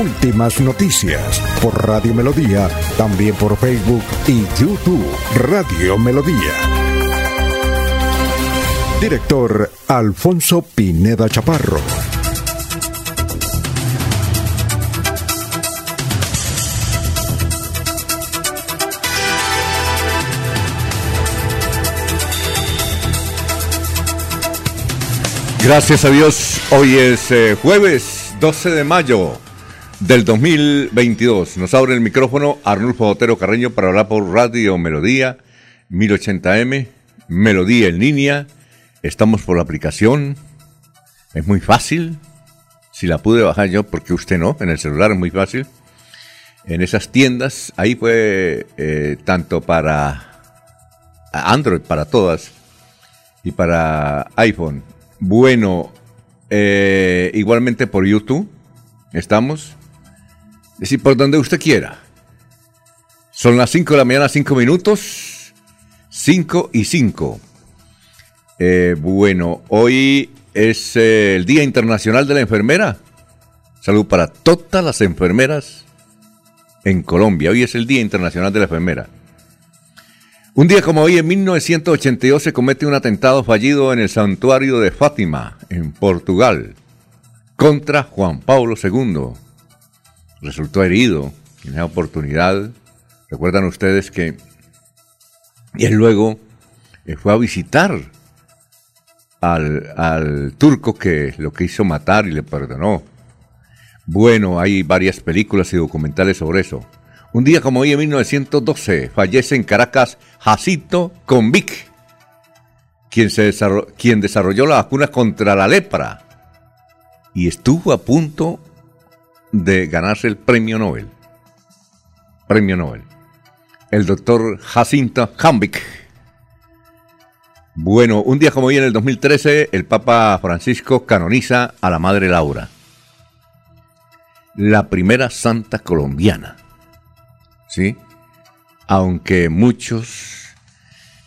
Últimas noticias por Radio Melodía, también por Facebook y YouTube Radio Melodía. Director Alfonso Pineda Chaparro. Gracias a Dios, hoy es eh, jueves 12 de mayo del 2022. Nos abre el micrófono Arnulfo Otero Carreño para hablar por Radio Melodía 1080M, Melodía en línea. Estamos por la aplicación. Es muy fácil. Si la pude bajar yo, porque usted no, en el celular es muy fácil. En esas tiendas, ahí fue eh, tanto para Android, para todas, y para iPhone. Bueno, eh, igualmente por YouTube estamos. Es decir, por donde usted quiera. Son las 5 de la mañana, 5 minutos. 5 y 5. Eh, bueno, hoy es eh, el Día Internacional de la Enfermera. Salud para todas las enfermeras en Colombia. Hoy es el Día Internacional de la Enfermera. Un día como hoy, en 1982, se comete un atentado fallido en el santuario de Fátima, en Portugal, contra Juan Pablo II resultó herido en esa oportunidad. Recuerdan ustedes que él luego eh, fue a visitar al, al, turco que lo quiso matar y le perdonó. Bueno, hay varias películas y documentales sobre eso. Un día como hoy, en 1912, fallece en Caracas Jacinto Convic, quien, se quien desarrolló la vacuna contra la lepra y estuvo a punto de ganarse el premio Nobel. Premio Nobel. El doctor Jacinto Hambick. Bueno, un día como hoy en el 2013, el Papa Francisco canoniza a la Madre Laura. La primera santa colombiana. ¿Sí? Aunque muchos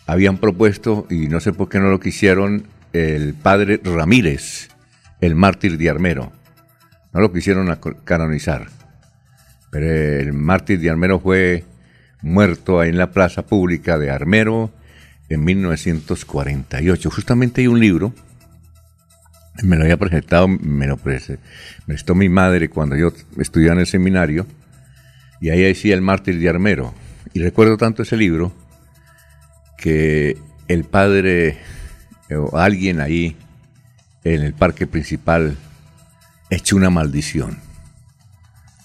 habían propuesto, y no sé por qué no lo quisieron, el padre Ramírez, el mártir de Armero no lo quisieron canonizar. Pero el mártir de Armero fue muerto ahí en la plaza pública de Armero en 1948. Justamente hay un libro, me lo había presentado, me lo prestó mi madre cuando yo estudiaba en el seminario, y ahí decía el mártir de Armero. Y recuerdo tanto ese libro que el padre o alguien ahí en el parque principal hecho una maldición.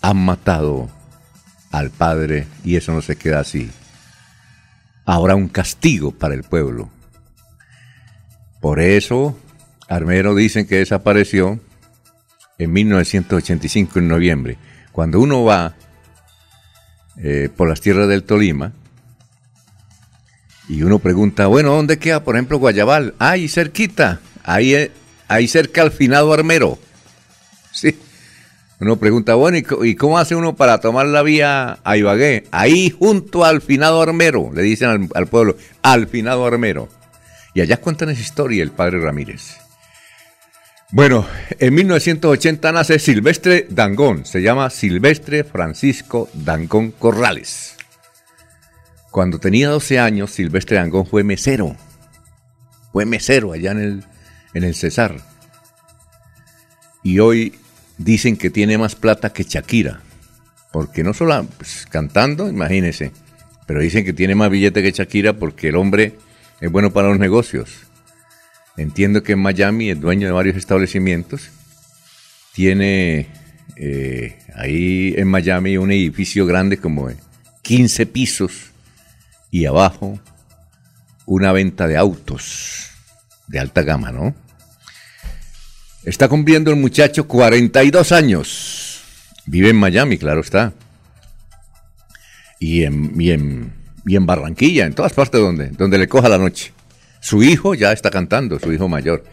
Han matado al padre y eso no se queda así. Habrá un castigo para el pueblo. Por eso, Armero dicen que desapareció en 1985, en noviembre. Cuando uno va eh, por las tierras del Tolima y uno pregunta, bueno, ¿dónde queda, por ejemplo, Guayabal? Ahí cerquita, ahí, eh, ahí cerca al finado Armero. Sí. Uno pregunta, bueno, ¿y, cómo hace uno para tomar la vía a Ibagué? Ahí junto al finado armero, le dicen al, pueblo, al finado armero. Y allá cuentan esa historia el padre Ramírez. Bueno, en 1980 nace Silvestre Dangón, se llama Silvestre Francisco Dangón Corrales. Cuando tenía 12 años, Silvestre Dangón fue mesero. Fue mesero allá en el, en el Cesar y hoy dicen que tiene más plata que Shakira. Porque no solo pues, cantando, imagínense, pero dicen que tiene más billete que Shakira porque el hombre es bueno para los negocios. Entiendo que en Miami es dueño de varios establecimientos. Tiene eh, ahí en Miami un edificio grande como de 15 pisos y abajo una venta de autos de alta gama, ¿no? Está cumpliendo el muchacho 42 años. Vive en Miami, claro está. Y en, y en Barranquilla, en todas partes donde, donde le coja la noche. Su hijo ya está cantando, su hijo mayor.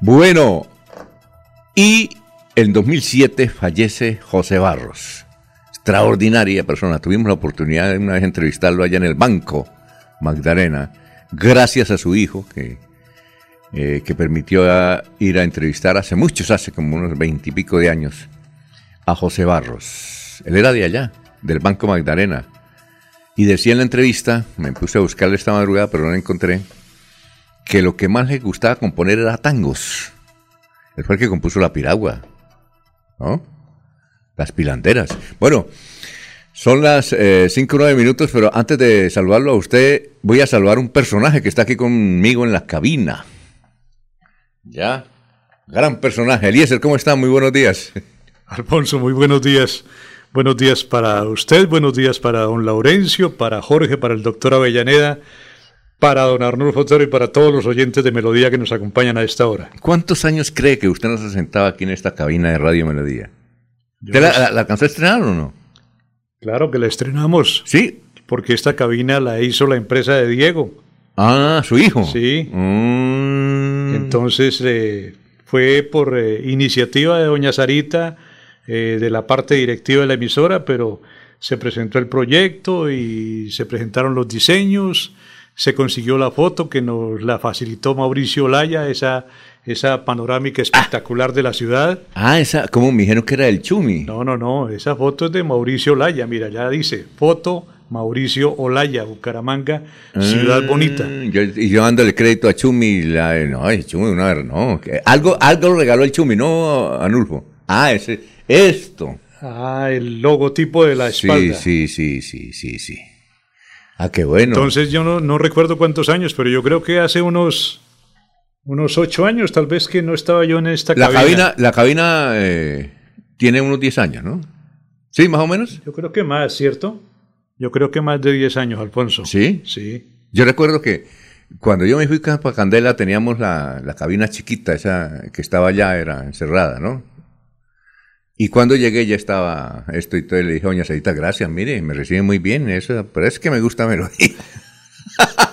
Bueno, y en 2007 fallece José Barros. Extraordinaria persona. Tuvimos la oportunidad de una vez entrevistarlo allá en el banco Magdalena, gracias a su hijo que, eh, que permitió ir a entrevistar hace muchos, hace como unos veintipico de años, a José Barros. Él era de allá, del Banco Magdalena. Y decía en la entrevista, me puse a buscarle esta madrugada, pero no la encontré, que lo que más le gustaba componer era tangos. Él fue el que compuso la piragua, ¿no? Las pilanteras. Bueno, son las 5 o 9 minutos, pero antes de saludarlo a usted, voy a saludar un personaje que está aquí conmigo en la cabina. Ya, gran personaje. Eliezer, ¿cómo está? Muy buenos días. Alfonso, muy buenos días. Buenos días para usted, buenos días para don Laurencio, para Jorge, para el doctor Avellaneda, para don Arnulfo Otero y para todos los oyentes de Melodía que nos acompañan a esta hora. ¿Cuántos años cree que usted nos ha sentado aquí en esta cabina de Radio Melodía? ¿Usted la, la, la, alcanzó a estrenar o no? Claro que la estrenamos. Sí. Porque esta cabina la hizo la empresa de Diego. Ah, su hijo. Sí. Mm. Entonces eh, fue por eh, iniciativa de doña Sarita, eh, de la parte directiva de la emisora, pero se presentó el proyecto y se presentaron los diseños, se consiguió la foto que nos la facilitó Mauricio Laya, esa, esa panorámica espectacular de la ciudad. Ah, esa, como me dijeron que era el Chumi. No, no, no, esa foto es de Mauricio Laya, mira, ya dice, foto Mauricio Olaya, Bucaramanga, ciudad Ah, bonita. Yo, y yo dando el crédito a Chumi, la, no, el Chumi, una vez, no. que algo, algo regaló el Chumi, no, Anulfo. Ah, ese, esto. Ah, el logotipo de la Sí, espalda. sí, sí, sí, sí, sí. Ah, qué bueno. Entonces yo no, no recuerdo cuántos años, pero yo creo que hace unos unos ocho años tal vez que no estaba yo en esta la cabina. cabina, la cabina eh, tiene unos 10 años, ¿no? Sí, más o menos. Yo creo que más, ¿cierto? Yo creo que más de 10 años, Alfonso. Sí. Sí. Yo recuerdo que cuando yo me fui para Candela teníamos la, la cabina chiquita, esa que estaba allá, era encerrada, ¿no? Y cuando llegué ya estaba esto y todo, y le dije, doña Sarita, gracias, mire, me recibe muy bien, eso, pero es que me gusta melodía.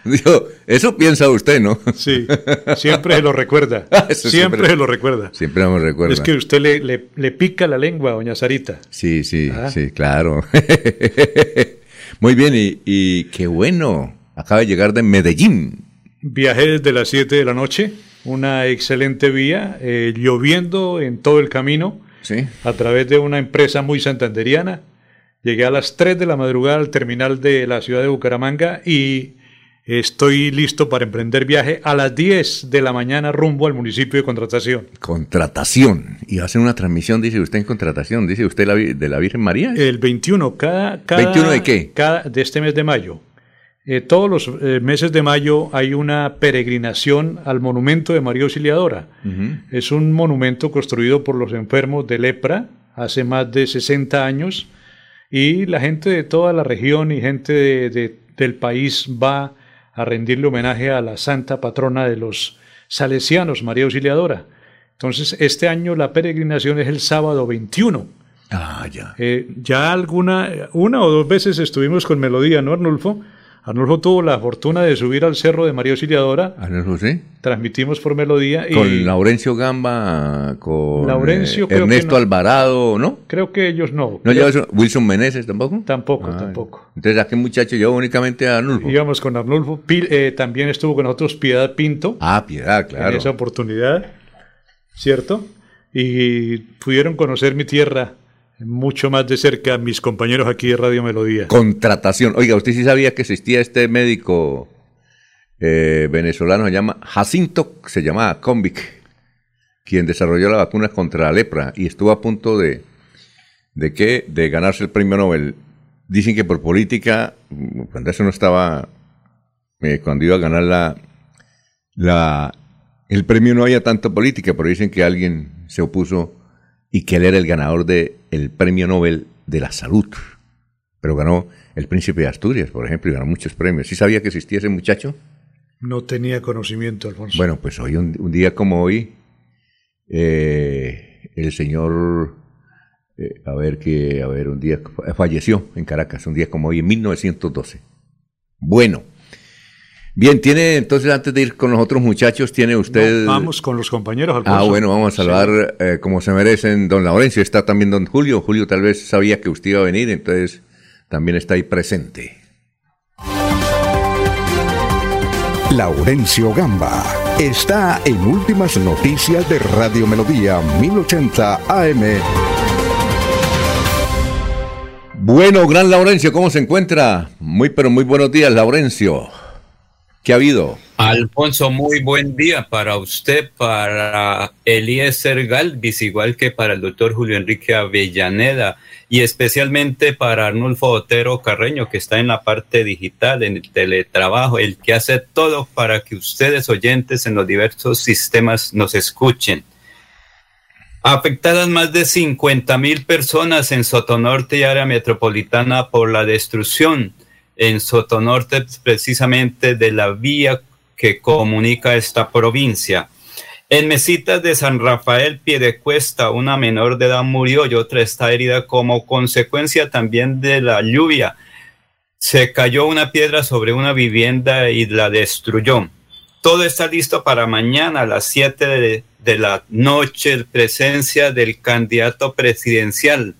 Dijo, eso piensa usted, ¿no? Sí, siempre se lo recuerda. Siempre, siempre- se lo recuerda. Siempre me recuerda. Es que usted le, le, le pica la lengua, doña Sarita. Sí, sí, Ah. sí, claro. muy bien, y, y qué bueno, acaba de llegar de Medellín. Viajé desde las 7 de la noche, una excelente vía, eh, lloviendo en todo el camino. Sí. a través de una empresa muy santanderiana. Llegué a las 3 de la madrugada al terminal de la ciudad de Bucaramanga y estoy listo para emprender viaje a las 10 de la mañana rumbo al municipio de Contratación. Contratación. Y hacen una transmisión, dice usted en contratación, dice usted la de la Virgen María. El 21, cada, cada- 21 de qué? Cada, de este mes de mayo. Eh, todos los eh, meses de mayo hay una peregrinación al monumento de María Auxiliadora. Es un monumento construido por los enfermos de lepra hace más de 60 años y la gente de toda la región y gente de- de- del país va a rendirle homenaje a la santa patrona de los salesianos, María Auxiliadora. Entonces, este año la peregrinación es el sábado 21. Ah, ya. Eh, ya alguna, una o dos veces estuvimos con Melodía, ¿no, Arnulfo? Arnulfo tuvo la fortuna de subir al cerro de María Auxiliadora, no, José. transmitimos por Melodía y Con Laurencio Gamba, con Laurencio eh, Ernesto no. Alvarado, ¿no? creo que ellos no. ¿No Creo- lleva eso? Wilson Meneses tampoco? Tampoco, Ah, tampoco. Entonces, ¿a qué muchacho llevó únicamente a Arnulfo? Íbamos con Arnulfo, eh, también estuvo con nosotros Piedad Pinto Ah, piedad, claro. en esa oportunidad, ¿cierto? Y pudieron conocer mi tierra mucho más de cerca mis compañeros aquí de Radio Melodía. Contratación. Oiga, ¿usted sí sabía que existía este médico eh, venezolano, se llama Jacinto, se llamaba Convic, quien desarrolló la vacuna contra la lepra y estuvo a punto de, ¿de qué? De ganarse el premio Nobel. Dicen que por política, cuando eso no estaba, eh, cuando iba a ganar la, la, el premio no había tanta política, pero dicen que alguien se opuso y que él era el ganador del premio Nobel de la salud. Pero ganó el príncipe de Asturias, por ejemplo, y ganó muchos premios. ¿Sí sabía que existía ese muchacho? No tenía conocimiento, Alfonso. Bueno, pues hoy, un, un día como hoy, eh, el señor, eh, a ver que, a ver, un día falleció en Caracas, un día como hoy, en 1912. Bueno. Bien, tiene entonces antes de ir con los otros muchachos, tiene usted... vamos con los compañeros. Ah, bueno, vamos a saludar eh, como se merecen. Don Laurencio, está también don Julio. Julio tal vez sabía que usted iba a venir, entonces también está ahí presente. Laurencio Gamba está en Últimas Noticias de Radio Melodía 1080 AM. Bueno, gran Laurencio, ¿cómo se encuentra? Muy, pero muy buenos días, Laurencio. ¿Qué ha habido? Alfonso, muy buen día para usted, para Eliezer Galvis, igual que para el doctor Julio Enrique Avellaneda y especialmente para Arnulfo Otero Carreño, que está en la parte digital, en el teletrabajo, el que hace todo para que ustedes oyentes en los diversos sistemas nos escuchen. Afectadas más de 50 mil personas en Sotonorte y área metropolitana por la destrucción en Sotonorte, precisamente de la vía que comunica esta provincia. En Mesitas de San Rafael, Piedecuesta, una menor de edad murió y otra está herida como consecuencia también de la lluvia. Se cayó una piedra sobre una vivienda y la destruyó. Todo está listo para mañana a las 7 de, de la noche, presencia del candidato presidencial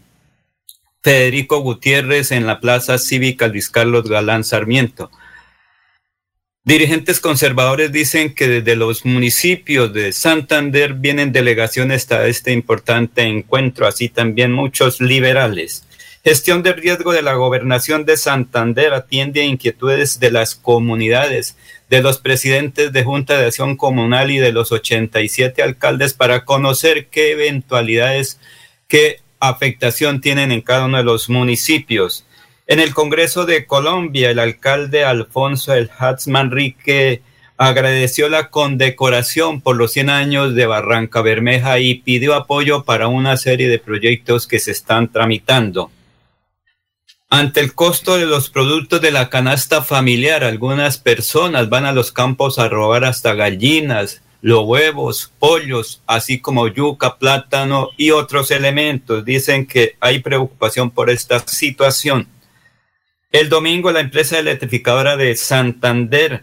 Federico Gutiérrez en la Plaza Cívica Luis Carlos Galán Sarmiento. Dirigentes conservadores dicen que desde los municipios de Santander vienen delegaciones a este importante encuentro, así también muchos liberales. Gestión de riesgo de la gobernación de Santander atiende a inquietudes de las comunidades, de los presidentes de Junta de Acción Comunal y de los 87 alcaldes para conocer qué eventualidades, qué afectación tienen en cada uno de los municipios. En el Congreso de Colombia, el alcalde Alfonso El Hatz Manrique agradeció la condecoración por los 100 años de Barranca Bermeja y pidió apoyo para una serie de proyectos que se están tramitando. Ante el costo de los productos de la canasta familiar, algunas personas van a los campos a robar hasta gallinas, los huevos, pollos, así como yuca, plátano y otros elementos. Dicen que hay preocupación por esta situación. El domingo la empresa electrificadora de Santander,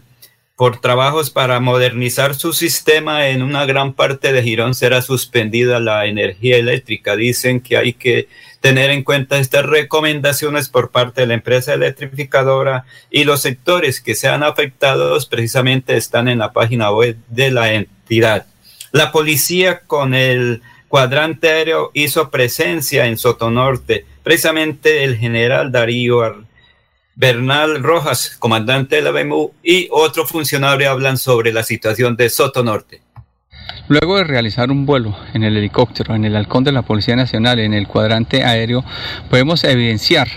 por trabajos para modernizar su sistema en una gran parte de Girón, será suspendida la energía eléctrica. Dicen que hay que tener en cuenta estas recomendaciones por parte de la empresa electrificadora y los sectores que sean afectados precisamente están en la página web de la entidad. La policía con el cuadrante aéreo hizo presencia en Sotonorte. Precisamente el general Darío Bernal Rojas, comandante de la BMU, y otro funcionario hablan sobre la situación de Sotonorte. Luego de realizar un vuelo en el helicóptero, en el halcón de la Policía Nacional, en el cuadrante aéreo, podemos evidenciar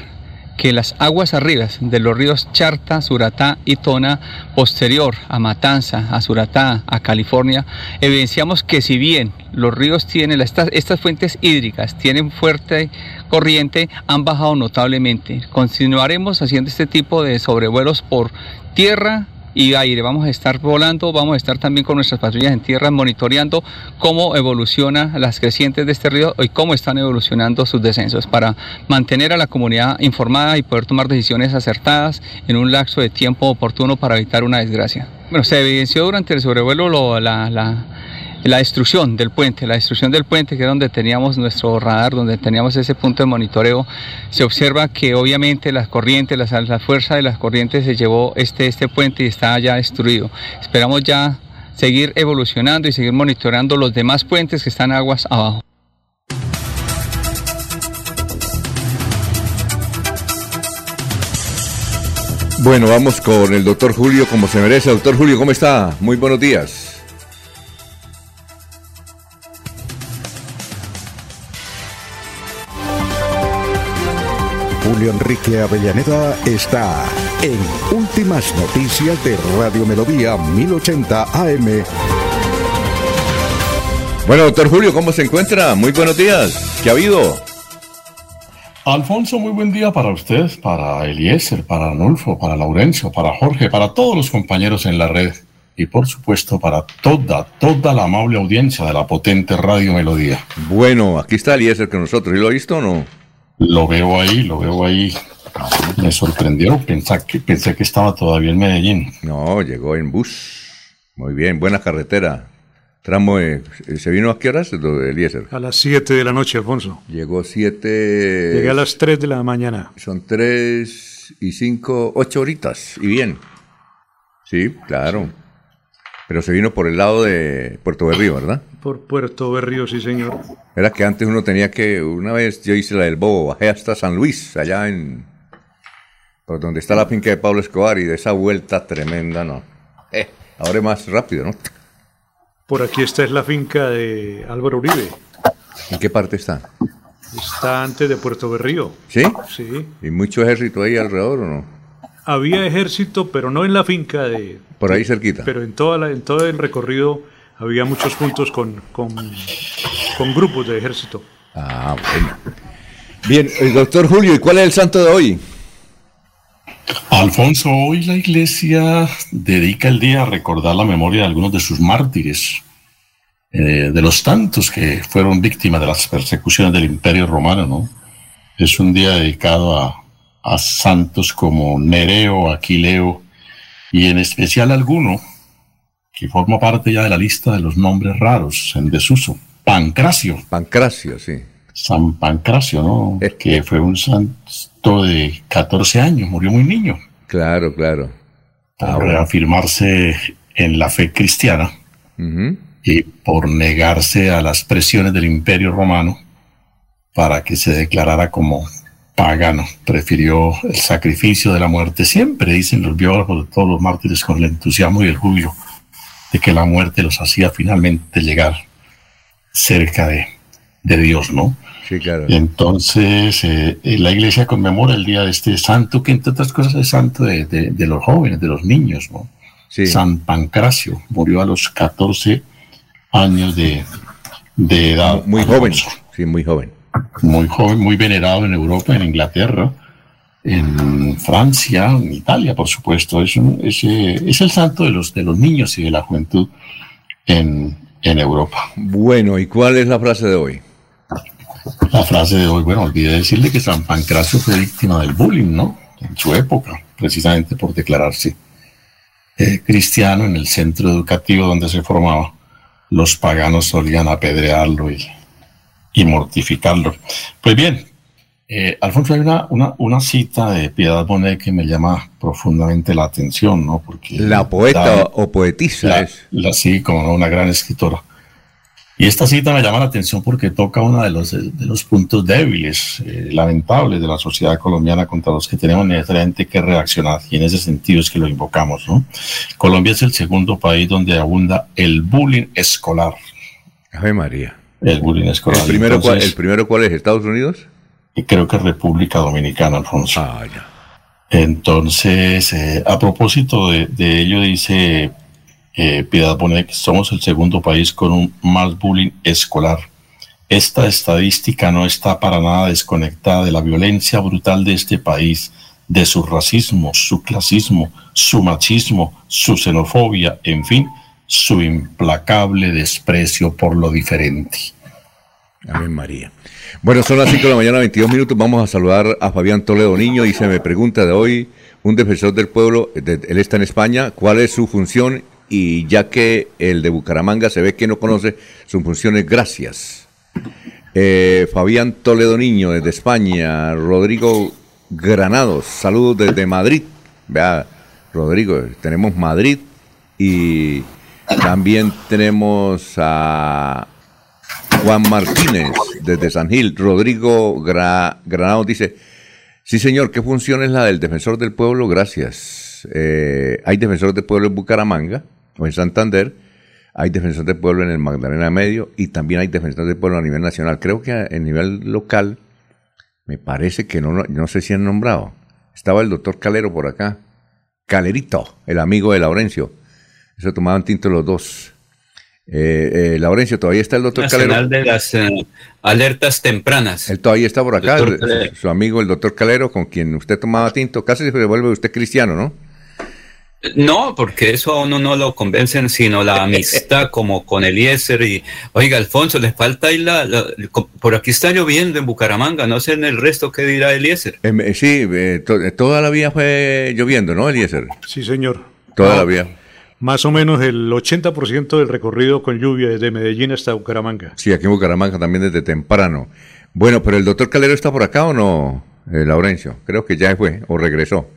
que las aguas arriba de los ríos Charta, Suratá y Tona, posterior a Matanza, a Suratá, a California, evidenciamos que si bien los ríos tienen, estas, estas fuentes hídricas tienen fuerte corriente, han bajado notablemente. Continuaremos haciendo este tipo de sobrevuelos por tierra, y aire. Vamos a estar volando, vamos a estar también con nuestras patrullas en tierra monitoreando cómo evoluciona las crecientes de este río y cómo están evolucionando sus descensos para mantener a la comunidad informada y poder tomar decisiones acertadas en un lapso de tiempo oportuno para evitar una desgracia. Bueno, se evidenció durante el sobrevuelo lo, la, la la destrucción del puente, la destrucción del puente que es donde teníamos nuestro radar, donde teníamos ese punto de monitoreo, se observa que obviamente las corrientes, la, fuerza de las corrientes se llevó este, este puente y está ya destruido. Esperamos ya seguir evolucionando y seguir monitoreando los demás puentes que están aguas abajo. Bueno, vamos con el doctor Julio como se merece. Doctor Julio, ¿cómo está? Muy buenos días. Julio Enrique Avellaneda está en Últimas Noticias de Radio Melodía 1080 AM. Bueno, doctor Julio, ¿cómo se encuentra? Muy buenos días. ¿Qué ha habido? Alfonso, muy buen día para usted, para Eliezer, para Arnulfo, para Laurencio, para Jorge, para todos los compañeros en la red y por supuesto para toda, toda la amable audiencia de la potente Radio Melodía. Bueno, aquí está Eliezer con nosotros. ¿Y lo ha visto o no? Lo veo ahí, lo veo ahí Me sorprendió, pensé que, pensé que estaba todavía en Medellín. No, llegó en bus. Muy bien, buena carretera. Tramo, ¿se vino a qué horas, Eliezer? A las 7 de la noche, Alfonso. Llegó 7... Llegué a las 3 de la mañana. Son 3 y 5, 8 horitas, y bien. Sí, claro. Pero se vino por el lado de Puerto Berrío, ¿verdad? Por Puerto Berrío, sí, señor. Era que antes uno tenía que, una vez yo hice la del Bobo, bajé hasta San Luis, allá en, por donde está la finca de Pablo Escobar, y de esa vuelta tremenda, no. Eh, ahora es más rápido, ¿no? Por aquí esta es la finca de Álvaro Uribe. ¿En qué parte está? Está antes de Puerto Berrío. ¿Sí? Sí. ¿Y mucho ejército ahí alrededor o no? Había ejército, pero no en la finca de... Por ahí cerquita. Pero en, toda la, en todo el recorrido había muchos puntos con, con, con grupos de ejército. Ah, bueno. Bien, el doctor Julio, ¿y cuál es el santo de hoy? Alfonso, hoy la iglesia dedica el día a recordar la memoria de algunos de sus mártires, eh, de los tantos que fueron víctimas de las persecuciones del Imperio Romano, ¿no? Es un día dedicado a, a santos como Nereo, Aquileo y en especial alguno que forma parte ya de la lista de los nombres raros en desuso, Pancracio. Pancracio, sí. San Pancracio, ¿no? que fue un santo de 14 años, murió muy niño. Claro, claro. Por reafirmarse en la fe cristiana y por negarse a las presiones del imperio romano para que se declarara como pagano. Prefirió el sacrificio de la muerte. Siempre dicen los biógrafos de todos los mártires con el entusiasmo y el júbilo de que la muerte los hacía finalmente llegar cerca de, de Dios, ¿no? Sí, claro. Entonces, eh, la iglesia conmemora el día de este santo, que entre otras cosas es santo de, de, los jóvenes, de los niños, ¿no? Sí. San Pancracio murió a los 14 años de, de edad. Muy joven, sí, muy joven. Muy joven, muy venerado en Europa, en Inglaterra, en Francia, en Italia, por supuesto. Es, un, es, es, el santo de los, de los niños y de la juventud en, en Europa. Bueno, ¿y cuál es la frase de hoy? La frase de hoy, bueno, olvidé decirle que San Pancracio fue víctima del bullying, ¿no? En su época, precisamente por declararse eh, cristiano en el centro educativo donde se formaba. Los paganos solían apedrearlo y, y mortificarlo. Pues bien, eh, Alfonso, hay una, una, una, cita de Piedad Bonet que me llama profundamente la atención, ¿no? Porque la poeta o poetisa la, es. La, sí, como una gran escritora. Y esta cita me llama la atención porque toca uno de los, de los puntos débiles, eh, lamentables de la sociedad colombiana contra los que tenemos necesariamente que reaccionar. Y en ese sentido es que lo invocamos, ¿no? Colombia es el segundo país donde abunda el bullying escolar. Ave María. El bullying escolar. ¿El primero, Entonces, cuál, ¿El primero cuál es? ¿Estados Unidos? Y creo que República Dominicana, Alfonso. Ah, ya. Entonces, eh, a propósito de, de ello, dice eh, Piedad Bonet somos el segundo país con un más bullying escolar. Esta estadística no está para nada desconectada de la violencia brutal de este país, de su racismo, su clasismo, su machismo, su xenofobia, en fin, su implacable desprecio por lo diferente. Amén María. Bueno, son las 5 de la mañana, 22 minutos. Vamos a saludar a Fabián Toledo Niño y se me pregunta de hoy, un defensor del pueblo, él está en España, ¿cuál es su función? Y ya que el de Bucaramanga se ve que no conoce su función es gracias. Eh, Fabián Toledo Niño desde España, Rodrigo Granados, saludos desde Madrid. Vea, Rodrigo, tenemos Madrid y también tenemos a Juan Martínez, desde San Gil. Rodrigo Gra dice, sí señor, ¿qué función es la del defensor del pueblo? Gracias. Eh, hay defensor del pueblo en Bucaramanga o en Santander, hay defensor del pueblo en el Magdalena Medio y también hay defensor del pueblo a nivel nacional. Creo que a, a nivel local, me parece que no, no sé si han nombrado. Estaba el doctor Calero por acá. Calerito, el amigo de Laurencio. Eso tomaban tinto los dos. Eh, eh, Laurencio, todavía está el doctor Nacional Calero. de las eh, alertas tempranas. Él todavía está por acá, su, su amigo el doctor Calero, con quien usted tomaba tinto. Casi se vuelve usted cristiano, ¿no? No, porque eso a uno no lo convencen, sino la amistad como con Eliezer y, oiga, Alfonso, le falta ahí la, por aquí está lloviendo en Bucaramanga, no sé en el resto qué dirá Eliezer. Em, eh, sí, eh, toda la vida fue lloviendo, ¿no, Eliezer? Sí, señor. Toda la vida. Más o menos el 80% del recorrido con lluvia desde Medellín hasta Bucaramanga. Sí, aquí en Bucaramanga también desde temprano. Bueno, pero el doctor Calero está por acá o no, eh, Laurencio? Creo que ya fue o regresó.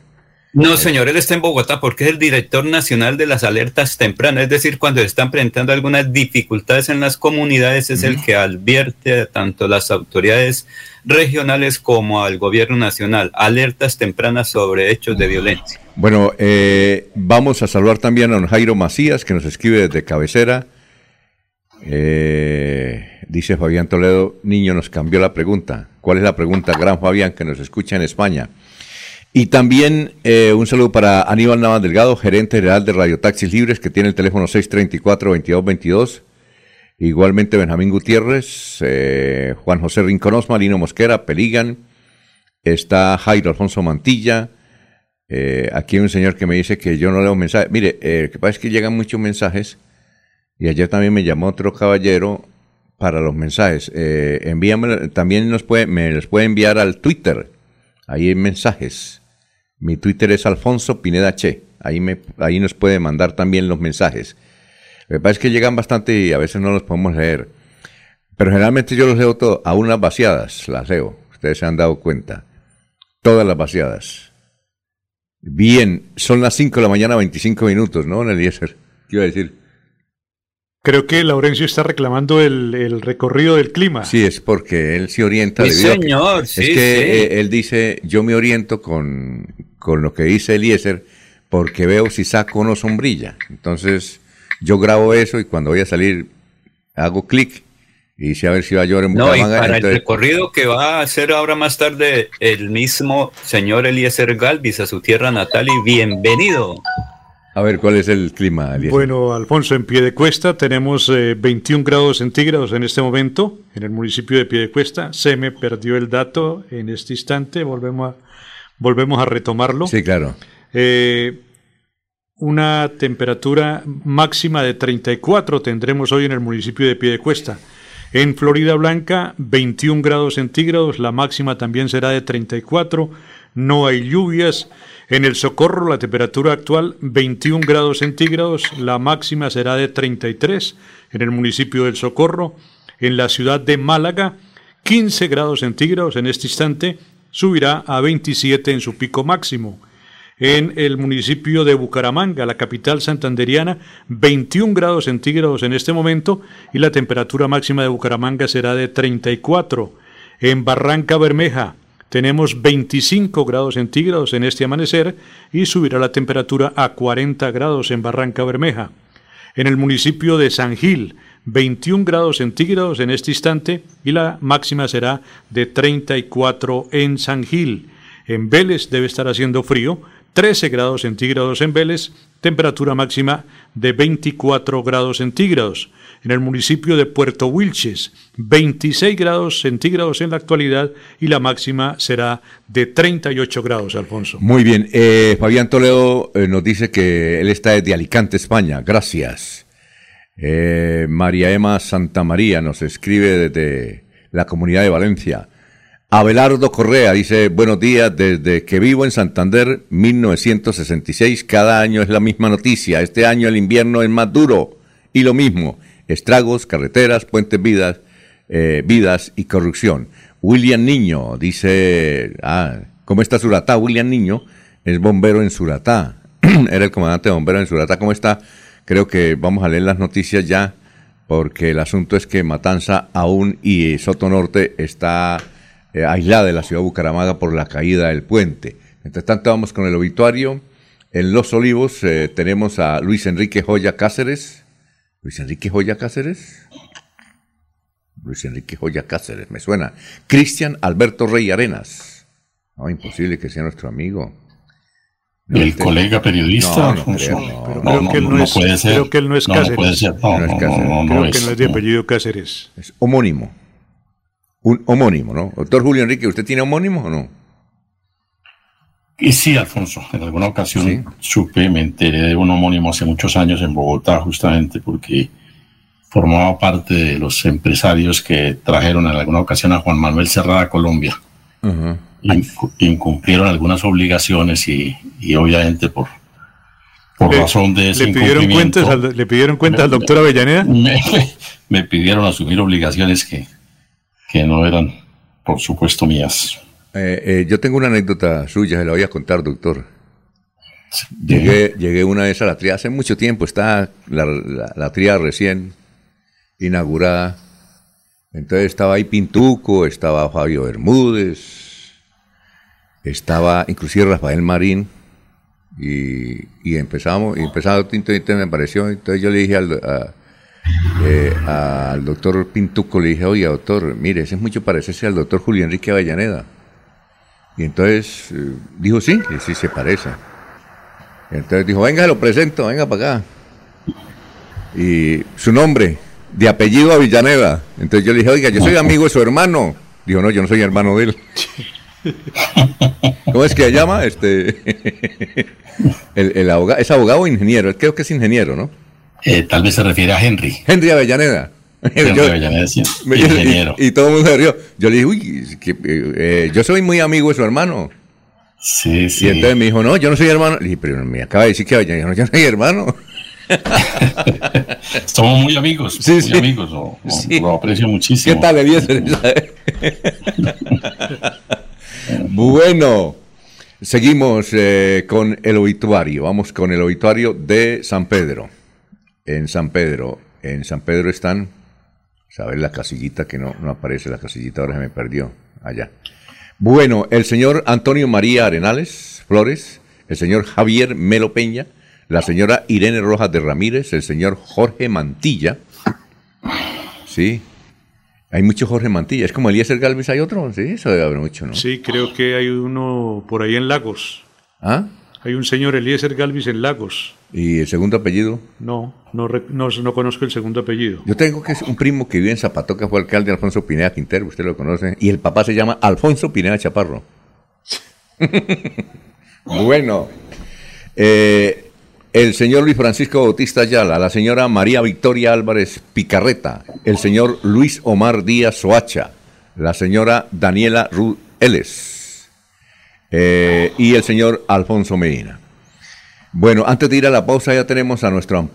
No, señor, él está en Bogotá porque es el director nacional de las alertas tempranas, es decir, cuando están presentando algunas dificultades en las comunidades, es el que advierte a tanto las autoridades regionales como al gobierno nacional, alertas tempranas sobre hechos de violencia. Bueno, eh, vamos a saludar también a don Jairo Macías, que nos escribe desde cabecera. Eh, dice Fabián Toledo, niño, nos cambió la pregunta. ¿Cuál es la pregunta, gran Fabián, que nos escucha en España? Y también eh, un saludo para Aníbal Navas Delgado, gerente general de Radio Taxis Libres, que tiene el teléfono 634-2222. Igualmente Benjamín Gutiérrez, eh, Juan José Rinconos, Marino Mosquera, Peligan. Está Jairo Alfonso Mantilla. Eh, aquí hay un señor que me dice que yo no leo mensajes. Mire, lo que pasa es que llegan muchos mensajes. Y ayer también me llamó otro caballero para los mensajes. envíame, también nos puede, me los puede enviar al Twitter. Ahí hay mensajes. Mi Twitter es Alfonso Pineda Che. Ahí, me, ahí nos puede mandar también los mensajes. Lo que pasa es que llegan bastante y a veces no los podemos leer. Pero generalmente yo los leo todo, aún las vaciadas, las leo. Ustedes se han dado cuenta. Todas las vaciadas. Bien, son las 5 de la mañana, 25 minutos, ¿no, Eliezer? ¿Qué iba a decir? Creo que Laurencio está reclamando el, recorrido del clima. Sí, es porque él se orienta. Sí, señor, Es que eh, él dice, yo me oriento con, con lo que dice Eliezer porque veo si saco o no sombrilla. Entonces, yo grabo eso y cuando voy a salir hago clic y dice a ver si va a llover en No, y para el recorrido que va a hacer ahora más tarde el mismo señor Eliezer Galvis a su tierra natal y bienvenido. A ver, ¿cuál es el clima? Bueno, Alfonso, en Piedecuesta tenemos 21 eh, grados centígrados en este momento, en el municipio de Piedecuesta. Se me perdió el dato en este instante, volvemos a, volvemos a retomarlo. Sí, claro. Eh, una temperatura máxima de 34 tendremos hoy en el municipio de Piedecuesta. En Florida Blanca, 21 grados centígrados, la máxima también será de 34, no hay lluvias. En el Socorro la temperatura actual 21 grados centígrados, la máxima será de 33 en el municipio del Socorro. En la ciudad de Málaga 15 grados centígrados en este instante, subirá a 27 en su pico máximo. En el municipio de Bucaramanga, la capital santanderiana, 21 grados centígrados en este momento y la temperatura máxima de Bucaramanga será de 34. En Barranca Bermeja, tenemos 25 grados centígrados en este amanecer y subirá la temperatura a 40 grados en Barranca Bermeja. En el municipio de San Gil, 21 grados centígrados en este instante y la máxima será de 34 en San Gil. En Vélez debe estar haciendo frío, 13 grados centígrados en Vélez, temperatura máxima de 24 grados centígrados en el municipio de Puerto Wilches, 26 grados centígrados en la actualidad y la máxima será de 38 grados, Alfonso. Muy bien, eh, Fabián Toledo eh, nos dice que él está desde Alicante, España, gracias. Eh, María Emma Santa María nos escribe desde la comunidad de Valencia. Abelardo Correa dice, buenos días, desde que vivo en Santander, 1966, cada año es la misma noticia, este año el invierno es más duro y lo mismo, estragos, carreteras, puentes vidas, eh, vidas y corrupción. William Niño dice, ah, ¿cómo está Suratá? William Niño es bombero en Suratá, era el comandante de bomberos en Suratá, ¿cómo está? Creo que vamos a leer las noticias ya, porque el asunto es que Matanza aún y Soto Norte está eh, aislada de la ciudad de Bucaramanga por la caída del puente. Mientras tanto, vamos con el obituario. En Los Olivos eh, tenemos a Luis Enrique Joya Cáceres, Luis Enrique Joya Cáceres. Luis Enrique Joya Cáceres, me suena. Cristian Alberto Rey Arenas. No, imposible que sea nuestro amigo. el colega periodista. No, no, creo que él no, puede ser. Creo que él no es Cáceres. No, puede ser. No, es Cáceres. creo que no es de apellido Cáceres. Es homónimo. Un homónimo, ¿no? Doctor Julio Enrique, ¿usted tiene homónimo o no? Y sí, Alfonso, en alguna ocasión supe, me enteré de un homónimo hace muchos años en Bogotá, justamente porque formaba parte de los empresarios que trajeron en alguna ocasión a Juan Manuel Serrada a Colombia. incumplieron algunas obligaciones y, obviamente por, por razón de ese ¿Le pidieron cuentas al, ¿Le pidieron cuentas al doctor Avellaneda? Me, pidieron asumir obligaciones que, que no eran, por supuesto, mías. Eh, eh, yo tengo una anécdota suya, se la voy a contar, doctor. Llegué, llegué una vez a la tría, hace mucho tiempo, está la, la, tría recién inaugurada. Entonces estaba ahí Pintuco, estaba Fabio Bermúdez, estaba inclusive Rafael Marín, y, y empezamos, y empezaba Tinto y me apareció, entonces yo le dije al, eh, al doctor Pintuco, le dije, oye doctor, mire, ese es mucho parecerse al doctor Julio Enrique Avellaneda. Y entonces eh, dijo, sí, que sí se parece. entonces dijo, venga, lo presento, venga para acá. Y su nombre, de apellido Avillaneda. Entonces yo le dije, oiga, yo soy amigo de su hermano. Dijo, no, yo no soy hermano de él. ¿Cómo es que se llama? Este, el, abogado, ¿Es abogado o ingeniero? Creo que es ingeniero, ¿no? Eh, tal vez se refiere a Henry. Henry Avellaneda. y, todo el mundo se rió. Yo le dije, uy, eh, yo soy muy amigo de su hermano. Sí, sí. Y entonces me dijo, no, yo no soy hermano. Le dije, pero me acaba de decir que yo no, yo no soy hermano. Somos muy amigos, sí, muy amigos, lo, aprecio muchísimo. ¿Qué tal, Eliezer? bueno, seguimos eh, con el obituario. Vamos con el obituario de San Pedro. En San Pedro, en San Pedro están ¿Sabes? La casillita que no, no aparece, la casillita ahora se me perdió allá. Bueno, el señor Antonio María Arenales Flores, el señor Javier Melo Peña, la señora Irene Rojas de Ramírez, el señor Jorge Mantilla. Sí. Hay mucho Jorge Mantilla. Es como Eliezer Galvez, hay otro. Sí, eso debe haber mucho, ¿no? Sí, creo que hay uno por ahí en Lagos. ¿Ah? Hay un señor Eliezer Galvis en Lagos. ¿Y el segundo apellido? No, no, no, conozco el segundo apellido. Yo tengo que es un primo que vive en Zapatoca, fue alcalde Alfonso Pineda Quintero, usted lo conoce, y el papá se llama Alfonso Pineda Chaparro. bueno, eh, el señor Luis Francisco Bautista Ayala, la señora María Victoria Álvarez Picarreta, el señor Luis Omar Díaz Soacha, la señora Daniela Ruth Eles eh, y el señor Alfonso Medina. Bueno, antes de ir a la pausa ya tenemos a nuestro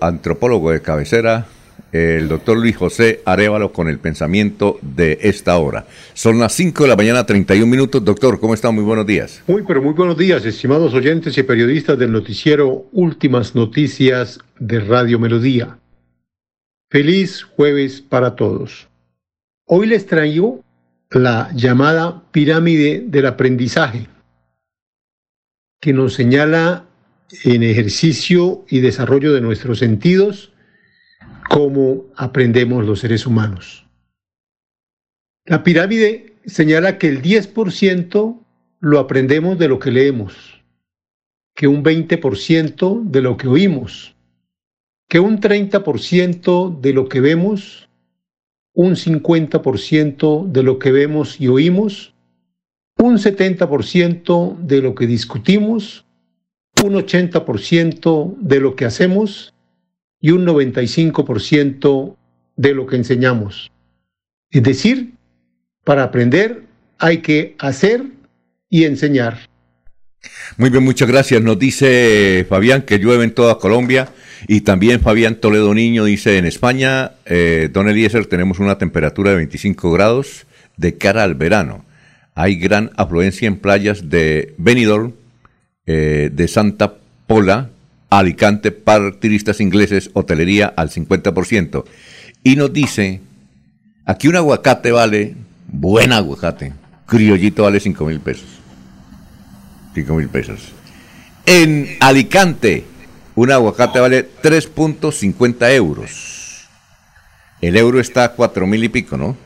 antropólogo, de cabecera, el doctor Luis José Arevalo, con el pensamiento de esta hora. Son las 5 de la mañana, 31 minutos. Doctor, ¿cómo está? Muy buenos días. Muy, pero muy buenos días, estimados oyentes y periodistas del noticiero Últimas Noticias de Radio Melodía. Feliz jueves para todos. Hoy les traigo la llamada pirámide del aprendizaje, que nos señala en ejercicio y desarrollo de nuestros sentidos, cómo aprendemos los seres humanos. La pirámide señala que el 10% lo aprendemos de lo que leemos, que un 20% de lo que oímos, que un 30% de lo que vemos, un 50% de lo que vemos y oímos, un 70% de lo que discutimos, un 80% de lo que hacemos y un 95% de lo que enseñamos. Es decir, para aprender hay que hacer y enseñar. Muy bien, muchas gracias. Nos dice Fabián que llueve en toda Colombia y también Fabián Toledo Niño dice en España, eh, Don Eliezer, tenemos una temperatura de 25 grados de cara al verano. Hay gran afluencia en playas de Benidorm, eh, de Santa Pola, Alicante, para turistas ingleses, hotelería al 50%. Y nos dice, aquí un aguacate vale, buen aguacate, criollito vale 5 mil pesos. 5 mil pesos. En Alicante, un aguacate vale 3.50 euros. El euro está a 4 mil y pico, ¿no?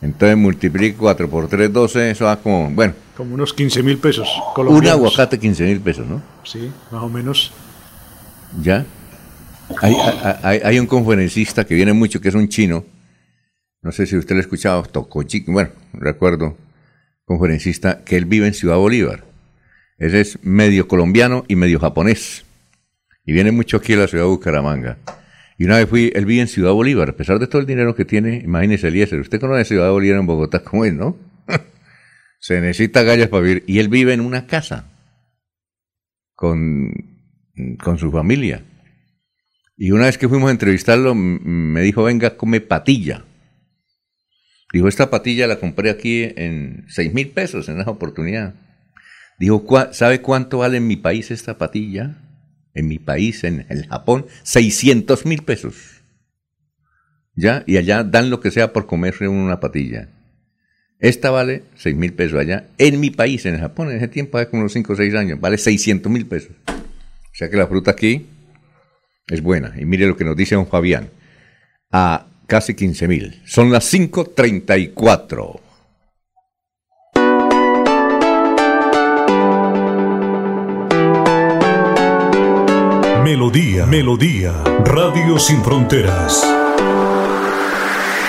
Entonces multiplico 4 por 3, 12, eso va como, bueno. Como unos 15 mil pesos. Un aguacate 15 mil pesos, ¿no? Sí, más o menos. ¿Ya? Hay, hay, un conferencista que viene mucho, que es un chino. No sé si usted lo ha escuchado, Tokochi, bueno, recuerdo. conferencista, que él vive en Ciudad Bolívar. Él es medio colombiano y medio japonés. Y viene mucho aquí a la ciudad de Bucaramanga. Y una vez fui, él vive en Ciudad Bolívar, a pesar de todo el dinero que tiene, imagínese Eliezer, usted conoce Ciudad Bolívar en Bogotá, ¿cómo es, no? Se necesita gallas para vivir. Y él vive en una casa con, con su familia. Y una vez que fuimos a entrevistarlo, me dijo, venga, come patilla. Dijo, esta patilla la compré aquí en seis mil pesos en esa oportunidad. Dijo, ¿sabe cuánto vale en mi país esta patilla? En mi país, en el Japón, 600 mil pesos. ¿Ya? Y allá dan lo que sea por comerse una patilla. Esta vale 6 mil pesos allá. En mi país, en Japón, en ese tiempo, hace como unos 5 o 6 años, vale 600 mil pesos. O sea que la fruta aquí es buena. Y mire lo que nos dice don Fabián. A casi 15 mil. Son las 5.34. Melodía, Melodía, Radio Sin Fronteras.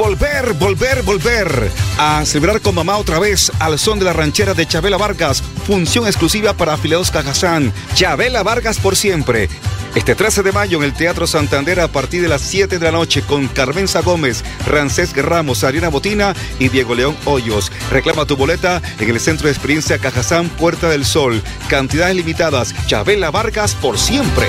Volver, volver, volver a celebrar con mamá otra vez al son de la ranchera de Chabela Vargas. Función exclusiva para afiliados Cajazán. Chabela Vargas por siempre. Este 13 de mayo en el Teatro Santander a partir de las 7 de la noche con Carmenza Gómez, Rancés Ramos, Ariana Botina y Diego León Hoyos. Reclama tu boleta en el Centro de Experiencia Cajazán Puerta del Sol. Cantidades limitadas. Chabela Vargas por siempre.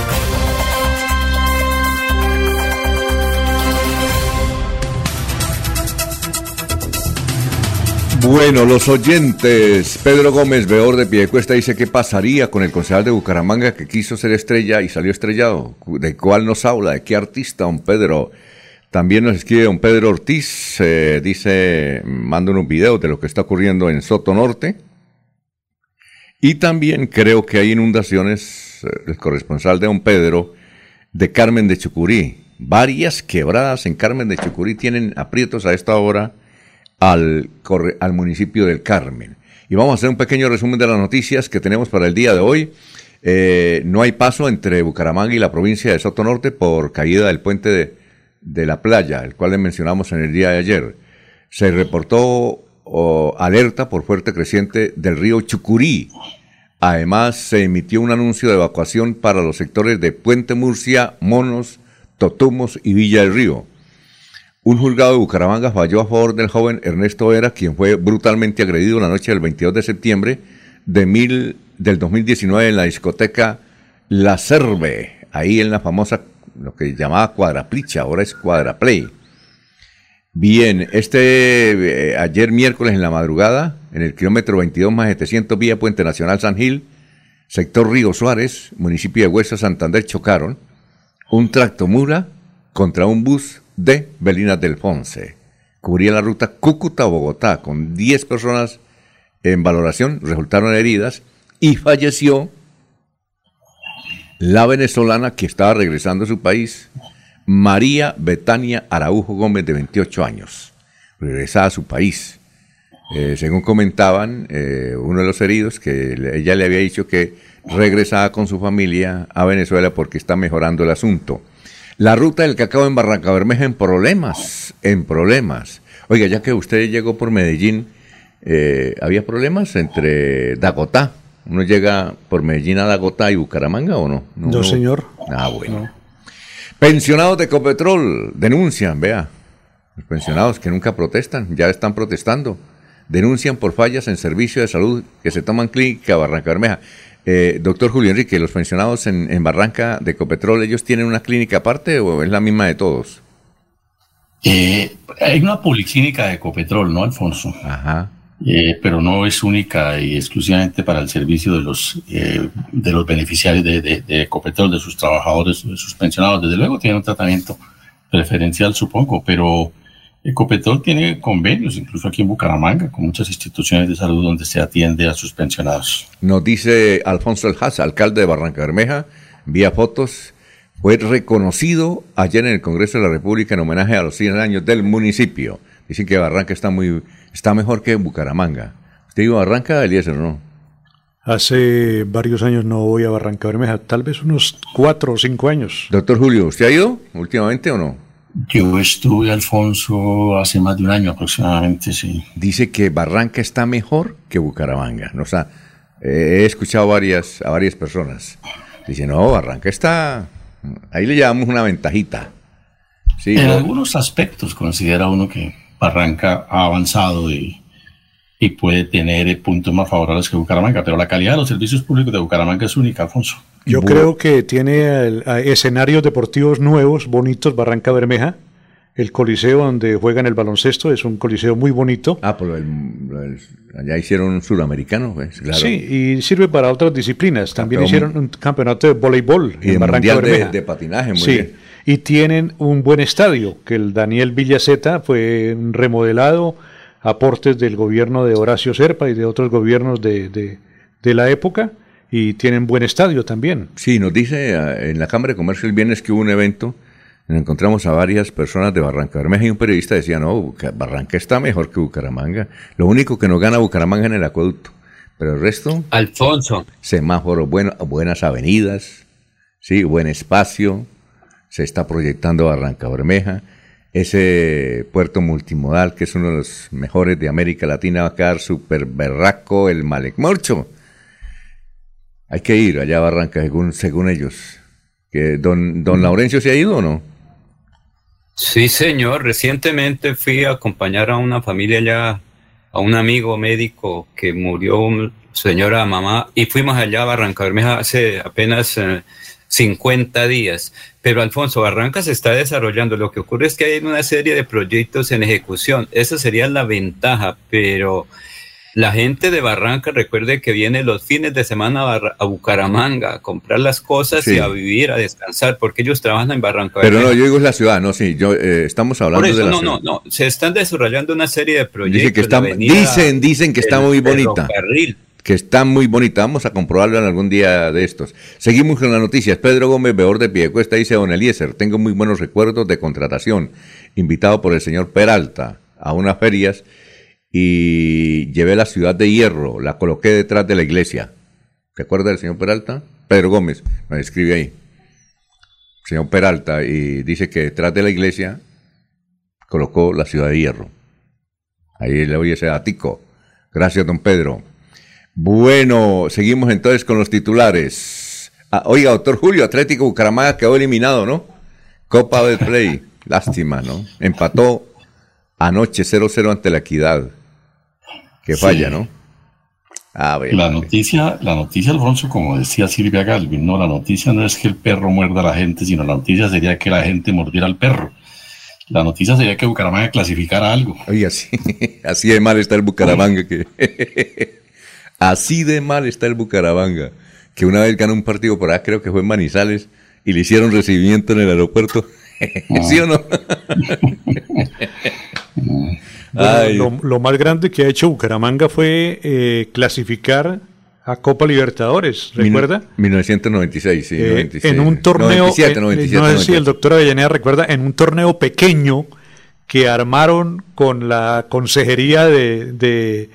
Bueno, los oyentes. Pedro Gómez, veor de Piedecuesta, dice qué pasaría con el concejal de Bucaramanga que quiso ser estrella y salió estrellado. ¿De cuál nos habla? ¿De qué artista, don Pedro? También nos escribe don Pedro Ortiz, eh, dice, manda unos videos de lo que está ocurriendo en Soto Norte. Y también creo que hay inundaciones, eh, el corresponsal de don Pedro, de Carmen de Chucurí. Varias quebradas en Carmen de Chucurí tienen aprietos a esta hora al, al municipio del Carmen. Y vamos a hacer un pequeño resumen de las noticias que tenemos para el día de hoy. Eh, no hay paso entre Bucaramanga y la provincia de Soto Norte por caída del puente de, de la playa, el cual le mencionamos en el día de ayer. Se reportó alerta por fuerte creciente del río Chucurí. Además, se emitió un anuncio de evacuación para los sectores de Puente Murcia, Monos, Totumos y Villa del Río. Un juzgado de Bucaramanga falló a favor del joven Ernesto Vera, quien fue brutalmente agredido la noche del 22 de septiembre de del 2019 en la discoteca La Cerve, ahí en la famosa, lo que llamaba Cuadraplicha, ahora es Cuadraplay. Bien, este, eh, ayer miércoles en la madrugada, en el kilómetro 22 más 700 vía Puente Nacional San Gil, sector Río Suárez, municipio de Huesa Santander, chocaron un tractomula contra un bus de Belina del Fonse. Cubría la ruta Cúcuta-Bogotá con 10 personas en valoración, resultaron heridas y falleció la venezolana que estaba regresando a su país, María Betania Araujo Gómez, de 28 años, regresada a su país. Eh, según comentaban eh, uno de los heridos, que ella le había dicho que regresaba con su familia a Venezuela porque está mejorando el asunto. La ruta del cacao en Barranca Bermeja en problemas, en problemas. Oiga, ya que usted llegó por Medellín, eh, ¿había problemas entre Dagotá? ¿Uno llega por Medellín a Dagotá y Bucaramanga o no? No, señor. Ah, bueno. Pensionados de Copetrol denuncian, vea. Los pensionados que nunca protestan, ya están protestando. Denuncian por fallas en servicio de salud que se toman clínica Barranca Bermeja. Eh, doctor Julio Enrique, ¿los pensionados en, Barranca de Copetrol, ellos tienen una clínica aparte o es la misma de todos? Eh, hay una policlínica de Copetrol, ¿no, Alfonso? Ajá. Eh, pero no es única y exclusivamente para el servicio de los, de los beneficiarios de, de, de, Copetrol, de sus trabajadores, de sus pensionados. Desde luego tienen un tratamiento preferencial, supongo, pero Ecopetrol tiene convenios, incluso aquí en Bucaramanga, con muchas instituciones de salud donde se atiende a sus pensionados. Nos dice Alfonso El alcalde de Barranca Bermeja, vía fotos, fue reconocido ayer en el Congreso de la República en homenaje a los 100 años del municipio. Dicen que Barranca está muy está mejor que Bucaramanga. ¿Usted iba a Barranca, Eliezer, no? Hace varios años no voy a Barranca Bermeja, tal vez unos cuatro o cinco años. Doctor Julio, ¿usted ha ido últimamente o no? Yo estuve, Alfonso, hace más de un año aproximadamente, sí. Dice que Barranca está mejor que Bucaramanga. O sea, he escuchado varias, a varias personas. Dicen, no, Barranca está... Ahí le llevamos una ventajita. Sí, en algunos aspectos considera uno que Barranca ha avanzado y, y puede tener puntos más favorables que Bucaramanga, pero la calidad de los servicios públicos de Bucaramanga es única, Alfonso. Yo creo que tiene escenarios deportivos nuevos, bonitos, Barranca Bermeja. El coliseo donde juegan el baloncesto es un coliseo muy bonito. Ah, pues allá hicieron un suramericano, pues, claro. Sí, y sirve para otras disciplinas. También hicieron un campeonato de voleibol y en Barranca Bermeja. De, patinaje, muy sí. Y tienen un buen estadio, que el Daniel Villaceta fue remodelado, aportes del gobierno de Horacio Serpa y de otros gobiernos de, de la época y tienen buen estadio también. Sí, nos dice ah, en la Cámara de Comercio el viernes que hubo un evento, encontramos a varias personas de Barranca Bermeja y un periodista decía, no, Barranca está mejor que Bucaramanga. Lo único que nos gana Bucaramanga en el acueducto. Pero el resto... Alfonso. Semáforos, bueno, buenas avenidas, sí, buen espacio. Se está proyectando Barranca Bermeja. Ese puerto multimodal, que es uno de los mejores de América Latina, va a quedar súper berraco, el Malecmorcho hay que ir allá a Barranca, según, según ellos. ¿Que don, ¿Don Laurencio se ha ido o no? Sí, señor. Recientemente fui a acompañar a una familia allá, a un amigo médico que murió, señora mamá, y fuimos allá a Barranca Bermeja hace apenas 50 eh, días. Pero Alfonso, Barranca se está desarrollando. Lo que ocurre es que hay una serie de proyectos en ejecución. Esa sería la ventaja, pero la gente de Barranca recuerde que viene los fines de semana a, Bucaramanga a comprar las cosas y a vivir, a descansar, porque ellos trabajan en Barranca. Pero no, yo digo es la ciudad, no, sí, yo eh, estamos hablando de la no, ciudad. No, no, se están desarrollando una serie de proyectos. que está, dicen, dicen que está muy bonita. Que está muy bonita, vamos a comprobarlo en algún día de estos. Seguimos con las noticias. Pedro Gómez, veor de Piedecuesta, dice Don Eliezer, tengo muy buenos recuerdos de contratación, invitado por el señor Peralta a unas ferias y llevé la ciudad de hierro, la coloqué detrás de la iglesia. ¿Se acuerda del señor Peralta? Pedro Gómez, me escribe ahí. Señor Peralta, y dice que detrás de la iglesia colocó la ciudad de hierro. Ahí le oye ese atico. Gracias, don Pedro. Bueno, seguimos entonces con los titulares. Ah, oiga, doctor Julio, Atlético Bucaramanga quedó eliminado, ¿no? Copa del Play. Lástima, ¿no? Empató anoche 0-0 ante la Equidad que falla, ¿no? A ver, la noticia, la noticia, Alfonso, como decía Silvia Galvin, no, la noticia no es que el perro muerda a la gente, sino la noticia sería que la gente mordiera al perro. La noticia sería que Bucaramanga clasificara algo. Oye, así, así de mal está el Bucaramanga que así de mal está el Bucaramanga que una vez ganó un partido por ahí, creo que fue en Manizales, y le hicieron recibimiento en el aeropuerto. ¿Sí o no? Bueno, lo, lo, más grande que ha hecho Bucaramanga fue eh, clasificar a Copa Libertadores, ¿recuerda? 1996, sí. Eh, en un torneo, 97, 97, no sé si el doctor Avellaneda recuerda, en un torneo pequeño que armaron con la consejería de, de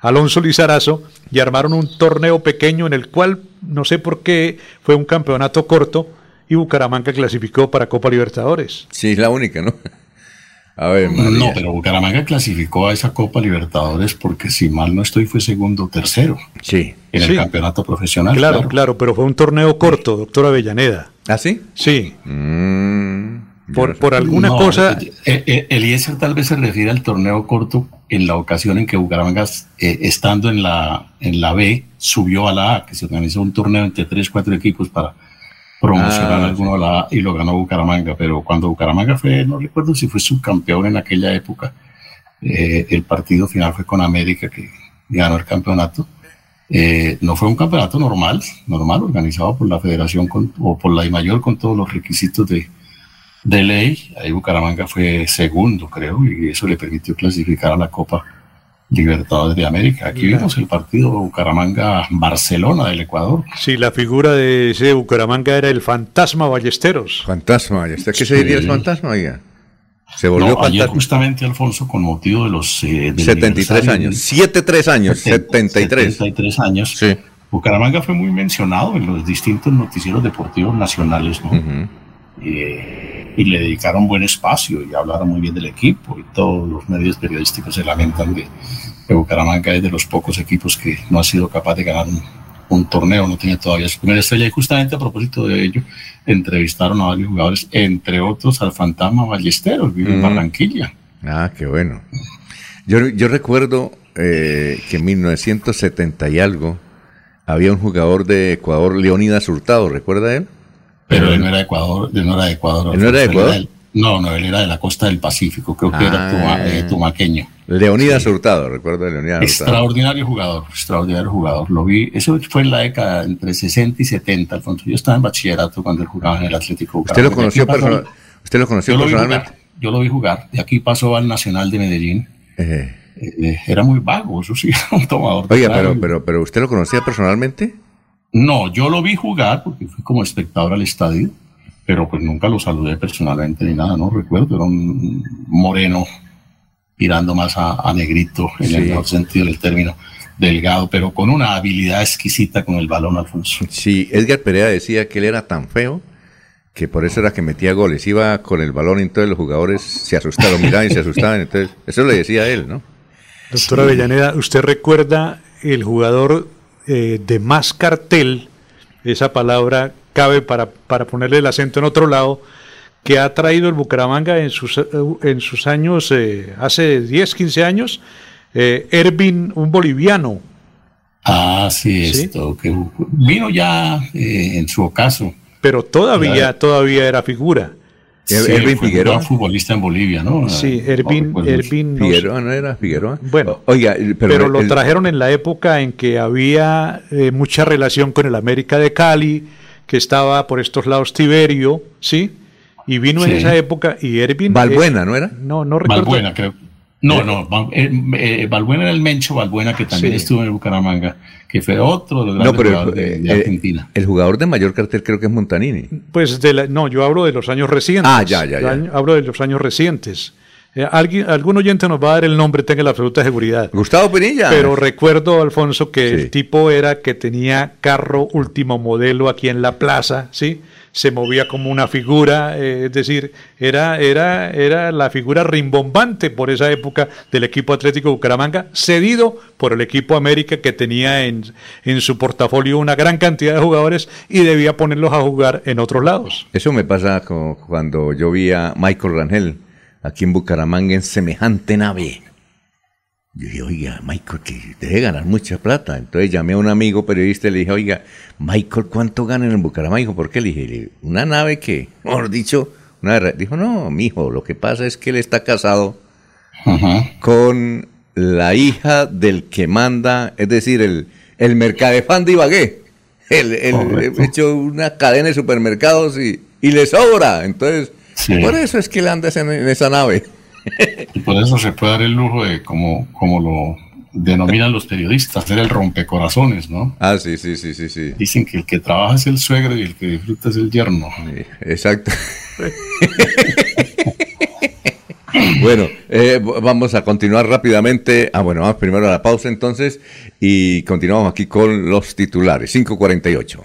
Alonso Lizarazo y armaron un torneo pequeño en el cual, no sé por qué, fue un campeonato corto y Bucaramanga clasificó para Copa Libertadores. Sí, es la única, ¿no? A ver, No, pero Bucaramanga clasificó a esa Copa Libertadores porque si mal no estoy fue segundo o tercero. Sí. En el campeonato profesional. Claro, claro, pero fue un torneo corto, doctor Avellaneda. ¿Ah, sí? Sí. Mm, por, por, alguna cosa. El eh, eh, Eliezer tal vez se refiere al torneo corto en la ocasión en que Bucaramanga, eh, estando en la, en la B, subió a la A, que se organizó un torneo entre tres, cuatro equipos para promocionar ah, alguno la, y lo ganó Bucaramanga, pero cuando Bucaramanga fue, no recuerdo si fue subcampeón en aquella época, eh, el partido final fue con América que ganó el campeonato. Eh, no fue un campeonato normal, normal, organizado por la federación con, o por la I mayor con todos los requisitos de, de ley. Ahí Bucaramanga fue segundo, creo, y eso le permitió clasificar a la Copa Libertadores de América. Aquí vimos el partido Bucaramanga-Barcelona del Ecuador. Sí, la figura de ese Bucaramanga era el fantasma Ballesteros. Fantasma Ballesteros. ¿Qué se diría el fantasma? Se volvió no, ayer justamente, Alfonso, con motivo de los... Eh, 73 años. 73 años, 73. 73 años. Sí. Bucaramanga fue muy mencionado en los distintos noticieros deportivos nacionales, ¿no? Eh, y le dedicaron buen espacio y hablaron muy bien del equipo y todos los medios periodísticos se lamentan de que Bucaramanga es de los pocos equipos que no ha sido capaz de ganar un, torneo, no tiene todavía su primera estrella y justamente a propósito de ello entrevistaron a varios jugadores, entre otros al Fantasma Ballesteros, vive en. Barranquilla. Ah, qué bueno. Yo, yo recuerdo eh, que en 1970 y algo había un jugador de Ecuador, Leonidas Hurtado, ¿recuerda él? Pero él no era de Ecuador, no era de Ecuador. no era de Ecuador? no, no, él era de la costa del Pacífico, creo que era ah. eh, tumaqueño. Leonidas Hurtado, recuerdo de Leonidas Extraordinario jugador, extraordinario jugador. Lo vi, eso fue en la década entre 60 y 70, Alfonso. Yo estaba en bachillerato cuando él jugaba en el Atlético ¿Usted lo conoció, ¿Usted lo conoció personalmente? yo lo vi jugar. De aquí pasó al Nacional de Medellín. Eh, era muy vago, eso sí, un tomador. Oiga, pero, pero, pero ¿usted lo conocía personalmente? No, yo lo vi jugar porque fui como espectador al estadio, pero pues nunca lo saludé personalmente ni nada, no recuerdo, era un moreno tirando más a, negrito en el mejor sentido del término, delgado, pero con una habilidad exquisita con el balón, Alfonso. Sí, Edgar Perea decía que él era tan feo que por eso era que metía goles, iba con el balón y entonces los jugadores se asustaban, miraban y se asustaban, entonces eso le decía a él, ¿no? Doctora Avellaneda, ¿usted recuerda el jugador eh, de más cartel, esa palabra cabe para, para ponerle el acento en otro lado, que ha traído el Bucaramanga en sus, eh, en sus años, eh, hace 10, 15 años, Ervin, un boliviano. Ah, sí, esto, que vino ya en su ocaso. Pero todavía, todavía era figura. Ervin Figueroa. futbolista en Bolivia, ¿no? Sí, Ervin, Figueroa, ¿no era Figueroa? Bueno, oiga, pero, lo trajeron en la época en que había eh, mucha relación con el América de Cali, que estaba por estos lados Tiberio, ¿sí? Y vino en esa época y Ervin... Valbuena, ¿no era? No, no recuerdo. Valbuena, creo. No, no, eh, eh, Valbuena era el Mencho Valbuena, que también estuvo en el Bucaramanga que fue otro de los no, jugadores de, eh, Argentina. El jugador de mayor cartel creo que es Montanini. Pues de no, yo hablo de los años recientes. Ah, ya, ya, ya. hablo de los años recientes. Eh, alguien, algún oyente nos va a dar el nombre, tenga la absoluta seguridad. Gustavo Pinilla. Pero recuerdo, Alfonso, que el tipo era que tenía carro último modelo aquí en la plaza, ¿sí? Se movía como una figura, eh, es decir, era, era, era la figura rimbombante por esa época del equipo Atlético Bucaramanga, cedido por el equipo América que tenía en, en su portafolio una gran cantidad de jugadores y debía ponerlos a jugar en otros lados. Eso me pasa cuando yo vi a Michael Rangel aquí en Bucaramanga en semejante nave yo dije, oiga, Michael, que debe ganar mucha plata. Entonces llamé a un amigo periodista y le dije, oiga, Michael, ¿cuánto gana en Bucaramanga? Dijo, ¿por qué? Le dije, una nave que, mejor dicho, una dijo, no, mijo, lo que pasa es que él está casado con la hija del que manda, es decir, el, el mercadefán de Ibagué. Él, él, hecho una cadena de supermercados y, y le sobra. Entonces, por eso es que él anda en esa nave. Y por eso se puede dar el lujo de, como, como lo denominan los periodistas, ser el rompecorazones, ¿no? Ah, sí, sí, sí, sí, sí. Dicen que el que trabaja es el suegro y el que disfruta es el yerno. exacto. bueno, eh, vamos a continuar rápidamente. Ah, bueno, vamos primero a la pausa entonces y continuamos aquí con los titulares. 548.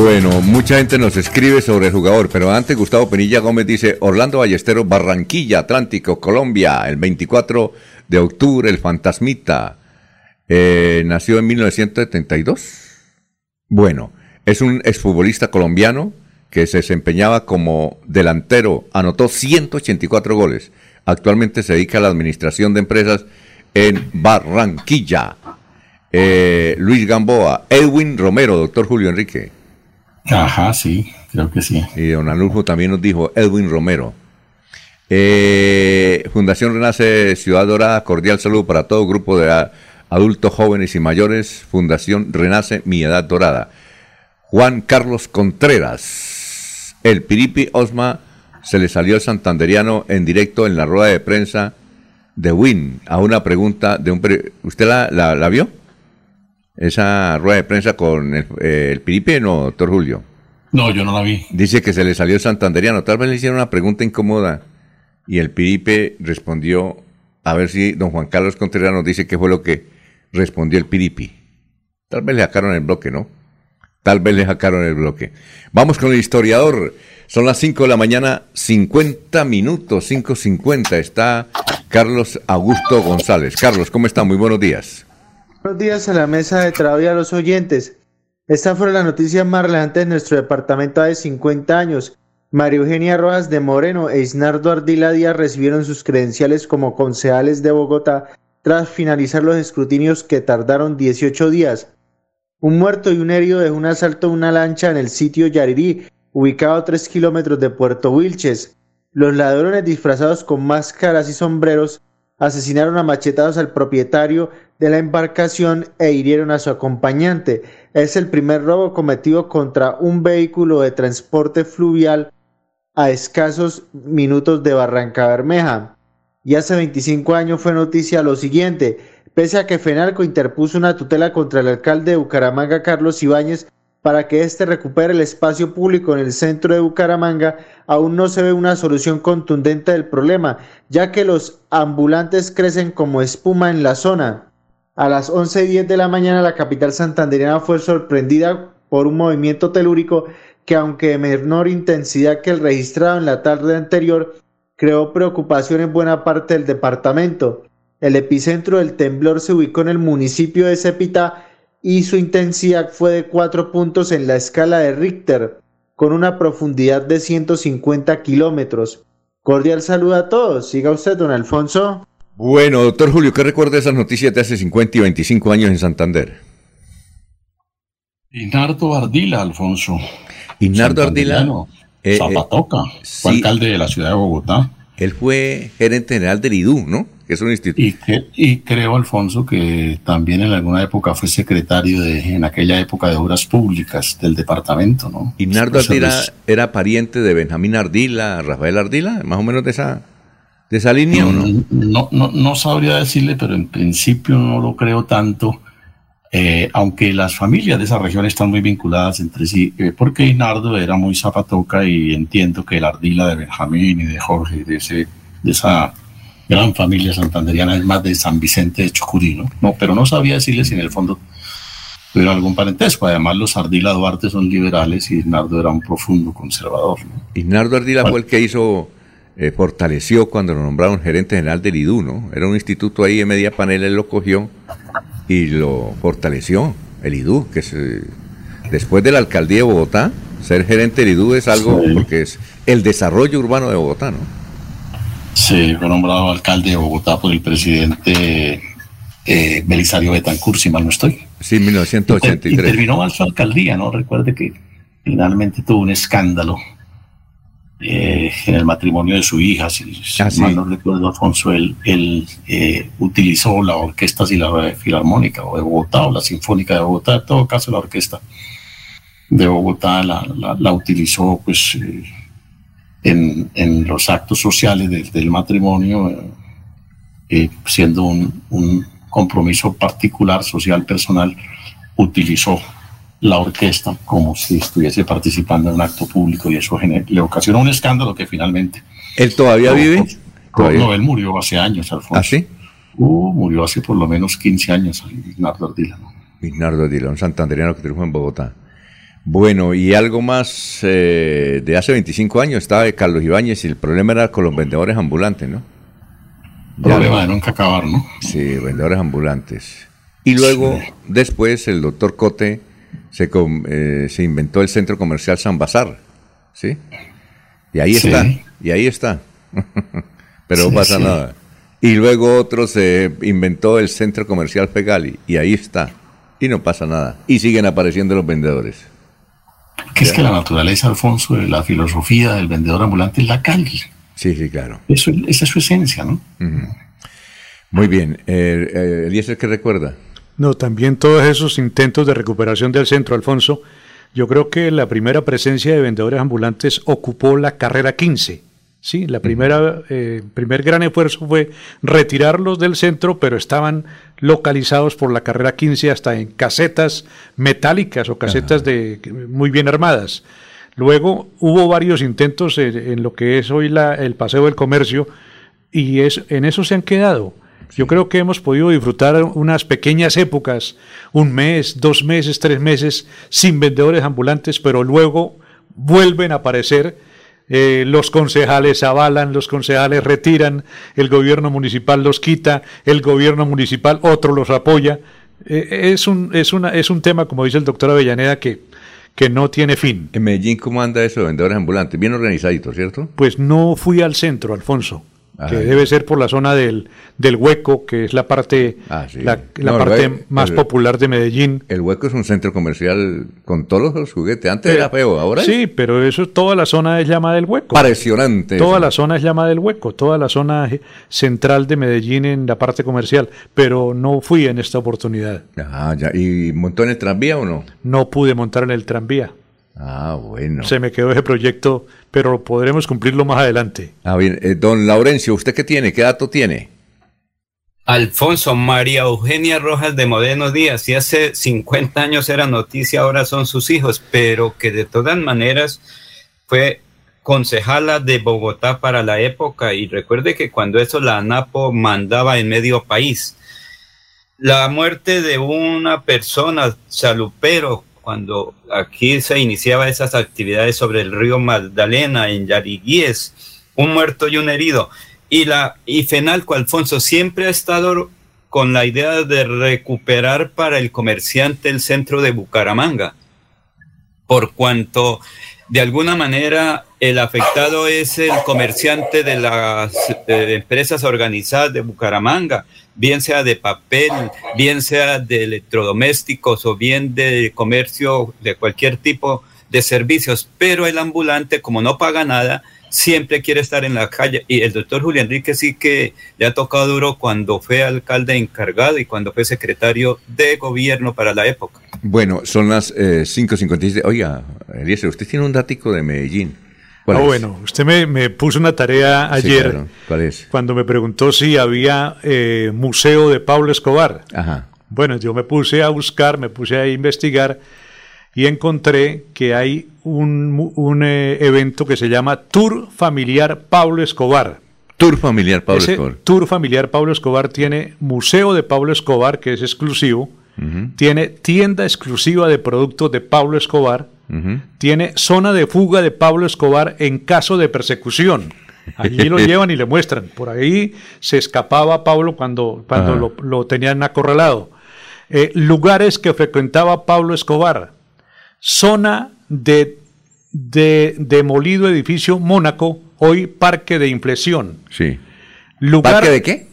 Bueno, mucha gente nos escribe sobre el jugador, pero antes Gustavo Penilla Gómez dice Orlando Ballesteros, Barranquilla, Atlántico, Colombia, el 24 de octubre, el fantasmita. Eh, nació en 1972. Bueno, es un exfutbolista colombiano que se desempeñaba como delantero, anotó 184 goles. Actualmente se dedica a la administración de empresas en Barranquilla. Eh, Luis Gamboa, Edwin Romero, doctor Julio Enrique. Ajá, sí, creo que sí. Y don Anulfo también nos dijo Edwin Romero. Eh, Fundación Renace Ciudad Dorada, cordial saludo para todo grupo de adultos jóvenes y mayores. Fundación Renace Mi Edad Dorada. Juan Carlos Contreras, el Piripi Osma se le salió el santanderiano en directo en la rueda de prensa de Win a una pregunta de un... ¿Usted la, la- la vio? Esa rueda de prensa con el, eh, el Piripi, no, doctor Julio. No, yo no la vi. Dice que se le salió el santanderiano. Tal vez le hicieron una pregunta incómoda y el Piripe respondió, a ver si don Juan Carlos Contreras nos dice qué fue lo que respondió el Piripi. Tal vez le sacaron el bloque, ¿no? Tal vez le sacaron el bloque. Vamos con el historiador. Son las 5 de la mañana, 50 minutos, 5.50. Está Carlos Augusto González. Carlos, ¿cómo está? Muy buenos días. Buenos días a la mesa de trabajo y a los oyentes. Esta fue la noticia más relevante de nuestro departamento de 50 años. María Eugenia Rojas de Moreno e Isnardo Ardila Díaz recibieron sus credenciales como concejales de Bogotá tras finalizar los escrutinios que tardaron 18 días. Un muerto y un herido dejó un asalto a una lancha en el sitio Yarirí, ubicado a 3 kilómetros de Puerto Wilches. Los ladrones disfrazados con máscaras y sombreros asesinaron a machetados al propietario de la embarcación e hirieron a su acompañante. Es el primer robo cometido contra un vehículo de transporte fluvial a escasos minutos de Barranca Bermeja. Y hace 25 años fue noticia lo siguiente. Pese a que FENALCO interpuso una tutela contra el alcalde de Bucaramanga, Carlos Ibáñez, para que éste recupere el espacio público en el centro de Bucaramanga, aún no se ve una solución contundente del problema, ya que los ambulantes crecen como espuma en la zona. A las 11 y 10 de la mañana la capital santanderiana fue sorprendida por un movimiento telúrico que aunque de menor intensidad que el registrado en la tarde anterior, creó preocupación en buena parte del departamento. El epicentro del temblor se ubicó en el municipio de Cepita y su intensidad fue de 4 puntos en la escala de Richter, con una profundidad de 150 kilómetros. Cordial saludo a todos. Siga usted, don Alfonso. Bueno, doctor Julio, ¿qué recuerda de esas noticias de hace 50 y 25 años en Santander? Inardo Ardila, Alfonso. Inardo Ardila. Eh, eh, Zapatoca. Fue sí. alcalde de la ciudad de Bogotá. Él fue gerente general del IDU, ¿no? Que es un instituto. Y, que- y creo, Alfonso, que también en alguna época fue secretario de, en aquella época de obras públicas del departamento, ¿no? Inardo Después Ardila era pariente de Benjamín Ardila, Rafael Ardila, más o menos de esa, de esa línea, ¿o no? No, no, no sabría decirle, pero en principio no lo creo tanto, eh, aunque las familias de esa región están muy vinculadas entre sí, eh, porque Inardo era muy zapatoca y entiendo que el Ardila de Benjamín y de Jorge, de, ese, de esa gran familia santanderiana, es más de San Vicente de Chucurí, ¿no? no pero no sabía decirle si en el fondo tuviera algún parentesco. Además, los Ardila Duarte son liberales y Isnardo era un profundo conservador. ¿no? Ardila fue el que hizo, eh, fortaleció cuando lo nombraron gerente general del IDU, ¿no? Era un instituto ahí en media panela, él lo cogió y lo fortaleció, el IDU, que se, después de la alcaldía de Bogotá, ser gerente del IDU es algo, Sí. porque es el desarrollo urbano de Bogotá, ¿no? Sí, fue nombrado alcalde de Bogotá por el presidente eh, Belisario Betancourt, si mal no estoy. Sí, Y 1983. terminó mal su alcaldía, ¿no? Recuerde que finalmente tuvo un escándalo eh, en el matrimonio de su hija, si, si Ah, sí. mal no recuerdo, Alfonso, él, él, eh, utilizó la orquesta y la filarmónica o de Bogotá o la sinfónica de Bogotá, en todo caso la orquesta de Bogotá la, la- la utilizó pues eh, en, en los actos sociales del, del matrimonio, siendo un, un compromiso particular, social, personal, utilizó la orquesta como si estuviese participando en un acto público y eso le ocasionó un escándalo que finalmente... ¿Él todavía vive? ¿Todavía? No, él murió hace años, Alfonso. ¿Ah, sí? Uh, murió hace por lo menos 15 años, Leonardo Ardila. ¿no? Isnardo Ardila, un santanderiano que triunfó en Bogotá. Bueno, y algo más eh, de hace 25 años estaba de Carlos Ibáñez y el problema era con los vendedores ambulantes, ¿no? Ya Problema de nunca acabar, ¿no? Sí, vendedores ambulantes. Y luego, después, el doctor Cote se, eh, se inventó el centro comercial San Bazar, ¿sí? Y ahí Sí. está, y ahí está. Pero no pasa sí. nada. Y luego otro se inventó el centro comercial Pegali, y ahí está. Y no pasa nada. Y siguen apareciendo los vendedores. Que es que la naturaleza, Alfonso, de la filosofía del vendedor ambulante es la calle. Sí, sí, claro. Eso, esa es su esencia, ¿no? Muy bien. Eh, eh, Eliezer, ¿qué recuerda? No, también todos esos intentos de recuperación del centro, Alfonso. Yo creo que la primera presencia de vendedores ambulantes ocupó la carrera 15. Sí, la primera, eh, primer gran esfuerzo fue retirarlos del centro, pero estaban localizados por la carrera 15 hasta en casetas metálicas o casetas de muy bien armadas. Luego hubo varios intentos en, en lo que es hoy la- el paseo del comercio y es, en eso se han quedado. Yo creo que hemos podido disfrutar unas pequeñas épocas, un mes, dos meses, tres meses, sin vendedores ambulantes, pero luego vuelven a aparecer. eh, los concejales avalan, los concejales retiran, el gobierno municipal los quita, el gobierno municipal otro los apoya. Eh, es, un, es, una, es un tema, como dice el doctor Avellaneda, que, que no tiene fin. En Medellín, ¿cómo anda eso de vendedores ambulantes? Bien organizadito, ¿cierto? Pues no fui al centro, Alfonso, que debe ser por la zona del, del hueco, que es la parte, Ah, sí. la, la No, el parte más el- popular de Medellín. El hueco es un centro comercial con todos los juguetes. Antes era feo, ahora Sí, pero eso, toda la zona es llamada el hueco. es impresionante. Toda eso. la zona es llamada el hueco, toda la zona central de Medellín en la parte comercial, pero no fui en esta oportunidad. Ah, ya. ¿Y montó en el tranvía o no? No pude montar en el tranvía. Ah, bueno. Se me quedó ese proyecto, pero podremos cumplirlo más adelante. Ah, bien. Eh, don Laurencio, ¿usted qué tiene? ¿Qué dato tiene? Alfonso María Eugenia Rojas de Modeno Díaz, y hace 50 años era noticia, ahora son sus hijos, pero que de todas maneras fue concejala de Bogotá para la época y recuerde que cuando eso la ANAPO mandaba en medio país. La muerte de una persona, Salupero, cuando aquí se iniciaba esas actividades sobre el río Magdalena en Yariguíes, un muerto y un herido. Y la y Fenalco Alfonso siempre ha estado con la idea de recuperar para el comerciante el centro de Bucaramanga, por cuanto de alguna manera el afectado es el comerciante de las eh, empresas organizadas de Bucaramanga, bien sea de papel, bien sea de electrodomésticos o bien de comercio de cualquier tipo de servicios, pero el ambulante como no paga nada, siempre quiere estar en la calle. Y el doctor Julio Enrique sí que le ha tocado duro cuando fue alcalde encargado y cuando fue secretario de gobierno para la época. Bueno, son las eh, 5.57. Oiga, Eliezer, usted tiene un dático de Medellín. ¿Cuál Ah, bueno, usted me, me puso una tarea Sí, ayer claro. ¿Cuál es? cuando me preguntó si había eh, museo de Pablo Escobar. Ajá. Bueno, yo me puse a buscar, me puse a investigar y encontré que hay un, un, eh, evento que se llama Tour Familiar Pablo Escobar. Tour familiar Pablo Ese Escobar. Tour familiar Pablo Escobar tiene museo de Pablo Escobar, que es exclusivo, tiene tienda exclusiva de productos de Pablo Escobar, tiene zona de fuga de Pablo Escobar en caso de persecución. Allí lo llevan y le muestran. Por ahí se escapaba Pablo cuando, cuando lo, lo tenían acorralado. Eh, lugares que frecuentaba Pablo Escobar. Zona de, de demolido edificio Mónaco, hoy Parque de Inflexión. Sí. Lugar, ¿Parque de qué?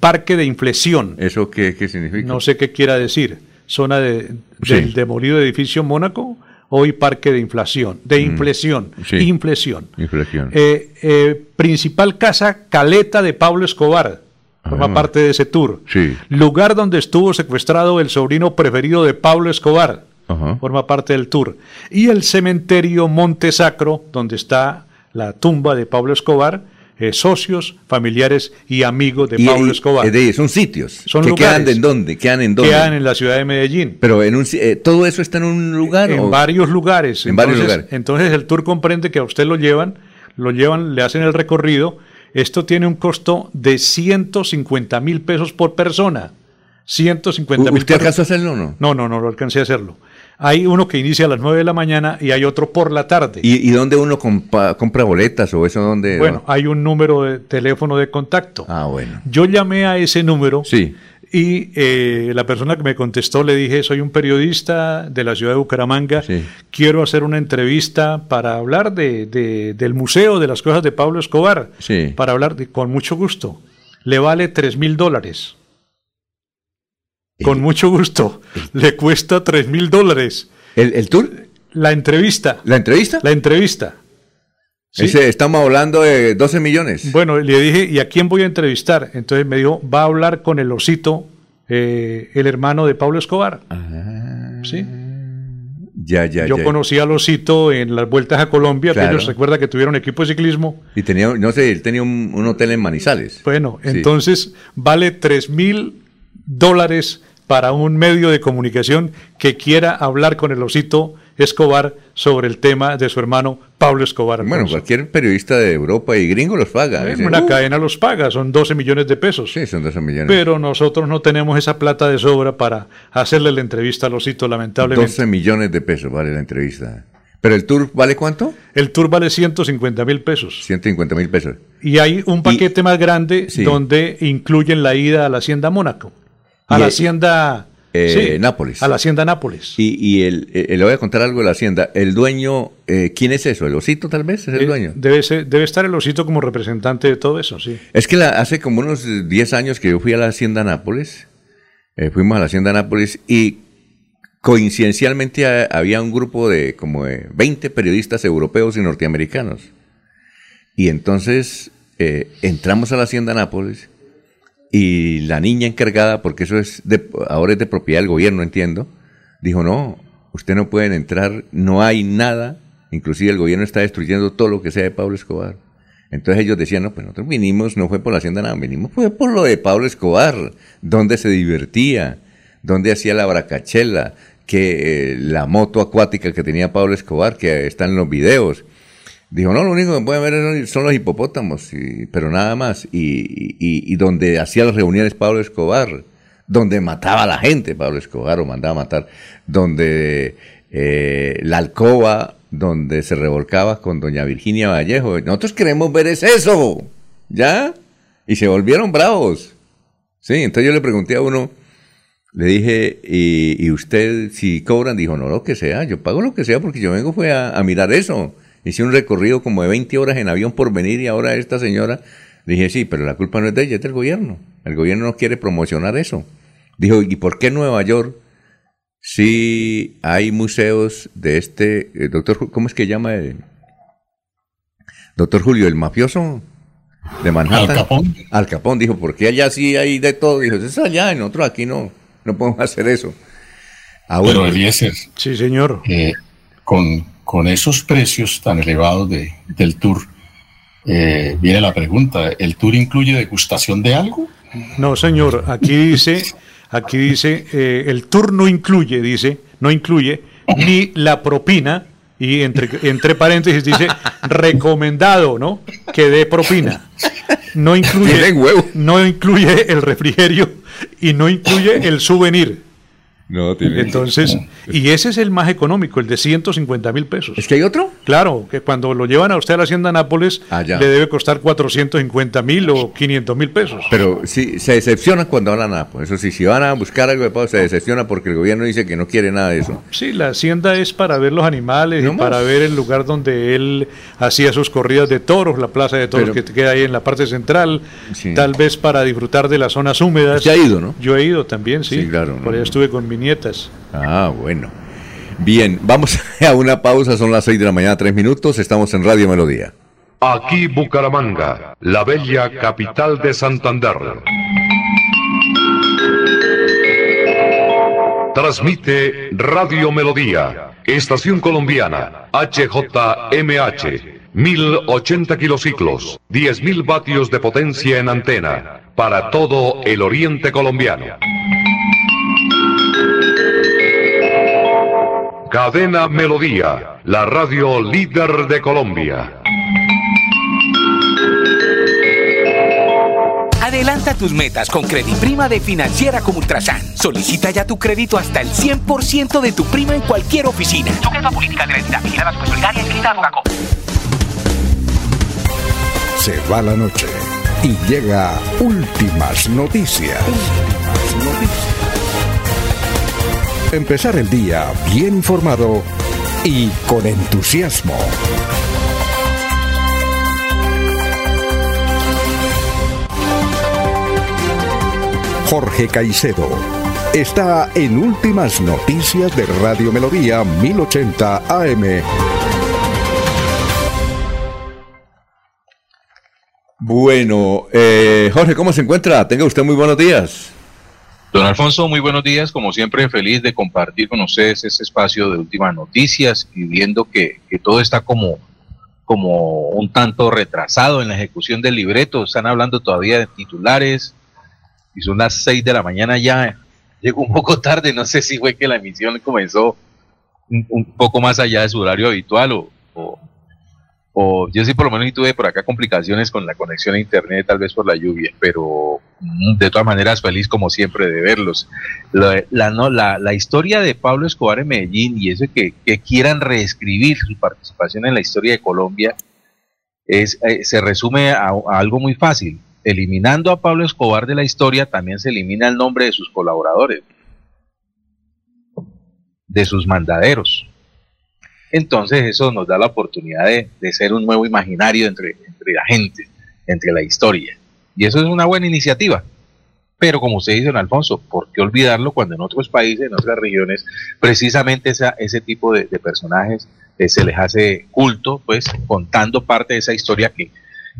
Parque de Inflexión. ¿Eso qué, qué significa? No sé qué quiera decir. Zona de, Sí. del demolido edificio Mónaco, hoy Parque de Inflación. De inflexión. Mm. sí. Inflexión. Inflexión. Eh, eh, principal casa Caleta de Pablo Escobar. Forma Ah. parte de ese tour. Sí. Lugar donde estuvo secuestrado el sobrino preferido de Pablo Escobar. Ajá. Forma parte del tour. Y el cementerio Monte Sacro, donde está la tumba de Pablo Escobar, eh, socios, familiares y amigos de Y- Pablo Escobar. es de- son sitios. Son que lugares. quedan en dónde? ¿Quedan en dónde? Quedan en la ciudad de Medellín. Pero en un, eh, todo eso está en un lugar. En o- varios lugares. En varios Entonces- lugares. Entonces el tour comprende que a usted lo llevan, lo llevan, le hacen el recorrido. Esto tiene un costo de 150 mil pesos por persona. 150 mil ¿Usted alcanzó a hacerlo o no? No, no, no lo alcancé a hacerlo. Hay uno que inicia a las 9 de la mañana y hay otro por la tarde. ¿Y, y dónde uno compa- compra boletas o eso dónde? bueno, hay un número de teléfono de contacto. Ah, bueno. Yo llamé a ese número Sí. y eh, la persona que me contestó le dije, soy un periodista de la ciudad de Bucaramanga, Sí. quiero hacer una entrevista para hablar de, de- del museo, de las cosas de Pablo Escobar, Sí. para hablar de, con mucho gusto. Le vale tres mil dólares. Con mucho gusto. Le cuesta tres mil dólares. ¿El, el tour? La entrevista. ¿La entrevista? La entrevista. Sí. Ese, estamos hablando de 12 millones. Bueno, le dije, ¿y a quién voy a entrevistar? Entonces me dijo, va a hablar con el osito, eh, el hermano de Pablo Escobar. Sí. Ya, ya, Yo ya. conocí al osito en las vueltas a Colombia, Claro. ellos recuerda que tuvieron equipo de ciclismo. Y tenía, no sé, él tenía un, un hotel en Manizales. Bueno, Sí. entonces vale tres mil dólares para un medio de comunicación que quiera hablar con el osito Escobar sobre el tema de su hermano Pablo Escobar. Bueno, cualquier periodista de Europa y gringo los paga. Eh, una uh, cadena los paga, son 12 millones de pesos. Sí, son 12 millones. Pero nosotros no tenemos esa plata de sobra para hacerle la entrevista al osito, lamentablemente. 12 millones de pesos vale la entrevista. ¿Pero el tour vale cuánto? El tour vale 150 mil pesos. 150 mil pesos. Y hay un paquete más grande Sí. donde incluyen la ida a la Hacienda Mónaco. A Y la el- Hacienda Eh, sí, Nápoles. A la Hacienda Nápoles. Y, y el, eh, le voy a contar algo de la hacienda. El dueño, eh, ¿quién es eso? ¿El osito tal vez? ¿Es el Eh, dueño? Debe, ser- debe estar el osito como representante de todo eso, sí. Es que la- hace como unos eh, 10 años que yo fui a la Hacienda Nápoles, eh, fuimos a la Hacienda Nápoles y coincidencialmente a- había un grupo de como de 20 periodistas europeos y norteamericanos. Y entonces eh, entramos a la Hacienda Nápoles y la niña encargada, porque eso es de, ahora es de propiedad del gobierno, entiendo, dijo, no, usted no pueden entrar, no hay nada, inclusive el gobierno está destruyendo todo lo que sea de Pablo Escobar. Entonces ellos decían, no, pues nosotros vinimos, no fue por la hacienda nada, vinimos fue por lo de Pablo Escobar, donde se divertía, donde hacía la bracachela, que eh, la moto acuática que tenía Pablo Escobar, que está en los videos. Dijo, no, lo único que pueden ver son los hipopótamos, y- pero nada más. Y, y- y donde hacía las reuniones Pablo Escobar, donde mataba a la gente Pablo Escobar o mandaba a matar, donde eh, la alcoba, donde se revolcaba con doña Virginia Vallejo. Nosotros queremos ver es eso, ¿ya? Y se volvieron bravos. Sí, entonces yo le pregunté a uno, le dije, ¿y, usted si cobran? Dijo, no, lo que sea, yo pago lo que sea porque yo vengo fue a mirar eso. Hice un recorrido como de 20 horas en avión por venir y ahora esta señora, dije, sí, pero la culpa no es de ella, es del gobierno. El gobierno no quiere promocionar eso. Dijo, ¿y por qué Nueva York sí hay museos de este, eh, doctor, ¿cómo es que llama? el doctor Julio, el mafioso de Manhattan. Al Capón. Al Capón, dijo, porque allá sí hay de todo. Dijo, eso es allá, en otro aquí no, no podemos hacer eso. Ah, Pero bueno, Eliezer, Sí, señor. eh, con, con esos precios tan elevados de, del tour, eh, viene la pregunta, ¿el tour incluye degustación de algo? No, señor, aquí dice, aquí dice, eh, el tour no incluye, dice, no incluye ni la propina, y entre, entre paréntesis dice, recomendado, ¿no? Que dé propina. no incluye, no incluye el refrigerio y no incluye el souvenir. No, tiene. Entonces, y ese es el más económico, el de 150 mil pesos. ¿Es que hay otro? Claro, que cuando lo llevan a usted a la Hacienda Nápoles, Ah, ya. le debe costar 450 mil o 500 mil pesos. Pero sí, se decepcionan cuando van a Napo. Eso sí, si van a buscar algo de pago, se decepciona porque el gobierno dice que no quiere nada de eso. Sí, la hacienda es para ver los animales No y más. para ver el lugar donde él hacía sus corridas de toros, la plaza de toros Pero- que queda ahí en la parte central, Sí. tal vez para disfrutar de las zonas húmedas. Usted ha ido, ¿no? Yo he ido también, sí. Sí, claro, Por no, allá no. estuve con mis nietas. Ah, bueno. Bien, vamos a una pausa, son las 6 de la mañana, 3 minutos, estamos en Radio Melodía. Aquí Bucaramanga, la bella capital de Santander. Transmite Radio Melodía, Estación Colombiana, HJMH, 1080 kilociclos, 10.000 vatios de potencia en antena, para todo el oriente colombiano. Cadena Melodía, la radio líder de Colombia. Adelanta tus metas con Prima de Financiera como Ultrasan. Solicita ya tu crédito hasta el 100% de tu prima en cualquier oficina. Sujeto a política de la entidad. Vigila la solidaria inscrita a. Se va la noche y llega últimas noticias. Últimas noticias. Empezar el día bien informado y con entusiasmo. Jorge Caicedo está en Últimas Noticias de Radio Melodía 1080 AM. Bueno, eh, Jorge, ¿cómo se encuentra? Tenga usted muy buenos días. Don Alfonso, muy buenos días. Como siempre, feliz de compartir con ustedes este espacio de últimas noticias y viendo que, que todo está como, como un tanto retrasado en la ejecución del libreto. Están hablando todavía de titulares y son las 6 de la mañana ya. Llegó un poco tarde, no sé si fue que la emisión comenzó un, poco más allá de su horario habitual o, o yo sí por lo menos tuve por acá complicaciones con la conexión a internet, tal vez por la lluvia, pero mm, de todas maneras feliz como siempre de verlos. La, historia de Pablo Escobar en Medellín y eso que, quieran reescribir su participación en la historia de Colombia es, eh, se resume a algo muy fácil. Eliminando a Pablo Escobar de la historia, también se elimina el nombre de sus colaboradores, de sus mandaderos. Entonces eso nos da la oportunidad de, de ser un nuevo imaginario entre, entre la gente, entre la historia. Y eso es una buena iniciativa. Pero como usted dice, don Alfonso, ¿por qué olvidarlo cuando en otros países, en otras regiones, precisamente esa, ese tipo de, de personajes eh, se les hace culto, pues contando parte de esa historia que,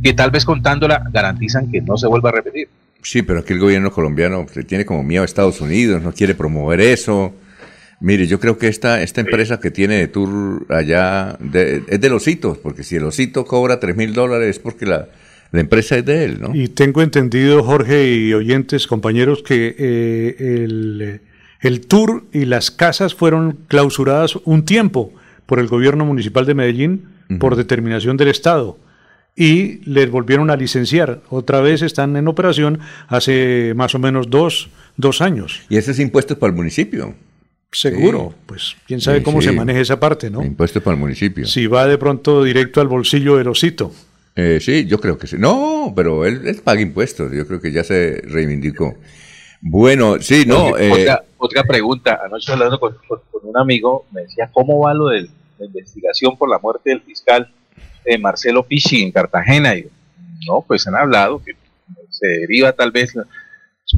que tal vez contándola garantizan que no se vuelva a repetir? Sí, pero aquí el gobierno colombiano tiene como miedo a Estados Unidos, no quiere promover eso. Mire, yo creo que esta, esta empresa que tiene de tour allá de- es de los hitos, porque si el osito cobra tres mil dólares es porque la, la empresa es de él, ¿no? Y tengo entendido, Jorge y oyentes, compañeros, que eh, el, el tour y las casas fueron clausuradas un tiempo por el gobierno municipal de Medellín por determinación del Estado y les volvieron a licenciar. Otra vez están en operación hace más o menos dos, dos años. Y ese es impuestos para el municipio. Seguro, Sí. pues quién sabe Sí, cómo se maneja esa parte, ¿no? Impuestos para el municipio. Si va de pronto directo al bolsillo del osito. Eh, sí, yo creo que sí. No, pero él, él paga impuestos. Yo creo que ya se reivindicó. Bueno, sí, no. Eh, otra, otra pregunta. Anoche hablando con, con- con un amigo, me decía, ¿cómo va lo de la investigación por la muerte del fiscal eh, Marcelo Pichi en Cartagena? Y yo, no, pues han hablado que se deriva tal vez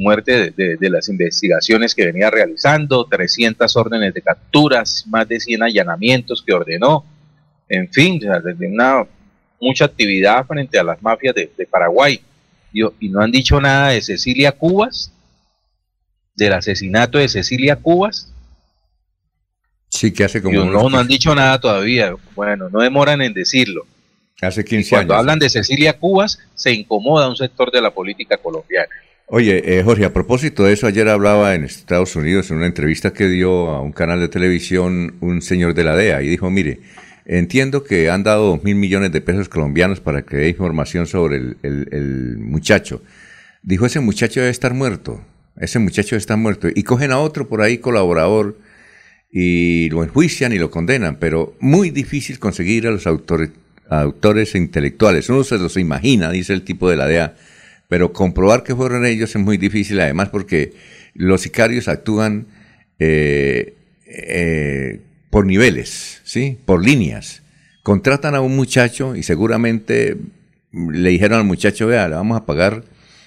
muerte de, de- de las investigaciones que venía realizando, 300 órdenes de capturas, más de 100 allanamientos que ordenó, en fin, desde una mucha actividad frente a las mafias de, de Paraguay. Y no han dicho nada de Cecilia Cubas, del asesinato de Cecilia Cubas. sí, que hace como Yo, no, no han dicho nada todavía. Bueno, no demoran en decirlo. Hace 15 Cuando años. hablan de Cecilia Cubas, se incomoda un sector de la política colombiana. Oye, eh, Jorge, a propósito de eso, ayer hablaba en Estados Unidos en una entrevista que dio a un canal de televisión un señor de la DEA y dijo, mire, Entiendo que han dado dos mil millones de pesos colombianos para que dé información sobre el, muchacho. Dijo, ese muchacho debe estar muerto. Ese muchacho estar muerto. Y cogen a otro por ahí, colaborador, y lo enjuician y lo condenan. Pero muy difícil conseguir a los autores, autores intelectuales. Uno se los imagina, dice el tipo de la DEA. Pero comprobar que fueron ellos es muy difícil, además porque los sicarios actúan eh, eh, por niveles, ¿sí? Por líneas. Contratan a un muchacho y seguramente le dijeron al muchacho, vea, le vamos a pagar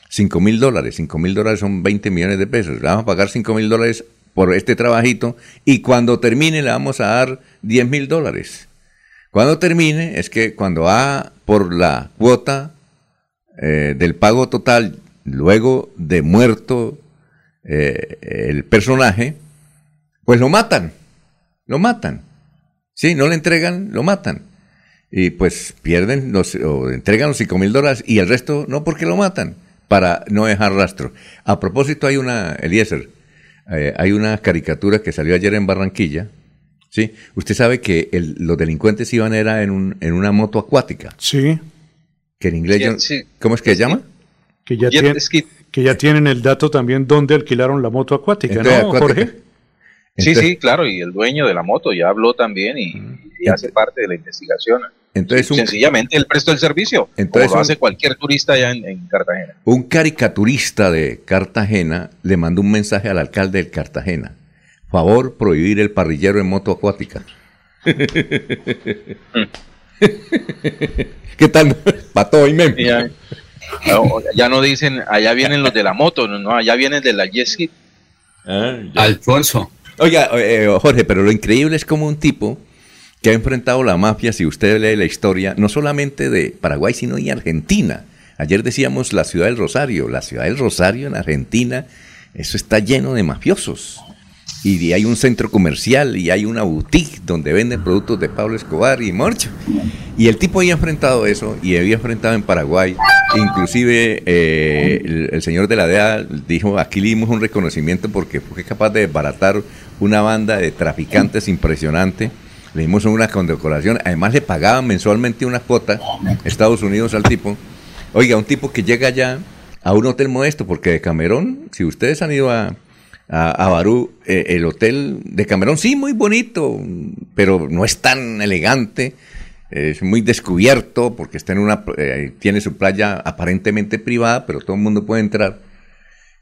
5 mil dólares. 5 mil dólares son 20 millones de pesos. Le vamos a pagar 5 mil dólares por este trabajito y cuando termine le vamos a dar 10 mil dólares. Cuando termine es que cuando va por la cuota eh, del pago total, luego de muerto eh, el personaje, pues lo matan, lo matan. Sí, no le entregan, lo matan. Y pues pierden los, o entregan los 5 mil dólares y el resto no porque lo matan, para no dejar rastro. A propósito, hay una, Eliezer, eh, hay una caricatura que salió ayer en Barranquilla. Sí, usted sabe que el- los delincuentes iban era en, un, en una moto acuática. Sí. Que en inglés, yo-. ¿cómo es que se llama? Que ya, Jet tienen, que ya tienen el dato también dónde alquilaron la moto acuática, Entonces, ¿no, acuática. Jorge? Sí, Entonces- sí, claro, y el dueño de la moto ya habló también y, y hace parte de la investigación. Entonces, un- Sencillamente él prestó el servicio, Entonces, como lo un- hace cualquier turista allá en, en Cartagena. Un caricaturista de Cartagena le mandó un mensaje al alcalde de Cartagena. Favor, prohibir el parrillero en moto acuática. ¿Qué tal? Pato y mem. Y Ya, no, ya no dicen, allá vienen los de la moto, no, no, allá vienen de la jet ski. Alfonso. Oiga, eh, Jorge, pero lo increíble es como un tipo que ha enfrentado la mafia, si usted lee la historia, no solamente de Paraguay, sino de Argentina. Ayer decíamos la ciudad del Rosario. La ciudad del Rosario en Argentina, eso está lleno de mafiosos. Y hay un centro comercial y hay una boutique donde venden productos de Pablo Escobar y Morcho. Y el tipo había enfrentado eso y había enfrentado en Paraguay. Inclusive eh, el, el señor de la DEA dijo, aquí le dimos un reconocimiento porque fue capaz de desbaratar una banda de traficantes impresionante. Le dimos una condecoración. Además le pagaban mensualmente una cuota Estados Unidos al tipo. Oiga, un tipo que llega allá a un hotel modesto, porque de Camerón, si ustedes han ido a, a, Barú, eh, el hotel de Camerón, sí, muy bonito, pero no es tan elegante, es muy descubierto, porque está en una, eh, tiene su playa aparentemente privada, pero todo el mundo puede entrar.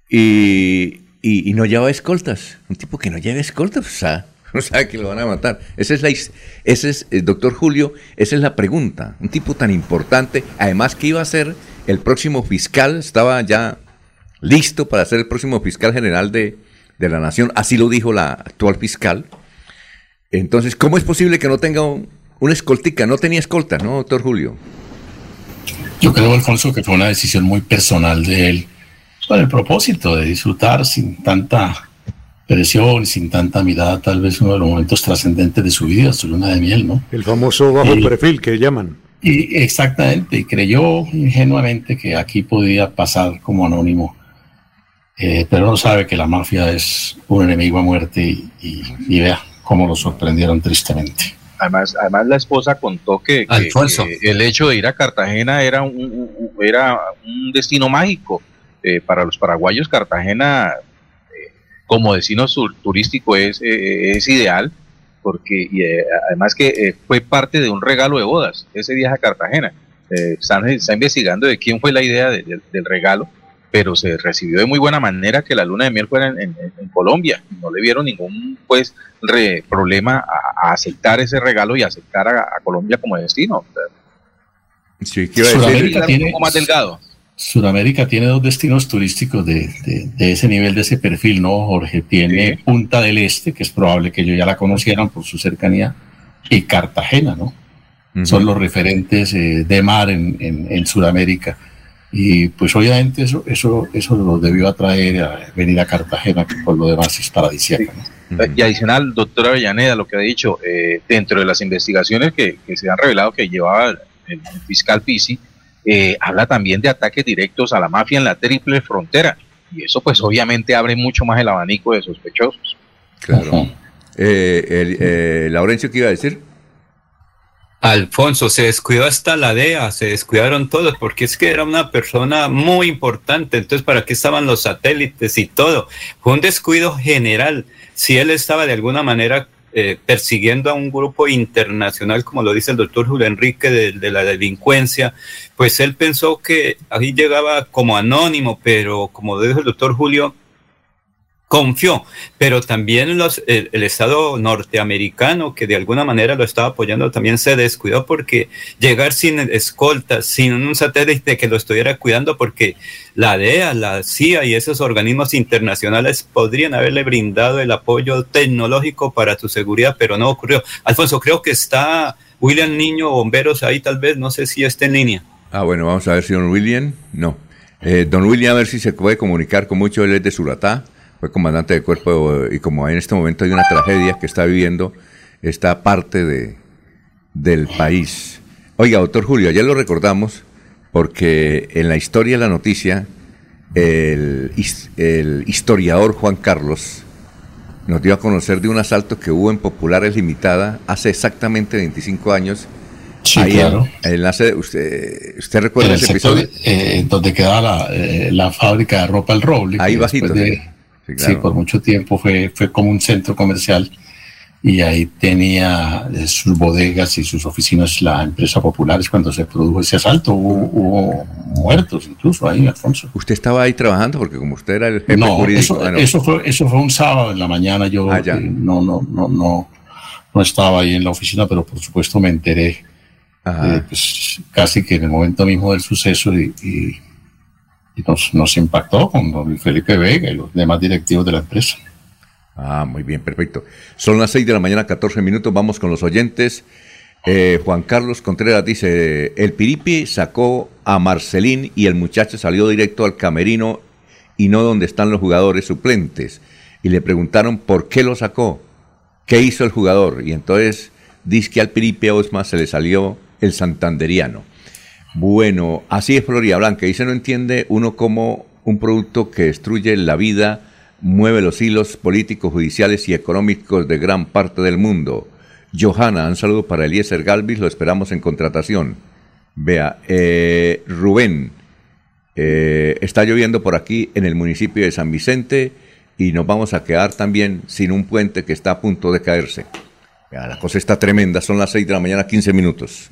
Y, y, no lleva escoltas, un tipo que no lleva escoltas, o sea, no sabe que lo van a matar. Esa es la, ese es, eh, doctor Julio, esa es la pregunta. Un tipo tan importante, además que iba a ser el próximo fiscal, estaba ya listo para ser el próximo fiscal general de, de la nación, así lo dijo la actual fiscal. Entonces, ¿cómo es posible que no tenga un, una escoltica? No tenía escolta, ¿no, doctor Julio? Yo creo, Alfonso, que fue una decisión muy personal de él, con el propósito de disfrutar sin tanta presión, sin tanta mirada, tal vez uno de los momentos trascendentes de su vida, su luna de miel, ¿no? El famoso bajo Y- perfil que llaman. Y exactamente, y creyó ingenuamente que aquí podía pasar como anónimo, Eh, pero no sabe que la mafia es un enemigo a muerte y, y- y vea cómo lo sorprendieron tristemente. Además, además la esposa contó que, que- Alfonso. que el hecho de ir a Cartagena era un, era un destino mágico. Eh, para los paraguayos, Cartagena eh, como destino sur- turístico es, eh, es ideal, porque y, eh, además que eh, fue parte de un regalo de bodas, ese viaje a Cartagena. Eh, están, está investigando de quién fue la idea de- de- del regalo, pero se recibió de muy buena manera que la luna de miel fuera en, en- en Colombia. No le vieron ningún pues re- problema a, a aceptar ese regalo y aceptar a, a Colombia como destino. Sí, Sudamérica un tiene, poco más delgado. Sudamérica tiene dos destinos turísticos de, de- de ese nivel, de ese perfil, ¿no, Jorge? Tiene Punta del Este, que es probable que ellos ya la conocieran por su cercanía, y Cartagena, ¿no? Son los referentes eh, de mar en, en, en Sudamérica. Y pues obviamente eso, eso, eso lo debió atraer a venir a Cartagena, que por lo demás es paradisíaca. ¿no? Y adicional, doctora Avellaneda, lo que ha dicho, eh, dentro de las investigaciones que, que se han revelado que llevaba el, el fiscal Pisi, eh, habla también de ataques directos a la mafia en la triple frontera. Y eso pues obviamente abre mucho más el abanico de sospechosos. Claro. Eh, el, eh, Laurencio, ¿qué iba a decir? Alfonso, se descuidó hasta la DEA, se descuidaron todos, porque es que era una persona muy importante, entonces ¿para qué estaban los satélites y todo? Fue un descuido general. Si él estaba de alguna manera eh, persiguiendo a un grupo internacional, como lo dice el doctor Julio Enrique, de, la delincuencia, pues él pensó que ahí llegaba como anónimo, pero como dijo el doctor Julio, confió, pero también los, el, Estado norteamericano, que de alguna manera lo estaba apoyando, también se descuidó porque llegar sin escoltas, sin un satélite que lo estuviera cuidando, porque la DEA, la CIA y esos organismos internacionales podrían haberle brindado el apoyo tecnológico para su seguridad, pero no ocurrió. Alfonso, creo que está William Niño, bomberos ahí tal vez, no sé si está en línea. Ah, bueno, vamos a ver si don William, no. Eh, don William, a ver si se puede comunicar con mucho, él es de Suratá fue comandante de cuerpo y como en este momento hay una tragedia que está viviendo esta parte de, del país. Oiga, doctor Julio, ayer lo recordamos porque en la historia de la noticia el, el historiador Juan Carlos nos dio a conocer de un asalto que hubo en Populares Limitada hace exactamente 25 años. Sí, Ahí claro. Enlace, usted, ¿usted recuerda ese sector, episodio? Eh, donde quedaba la, eh, la, fábrica de ropa El Roble. Ahí bajito. De, Sí, claro. sí, por mucho tiempo fue, fue como un centro comercial y ahí tenía sus bodegas y sus oficinas la empresa Populares cuando se produjo ese asalto. Hubo, hubo, muertos incluso ahí, Alfonso. ¿Usted estaba ahí trabajando? Porque como usted era el jefe no, jurídico... Eso, ah, no. eso, fue, eso fue un sábado en la mañana. Yo Ah, eh, no, no, no, no, no estaba ahí en la oficina, pero por supuesto me enteré eh, pues, casi que en el momento mismo del suceso y, y y nos, impactó con don Felipe Vega y los demás directivos de la empresa. Ah, muy bien, perfecto. Son las 6 de la mañana, 14 minutos, vamos con los oyentes. Eh, Juan Carlos Contreras dice, el Piripi sacó a Marcelín y el muchacho salió directo al camerino y no donde están los jugadores suplentes. Y le preguntaron por qué lo sacó, qué hizo el jugador. Y entonces dice que al Piripi Osma se le salió el santanderiano. Bueno, así es Floria Blanca. Dice, no entiende uno cómo un producto que destruye la vida mueve los hilos políticos, judiciales y económicos de gran parte del mundo. Johanna, un saludo para Eliezer Galvis, lo esperamos en contratación. Vea, eh, Rubén, eh, está lloviendo por aquí en el municipio de San Vicente y nos vamos a quedar también sin un puente que está a punto de caerse. Vea, la cosa está tremenda, son las 6 de la mañana, 15 minutos.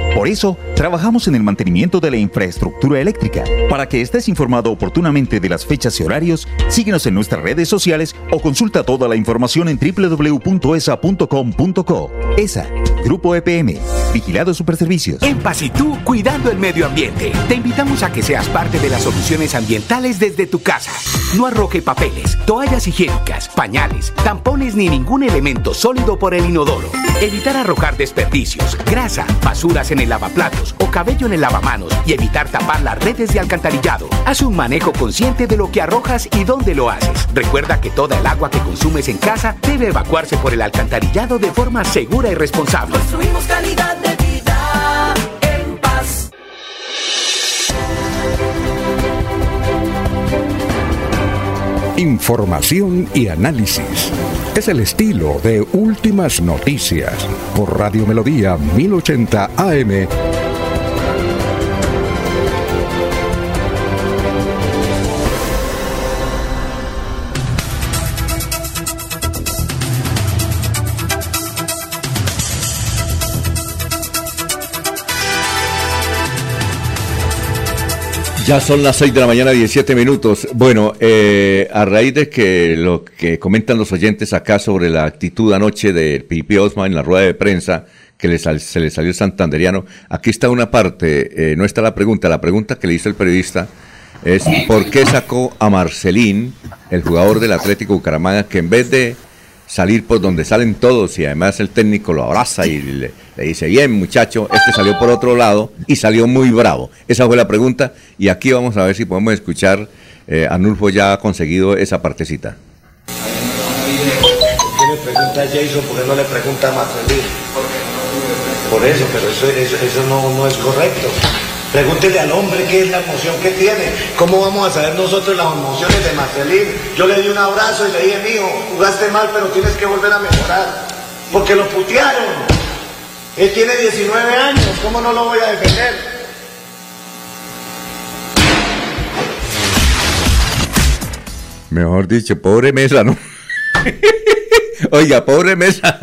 Por eso, trabajamos en el mantenimiento de la infraestructura eléctrica. Para que estés informado oportunamente de las fechas y horarios, síguenos en nuestras redes sociales o consulta toda la información en www.esa.com.co. ESA, Grupo EPM, Vigilado Superservicios. En Pasitú, cuidando el medio ambiente. Te invitamos a que seas parte de las soluciones ambientales desde tu casa. No arroje papeles, toallas higiénicas, pañales, tampones ni ningún elemento sólido por el inodoro. Evitar arrojar desperdicios, grasa, basuras en el lavaplatos o cabello en el lavamanos y evitar tapar las redes de alcantarillado. Haz un manejo consciente de lo que arrojas y dónde lo haces. Recuerda que toda el agua que consumes en casa debe evacuarse por el alcantarillado de forma segura y responsable. Construimos calidad de vida en paz. Información y análisis. Es el estilo de Últimas Noticias por Radio Melodía 1080 AM. Ya son las 6 de la mañana, 17 minutos. Bueno, eh, a raíz de que lo que comentan los oyentes acá sobre la actitud anoche de Pipi Osma en la rueda de prensa, que se le salió el santanderiano, aquí está una parte, eh, no está la pregunta, la pregunta que le hizo el periodista es ¿por qué sacó a Marcelín, el jugador del Atlético Bucaramanga, que en vez de salir por donde salen todos y además el técnico lo abraza y le, dice, bien muchacho, este salió por otro lado y salió muy bravo. Esa fue la pregunta y aquí vamos a ver si podemos escuchar, eh, Anulfo ya ha conseguido esa partecita. ¿Qué le pregunta Jason? ¿Por qué no le pregunta a? Por eso, pero eso, eso, eso no es correcto. Pregúntele al hombre qué es la emoción que tiene. ¿Cómo vamos a saber nosotros las emociones de Marcelín? Yo le di un abrazo y le dije, mijo, jugaste mal, pero tienes que volver a mejorar. Porque lo putearon. Él tiene 19 años, ¿cómo no lo voy a defender? Mejor dicho, pobre mesa, ¿no? Oiga, pobre mesa.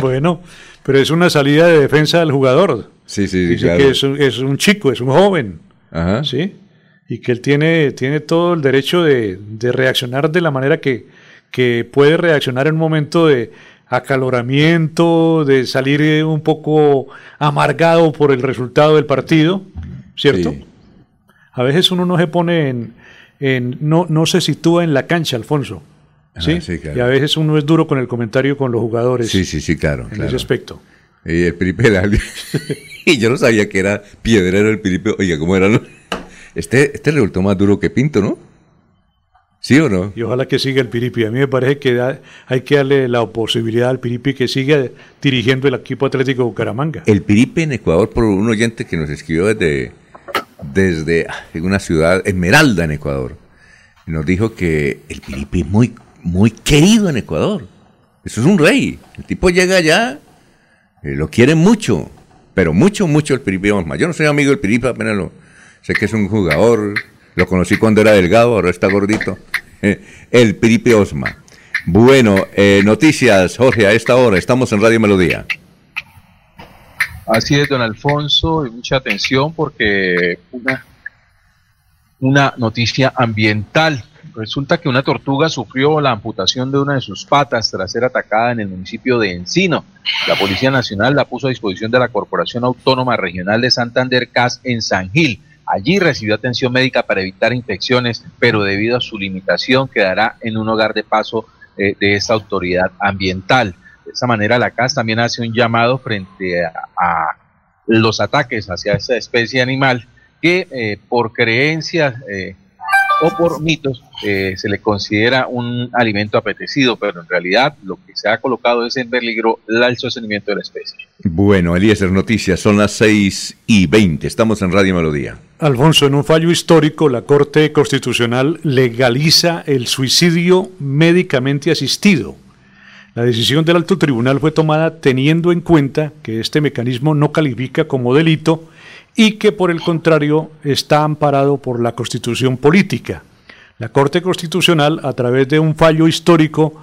Bueno, pero es una salida de defensa del jugador. Sí, sí, Dice claro. que es un, es un chico, es un joven. Ajá. ¿Sí? Y que él tiene, tiene todo el derecho de, de reaccionar de la manera que, que puede reaccionar en un momento de acaloramiento, de salir un poco amargado por el resultado del partido, ¿cierto? A veces uno no se pone en, en- no, no se sitúa en la cancha, Alfonso. ¿sí? Ah, sí, claro. Y a veces uno es duro con el comentario con los jugadores. Sí, sí, sí, claro. En claro. ese aspecto. Y el Piripe era- y yo no sabía que era piedrero el Piripe. Oiga, ¿cómo era? no? Este, este resultó más duro que Pinto, ¿no? ¿Sí o no? Y ojalá que siga el Piripi. A mí me parece que da- hay que darle la posibilidad al Piripi que siga dirigiendo el equipo Atlético Bucaramanga. El Piripe en Ecuador, por un oyente que nos escribió desde, desde ah, una ciudad, Esmeralda, en Ecuador, nos dijo que el Piripe es muy, muy querido en Ecuador. Eso es un rey. El tipo llega allá, eh, lo quieren mucho, pero mucho, mucho el Piripe Osma. Yo no soy amigo del Piripe, apenas lo sé que es un jugador, lo conocí cuando era delgado, ahora está gordito. El Piripe Osma. Bueno, eh, noticias, Jorge, a esta hora estamos en Radio Melodía. Así es, don Alfonso, y mucha atención porque una, una noticia ambiental. Resulta que una tortuga sufrió la amputación de una de sus patas tras ser atacada en el municipio de Encino. La Policía Nacional la puso a disposición de la Corporación Autónoma Regional de Santander CAS en San Gil. Allí recibió atención médica para evitar infecciones, pero debido a su limitación quedará en un hogar de paso eh, de esta autoridad ambiental. De esa manera, la CAS también hace un llamado frente a, los ataques hacia esta especie animal que eh, por creencias eh, o por mitos eh, se le considera un alimento apetecido, pero en realidad lo que se ha colocado es en peligro el sostenimiento de la especie. Bueno, Eliezer, noticias, son las 6 y 20, estamos en Radio Melodía. Alfonso, en un fallo histórico, la Corte Constitucional legaliza el suicidio médicamente asistido. La decisión del alto tribunal fue tomada teniendo en cuenta que este mecanismo no califica como delito y que por el contrario está amparado por la Constitución política. La Corte Constitucional, a través de un fallo histórico,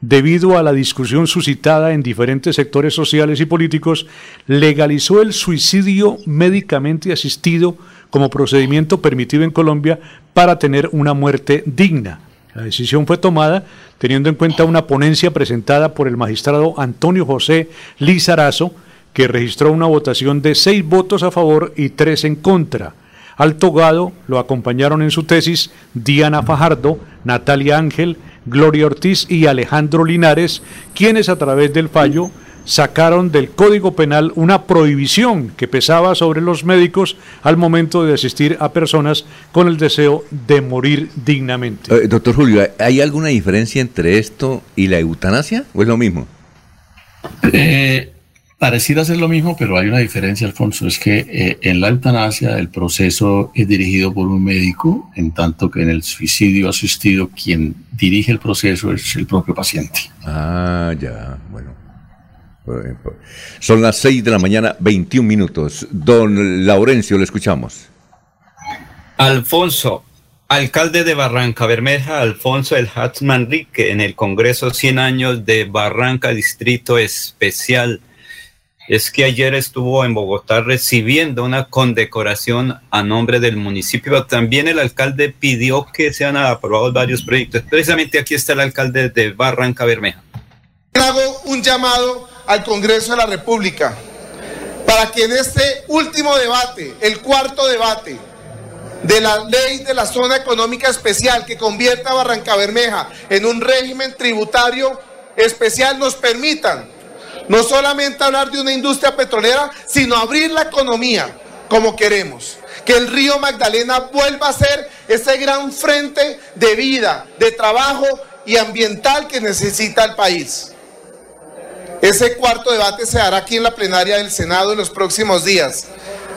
debido a la discusión suscitada en diferentes sectores sociales y políticos, legalizó el suicidio médicamente asistido como procedimiento permitido en Colombia para tener una muerte digna. La decisión fue tomada teniendo en cuenta una ponencia presentada por el magistrado Antonio José Lizarazo, que registró una votación de seis votos a favor y tres en contra. Al togado lo acompañaron en su tesis Diana Fajardo, Natalia Ángel, Gloria Ortiz y Alejandro Linares, quienes a través del fallo sacaron del Código Penal una prohibición que pesaba sobre los médicos al momento de asistir a personas con el deseo de morir dignamente. Eh, doctor Julio, ¿hay alguna diferencia entre esto y la eutanasia o es lo mismo? Eh, pareciera ser lo mismo, pero hay una diferencia, Alfonso, es que eh, en la eutanasia el proceso es dirigido por un médico, en tanto que en el suicidio asistido quien dirige el proceso es el propio paciente. Ah, ya, bueno. Pues, Son las 6 de la mañana, 21 minutos. Don Laurencio, le escuchamos. Alfonso, alcalde de Barranca Bermeja, Alfonso El Hatz Manrique, en el Congreso 100 años de Barranca Distrito Especial. Es que ayer estuvo en Bogotá recibiendo una condecoración a nombre del municipio. También el alcalde pidió que sean aprobados varios proyectos. Precisamente aquí está el alcalde de Barranca Bermeja. Hago un llamado al Congreso de la República para que en este último debate, el cuarto debate de la ley de la zona económica especial que convierta a Barranca Bermeja en un régimen tributario especial, nos permitan no solamente hablar de una industria petrolera, sino abrir la economía como queremos. Que el río Magdalena vuelva a ser ese gran frente de vida, de trabajo y ambiental que necesita el país. Ese cuarto debate se hará aquí en la plenaria del Senado en los próximos días.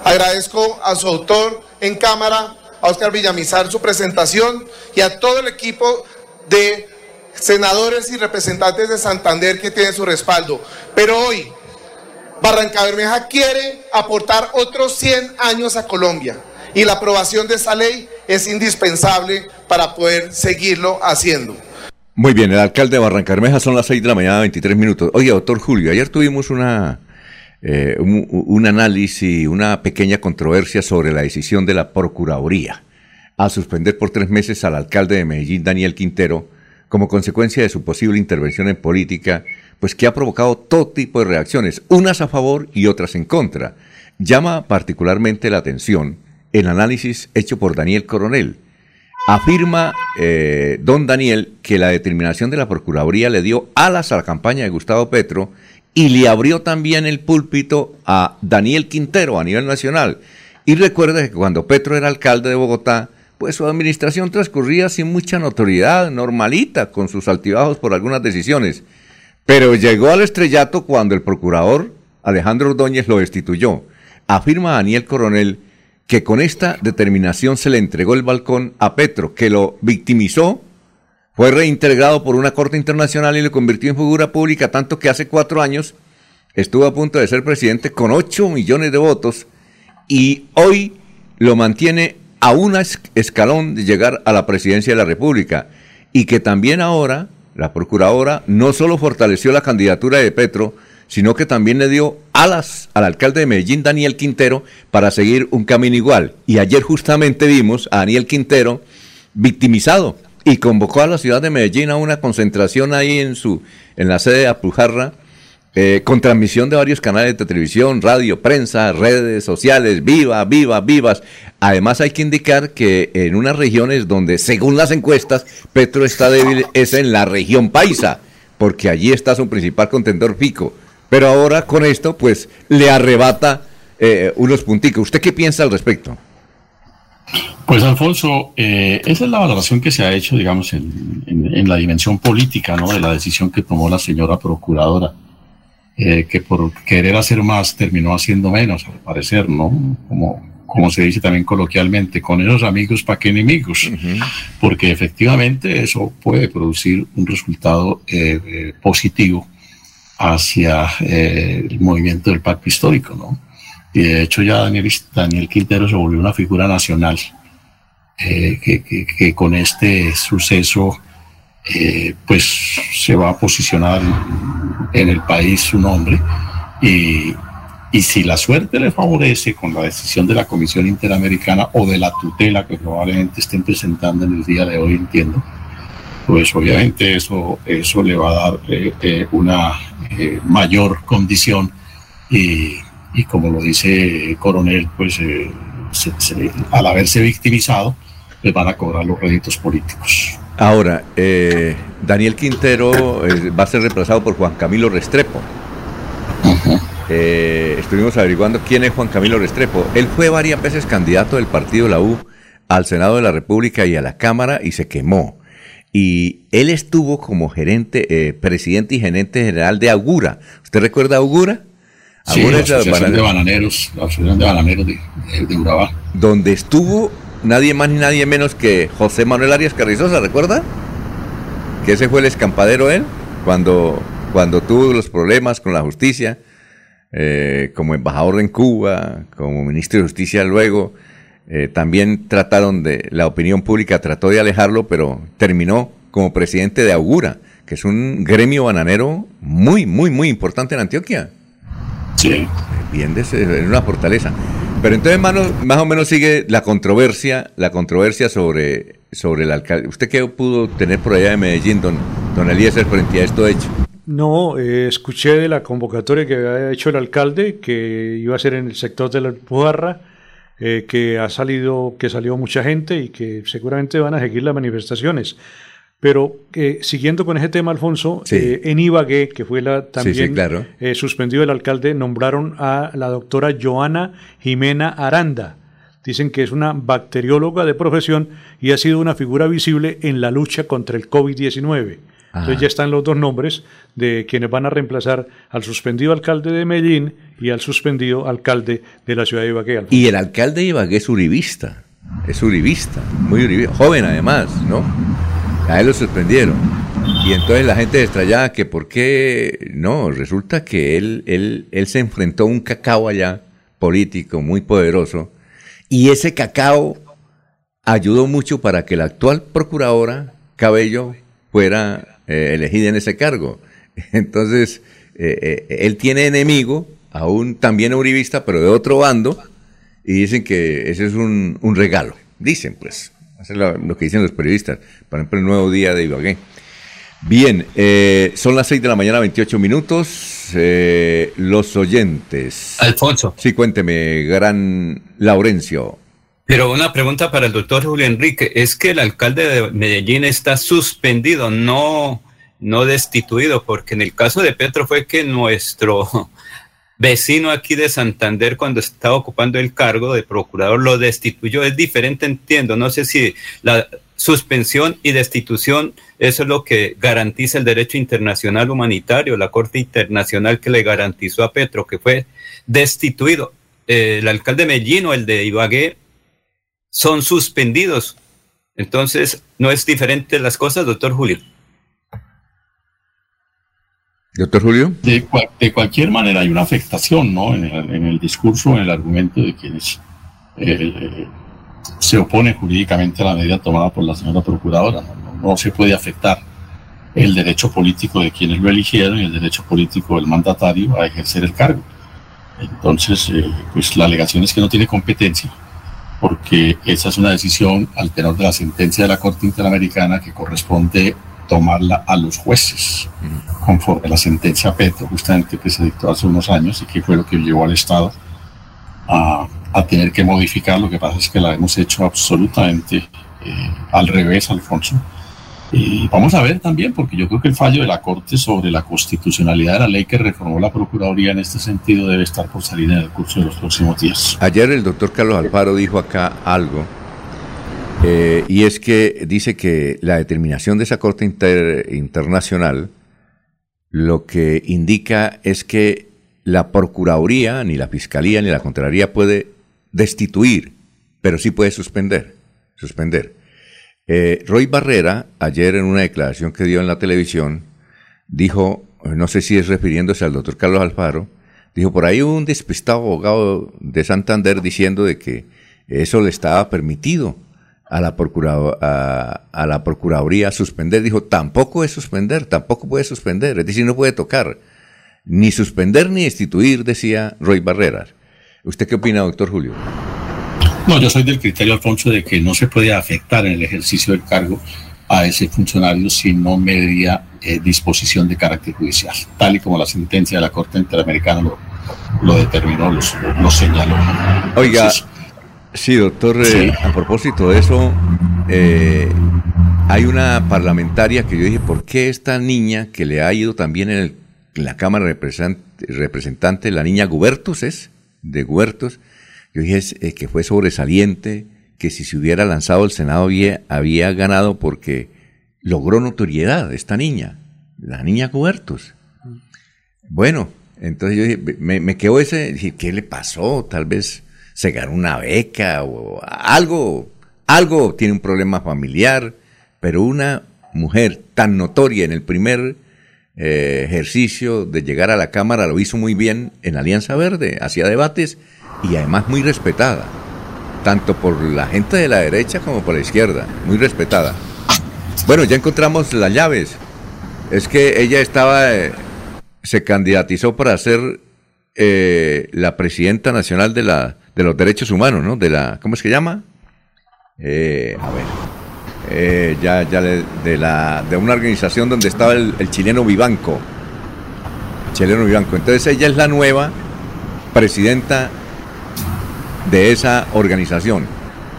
Agradezco a su autor en cámara, a Oscar Villamizar, su presentación y a todo el equipo de senadores y representantes de Santander que tienen su respaldo. Pero hoy, Barranca Bermeja quiere aportar otros 100 años a Colombia y la aprobación de esa ley es indispensable para poder seguirlo haciendo. Muy bien, el alcalde de Barranca Bermeja son las 6 de la mañana, 23 minutos. Oye, doctor Julio, ayer tuvimos una, eh, un, un análisis, una pequeña controversia sobre la decisión de la Procuraduría a suspender por tres meses al alcalde de Medellín, Daniel Quintero, como consecuencia de su posible intervención en política, pues que ha provocado todo tipo de reacciones, unas a favor y otras en contra. Llama particularmente la atención el análisis hecho por Daniel Coronel. Afirma eh, don Daniel que la determinación de la Procuraduría le dio alas a la campaña de Gustavo Petro y le abrió también el púlpito a Daniel Quintero a nivel nacional. Y recuerda que cuando Petro era alcalde de Bogotá, pues su administración transcurría sin mucha notoriedad, normalita, con sus altibajos por algunas decisiones. Pero llegó al estrellato cuando el procurador Alejandro Ordóñez lo destituyó. Afirma Daniel Coronel que con esta determinación se le entregó el balcón a Petro, que lo victimizó, fue reintegrado por una corte internacional y lo convirtió en figura pública, tanto que hace cuatro años estuvo a punto de ser presidente con ocho millones de votos y hoy lo mantiene a un escalón de llegar a la presidencia de la República y que también ahora la procuradora no solo fortaleció la candidatura de Petro, sino que también le dio alas al alcalde de Medellín, Daniel Quintero, para seguir un camino igual. Y ayer justamente vimos a Daniel Quintero victimizado y convocó a la ciudad de Medellín a una concentración ahí en su en la sede de Apujarra eh, con transmisión de varios canales de televisión, radio, prensa, redes sociales, viva, viva, vivas. Además hay que indicar que en unas regiones donde, según las encuestas, Petro está débil es en la región paisa, porque allí está su principal contendor Pico. Pero ahora con esto, pues, le arrebata eh, unos punticos. ¿Usted qué piensa al respecto? Pues Alfonso, eh, esa es la valoración que se ha hecho, digamos, en, en, la dimensión política, ¿no? De la decisión que tomó la señora procuradora. Eh, que por querer hacer más terminó haciendo menos, al parecer, ¿no? Como, como se dice también coloquialmente, con esos amigos para qué enemigos, porque efectivamente eso puede producir un resultado eh, eh, positivo hacia el movimiento del pacto histórico, ¿no? Y de hecho ya Daniel, Daniel Quintero se volvió una figura nacional, que, que, que con este suceso eh, pues se va a posicionar en el país su nombre y, y, si la suerte le favorece con la decisión de la Comisión Interamericana o de la tutela que probablemente estén presentando en el día de hoy, entiendo, pues obviamente eso, eso le va a dar eh, eh, una mayor condición y, y, como lo dice Coronel, pues al haberse victimizado, le van a cobrar los réditos políticos. Ahora, eh, Daniel Quintero eh, va a ser reemplazado por Juan Camilo Restrepo. Eh, estuvimos averiguando quién es Juan Camilo Restrepo. Él fue varias veces candidato del partido La U al Senado de la República y a la Cámara y se quemó. Y él estuvo como gerente, presidente y gerente general de Augura. ¿Usted recuerda Augura? Sí, Augura la asociación de bananeros, la asociación de bananeros de, de Urabá. Donde estuvo nadie más ni nadie menos que José Manuel Arias Carrizosa, ¿recuerda? Que ese fue el escampadero él, cuando, cuando tuvo los problemas con la justicia, eh, como embajador en Cuba, como ministro de Justicia luego. Eh, también trataron de, la opinión pública trató de alejarlo, pero terminó como presidente de Augura, que es un gremio bananero muy, muy, muy importante en Antioquia. Sí. Bien, es una fortaleza. Pero entonces, más o menos sigue la controversia, la controversia sobre, sobre el alcalde. ¿Usted qué pudo tener por allá de Medellín, don, don Eliezer, frente a esto hecho? No, eh, escuché de la convocatoria que había hecho el alcalde, que iba a ser en el sector de la Alpujarra, eh, que ha salido, que salió mucha gente y que seguramente van a seguir las manifestaciones. Pero eh, siguiendo con ese tema, Alfonso, eh, en Ibagué, que fue la también eh, suspendido el alcalde, nombraron a la doctora Joana Jimena Aranda. Dicen que es una bacterióloga de profesión y ha sido una figura visible en la lucha contra el COVID-19. Entonces ya están los dos nombres de quienes van a reemplazar al suspendido alcalde de Medellín y al suspendido alcalde de la ciudad de Ibagué. Y el alcalde de Ibagué es uribista, es uribista, muy uribista, joven además, ¿no? A él lo suspendieron. Y entonces la gente extrañaba que por qué, no, resulta que él, él, él se enfrentó a un cacao allá, político, muy poderoso, y ese cacao ayudó mucho para que la actual procuradora Cabello fuera eh, elegida en ese cargo. Entonces, eh, eh, él tiene enemigo, aún también uribista, pero de otro bando, y dicen que ese es un, un regalo. Dicen, pues, eso es lo, lo, que dicen los periodistas. Por ejemplo, el nuevo día de Ibagué. Bien, eh, son las 6 de la mañana, 28 minutos. Eh, los oyentes. Alfonso. Sí, cuénteme, gran Laurencio. Pero una pregunta para el doctor Julio Enrique. Es que el alcalde de Medellín está suspendido, no, no destituido, porque en el caso de Petro fue que nuestro vecino aquí de Santander, cuando estaba ocupando el cargo de procurador, lo destituyó. Es diferente, entiendo. No sé si la suspensión y destitución, eso es lo que garantiza el derecho internacional humanitario, la Corte Internacional que le garantizó a Petro, que fue destituido. Eh, el alcalde de Medellín o el de Ibagué son suspendidos. Entonces, ¿no es diferente las cosas, doctor Julio? Doctor Julio. De, de cualquier manera hay una afectación, ¿no? En el, en el discurso, en el argumento de quienes eh, se oponen jurídicamente a la medida tomada por la señora procuradora. No, no, se puede afectar el derecho político de quienes lo eligieron y el derecho político del mandatario a ejercer el cargo. Entonces, eh, pues la alegación es que no tiene competencia, porque esa es una decisión al tenor de la sentencia de la Corte Interamericana que corresponde tomarla a los jueces, conforme a la sentencia Petro, justamente que se dictó hace unos años y que fue lo que llevó al Estado a, a tener que modificar. Lo que pasa es que la hemos hecho absolutamente eh, al revés, Alfonso. Y vamos a ver también, porque yo creo que el fallo de la Corte sobre la constitucionalidad de la ley que reformó la Procuraduría en este sentido debe estar por salir en el curso de los próximos días. Ayer el doctor Carlos Alfaro dijo acá algo, eh, y es que dice que la determinación de esa Corte inter, Internacional lo que indica es que la Procuraduría, ni la Fiscalía, ni la Contraloría puede destituir, pero sí puede suspender. suspender. Eh, Roy Barrera, ayer en una declaración que dio en la televisión, dijo, no sé si es refiriéndose al doctor Carlos Alfaro, dijo, por ahí un despistado abogado de Santander diciendo de que eso le estaba permitido a la, procurado, a, a, la Procuraduría suspender. Dijo, tampoco es suspender, tampoco puede suspender, es decir, no puede tocar, ni suspender ni destituir, decía Roy Barrera. ¿Usted qué opina, doctor Julio? No, yo soy del criterio, Alfonso, de que no se puede afectar en el ejercicio del cargo a ese funcionario si no media eh, disposición de carácter judicial, tal y como la sentencia de la Corte Interamericana lo, lo determinó, lo, lo señaló. Oiga, Entonces, sí, doctor, sí. Eh, a propósito de eso, eh, hay una parlamentaria que yo dije, ¿por qué esta niña que le ha ido también en, el, en la Cámara representante, representante, la niña Gubertus es, de Gubertus, yo dije eh, que fue sobresaliente, que si se hubiera lanzado el Senado había, había ganado porque logró notoriedad esta niña, la niña Cubertus. Bueno, entonces yo dije, me, me quedó ese, dije, ¿qué le pasó? Tal vez se ganó una beca o algo, algo tiene un problema familiar, pero una mujer tan notoria en el primer eh, ejercicio de llegar a la Cámara lo hizo muy bien en Alianza Verde, hacía debates y además muy respetada, tanto por la gente de la derecha como por la izquierda, muy respetada. Bueno, ya encontramos las llaves. Es que ella estaba, eh, se candidatizó para ser eh, la presidenta nacional de, la, de los derechos humanos, ¿no? De la, ¿cómo es que llama? Eh, a ver. Eh, ya, ya le, de, la, de una organización donde estaba el, el chileno Vivanco. Chileno Vivanco. Entonces ella es la nueva presidenta de esa organización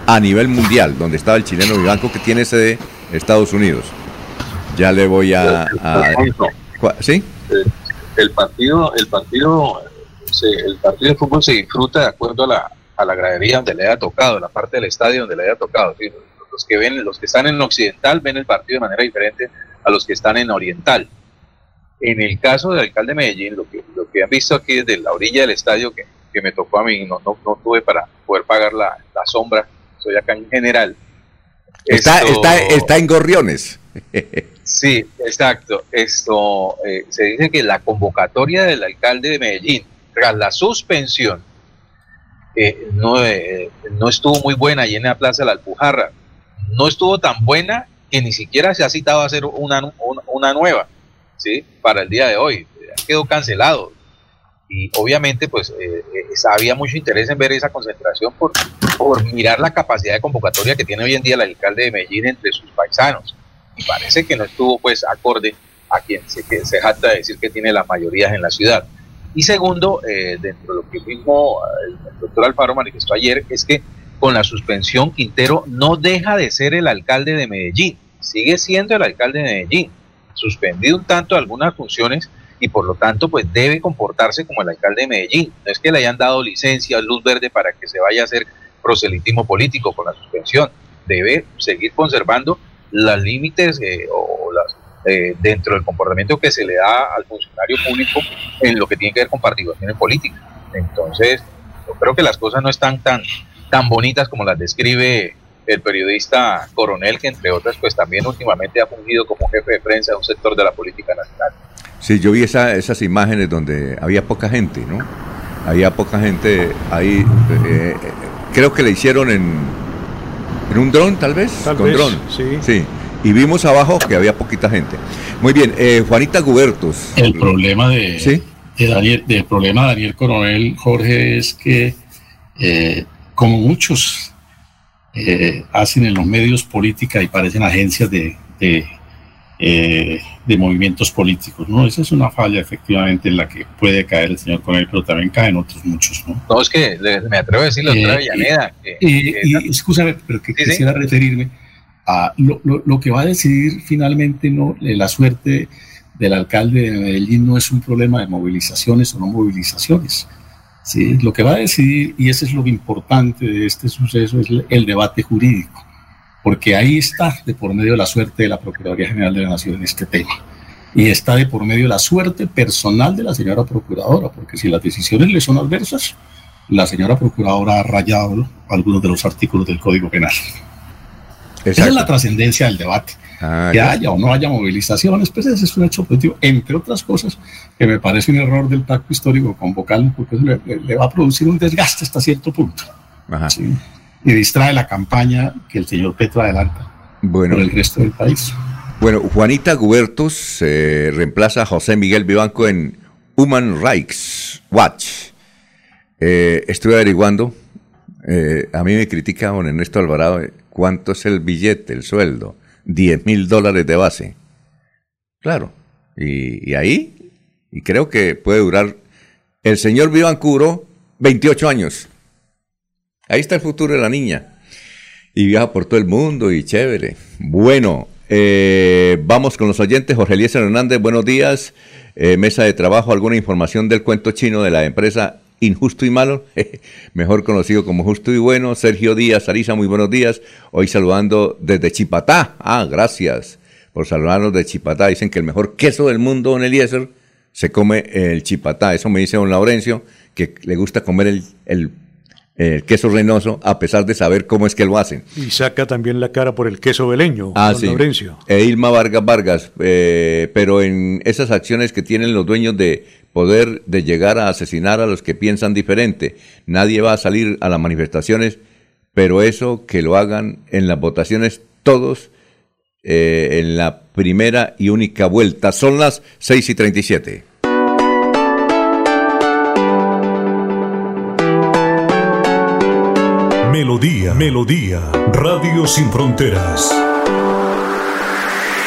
a nivel mundial, donde estaba el chileno Vivanco que tiene sede Estados Unidos. Ya le voy a... a ¿Sí? El partido, el partido, se, el partido de fútbol se disfruta de acuerdo a la, a la gradería donde le haya tocado, la parte del estadio donde le haya tocado. ¿sí? Los que ven, los que están en occidental ven el partido de manera diferente a los que están en Oriental. En el caso del alcalde de Medellín, lo que, lo que han visto aquí desde la orilla del estadio que, que me tocó a mí, no, no, no tuve para poder pagar la, la sombra, soy acá en general. Está, Esto- está, está en Gorriones. Sí, exacto. Esto eh, se dice que la convocatoria del alcalde de Medellín tras la suspensión eh, no, eh, no estuvo muy buena allí en la Plaza de la Alpujarra. No estuvo tan buena que ni siquiera se ha citado a hacer una, una, nueva, ¿sí? Para el día de hoy. Quedó cancelado. Y obviamente, pues, eh, había mucho interés en ver esa concentración por, por mirar la capacidad de convocatoria que tiene hoy en día el alcalde de Medellín entre sus paisanos y parece que no estuvo pues acorde a quien se, que se jacta de decir que tiene las mayorías en la ciudad. Y segundo, eh, dentro de lo que mismo eh, el doctor Alfaro manifestó ayer, es que con la suspensión Quintero no deja de ser el alcalde de Medellín, sigue siendo el alcalde de Medellín, suspendido un tanto algunas funciones y por lo tanto pues debe comportarse como el alcalde de Medellín. No es que le hayan dado licencia, luz verde para que se vaya a hacer proselitismo político con la suspensión, debe seguir conservando los límites eh, o las, eh, dentro del comportamiento que se le da al funcionario público en lo que tiene que ver con participación política. Entonces, yo creo que las cosas no están tan, tan bonitas como las describe el periodista Coronel, que entre otras, pues también últimamente ha fungido como jefe de prensa de un sector de la política nacional. Sí, yo vi esa- esas imágenes donde había poca gente, ¿no? Había poca gente ahí. eh, eh, creo que le hicieron en, en un dron, tal vez. Tal con dron. sí. Y vimos abajo que había poquita gente. Muy bien, eh, Juanita Gubertos. El problema de, de Daniel, del problema de Daniel Coronel, Jorge, es que eh, como muchos eh, hacen en los medios política y parecen agencias de, de, eh, de movimientos políticos, ¿no? Esa es una falla efectivamente en la que puede caer el señor Coronel, pero también caen otros muchos, ¿no? No, es que me atrevo a decir la doctora Eh, Villaneda. que- Y, que y, escúchame, pero que Sí, sí. quisiera referirme lo, que va a decidir finalmente no Eh, la suerte del alcalde de Medellín no es un problema de movilizaciones o no movilizaciones. ¿sí? Lo que va a decidir, y eso es lo importante de este suceso, es el, debate jurídico, porque ahí está de por medio la suerte de la Procuraduría General de la Nación en este tema. Y está de por medio la suerte personal de la señora procuradora, porque si las decisiones le son adversas, la señora procuradora ha rayado algunos de los artículos del Código Penal. Esa es la trascendencia del debate. Ah, que ya. haya o no haya movilizaciones, pues ese es un hecho positivo, entre otras cosas, que me parece un error del pacto histórico convocarlo, porque eso le, va a producir un desgaste hasta cierto punto. ¿sí? Y distrae la campaña que el señor Petro adelanta Bueno. por el resto del país. Bueno, Juanita Gubertos eh, reemplaza a José Miguel Vivanco en Human Rights Watch. Eh, estuve averiguando, eh, a mí me critica don Ernesto Alvarado, eh, ¿cuánto es el billete, el sueldo? 10 mil dólares de base. Claro, y, ahí, y creo que puede durar, el señor Vivancuro, 28 años. Ahí está el futuro de la niña. Y viaja por todo el mundo y chévere. Bueno, eh, vamos con los oyentes. Jorge Eliezer Hernández, buenos días. Eh, mesa de trabajo, alguna información del cuento chino de la empresa Injusto y Malo, mejor conocido como Justo y Bueno. Sergio Díaz, Arisa, muy buenos días. Hoy saludando desde Chipatá. Ah, gracias por saludarnos de Chipatá. Dicen que el mejor queso del mundo, don Eliezer, se come el Chipatá. Eso me dice don Laurencio, que le gusta comer el, el- el queso reynoso a pesar de saber cómo es que lo hacen. Y saca también la cara por el queso veleño, Ah, don sí. Laurencio. E Ilma Vargas Vargas, eh, pero en esas acciones que tienen los dueños de poder de llegar a asesinar a los que piensan diferente, nadie va a salir a las manifestaciones, pero eso que lo hagan en las votaciones todos eh, en la primera y única vuelta. Son las 6 y 37. Melodía, Melodía, Radio Sin Fronteras.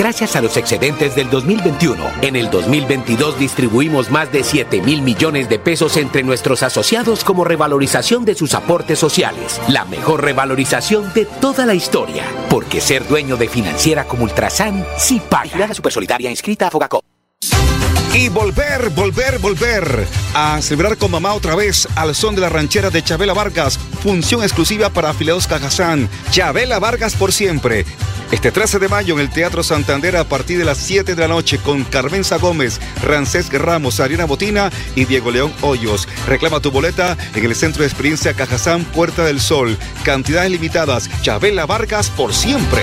Gracias a los excedentes del 2021. En el 2022 distribuimos más de 7 mil millones de pesos entre nuestros asociados como revalorización de sus aportes sociales. La mejor revalorización de toda la historia. Porque ser dueño de financiera como Ultrasan sí paga. La Supersolidaria inscrita a Fogacop. Y volver, volver, volver a celebrar con mamá otra vez al son de la ranchera de Chabela Vargas. Función exclusiva para afiliados Cajazán. Chabela Vargas por siempre. Este 13 de mayo en el Teatro Santander a partir de las 7 de la noche con Carmenza Gómez, Rancés Ramos, Ariana Botina y Diego León Hoyos. Reclama tu boleta en el Centro de Experiencia Cajazán Puerta del Sol. Cantidades limitadas. Chabela Vargas por siempre.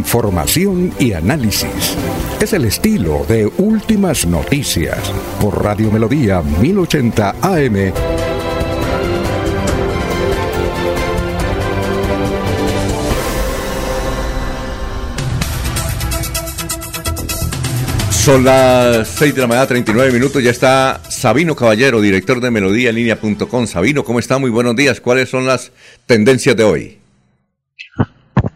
Información y análisis. Es el estilo de Últimas Noticias por Radio Melodía 1080 AM. Son las 6 de la mañana, 39 minutos. Ya está Sabino Caballero, director de Melodía Línea.com. Sabino, ¿cómo está? Muy buenos días. ¿Cuáles son las tendencias de hoy?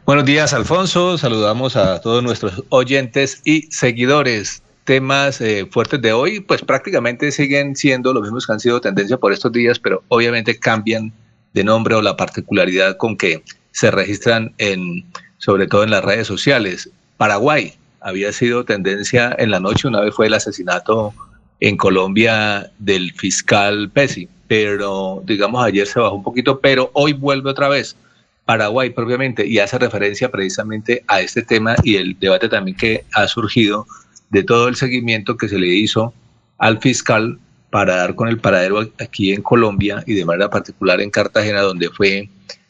Buenos días, Alfonso. Saludamos a todos nuestros oyentes y seguidores. Temas eh, fuertes de hoy, pues prácticamente siguen siendo los mismos que han sido tendencia por estos días, pero obviamente cambian de nombre o la particularidad con que se registran en, sobre todo en las redes sociales. Paraguay había sido tendencia en la noche, una vez fue el asesinato en Colombia del fiscal Pesi, pero digamos ayer se bajó un poquito, pero hoy vuelve otra vez. Paraguay propiamente y hace referencia precisamente a este tema y el debate también que ha surgido de todo el seguimiento que se le hizo al fiscal para dar con el paradero aquí en Colombia y de manera particular en Cartagena donde fue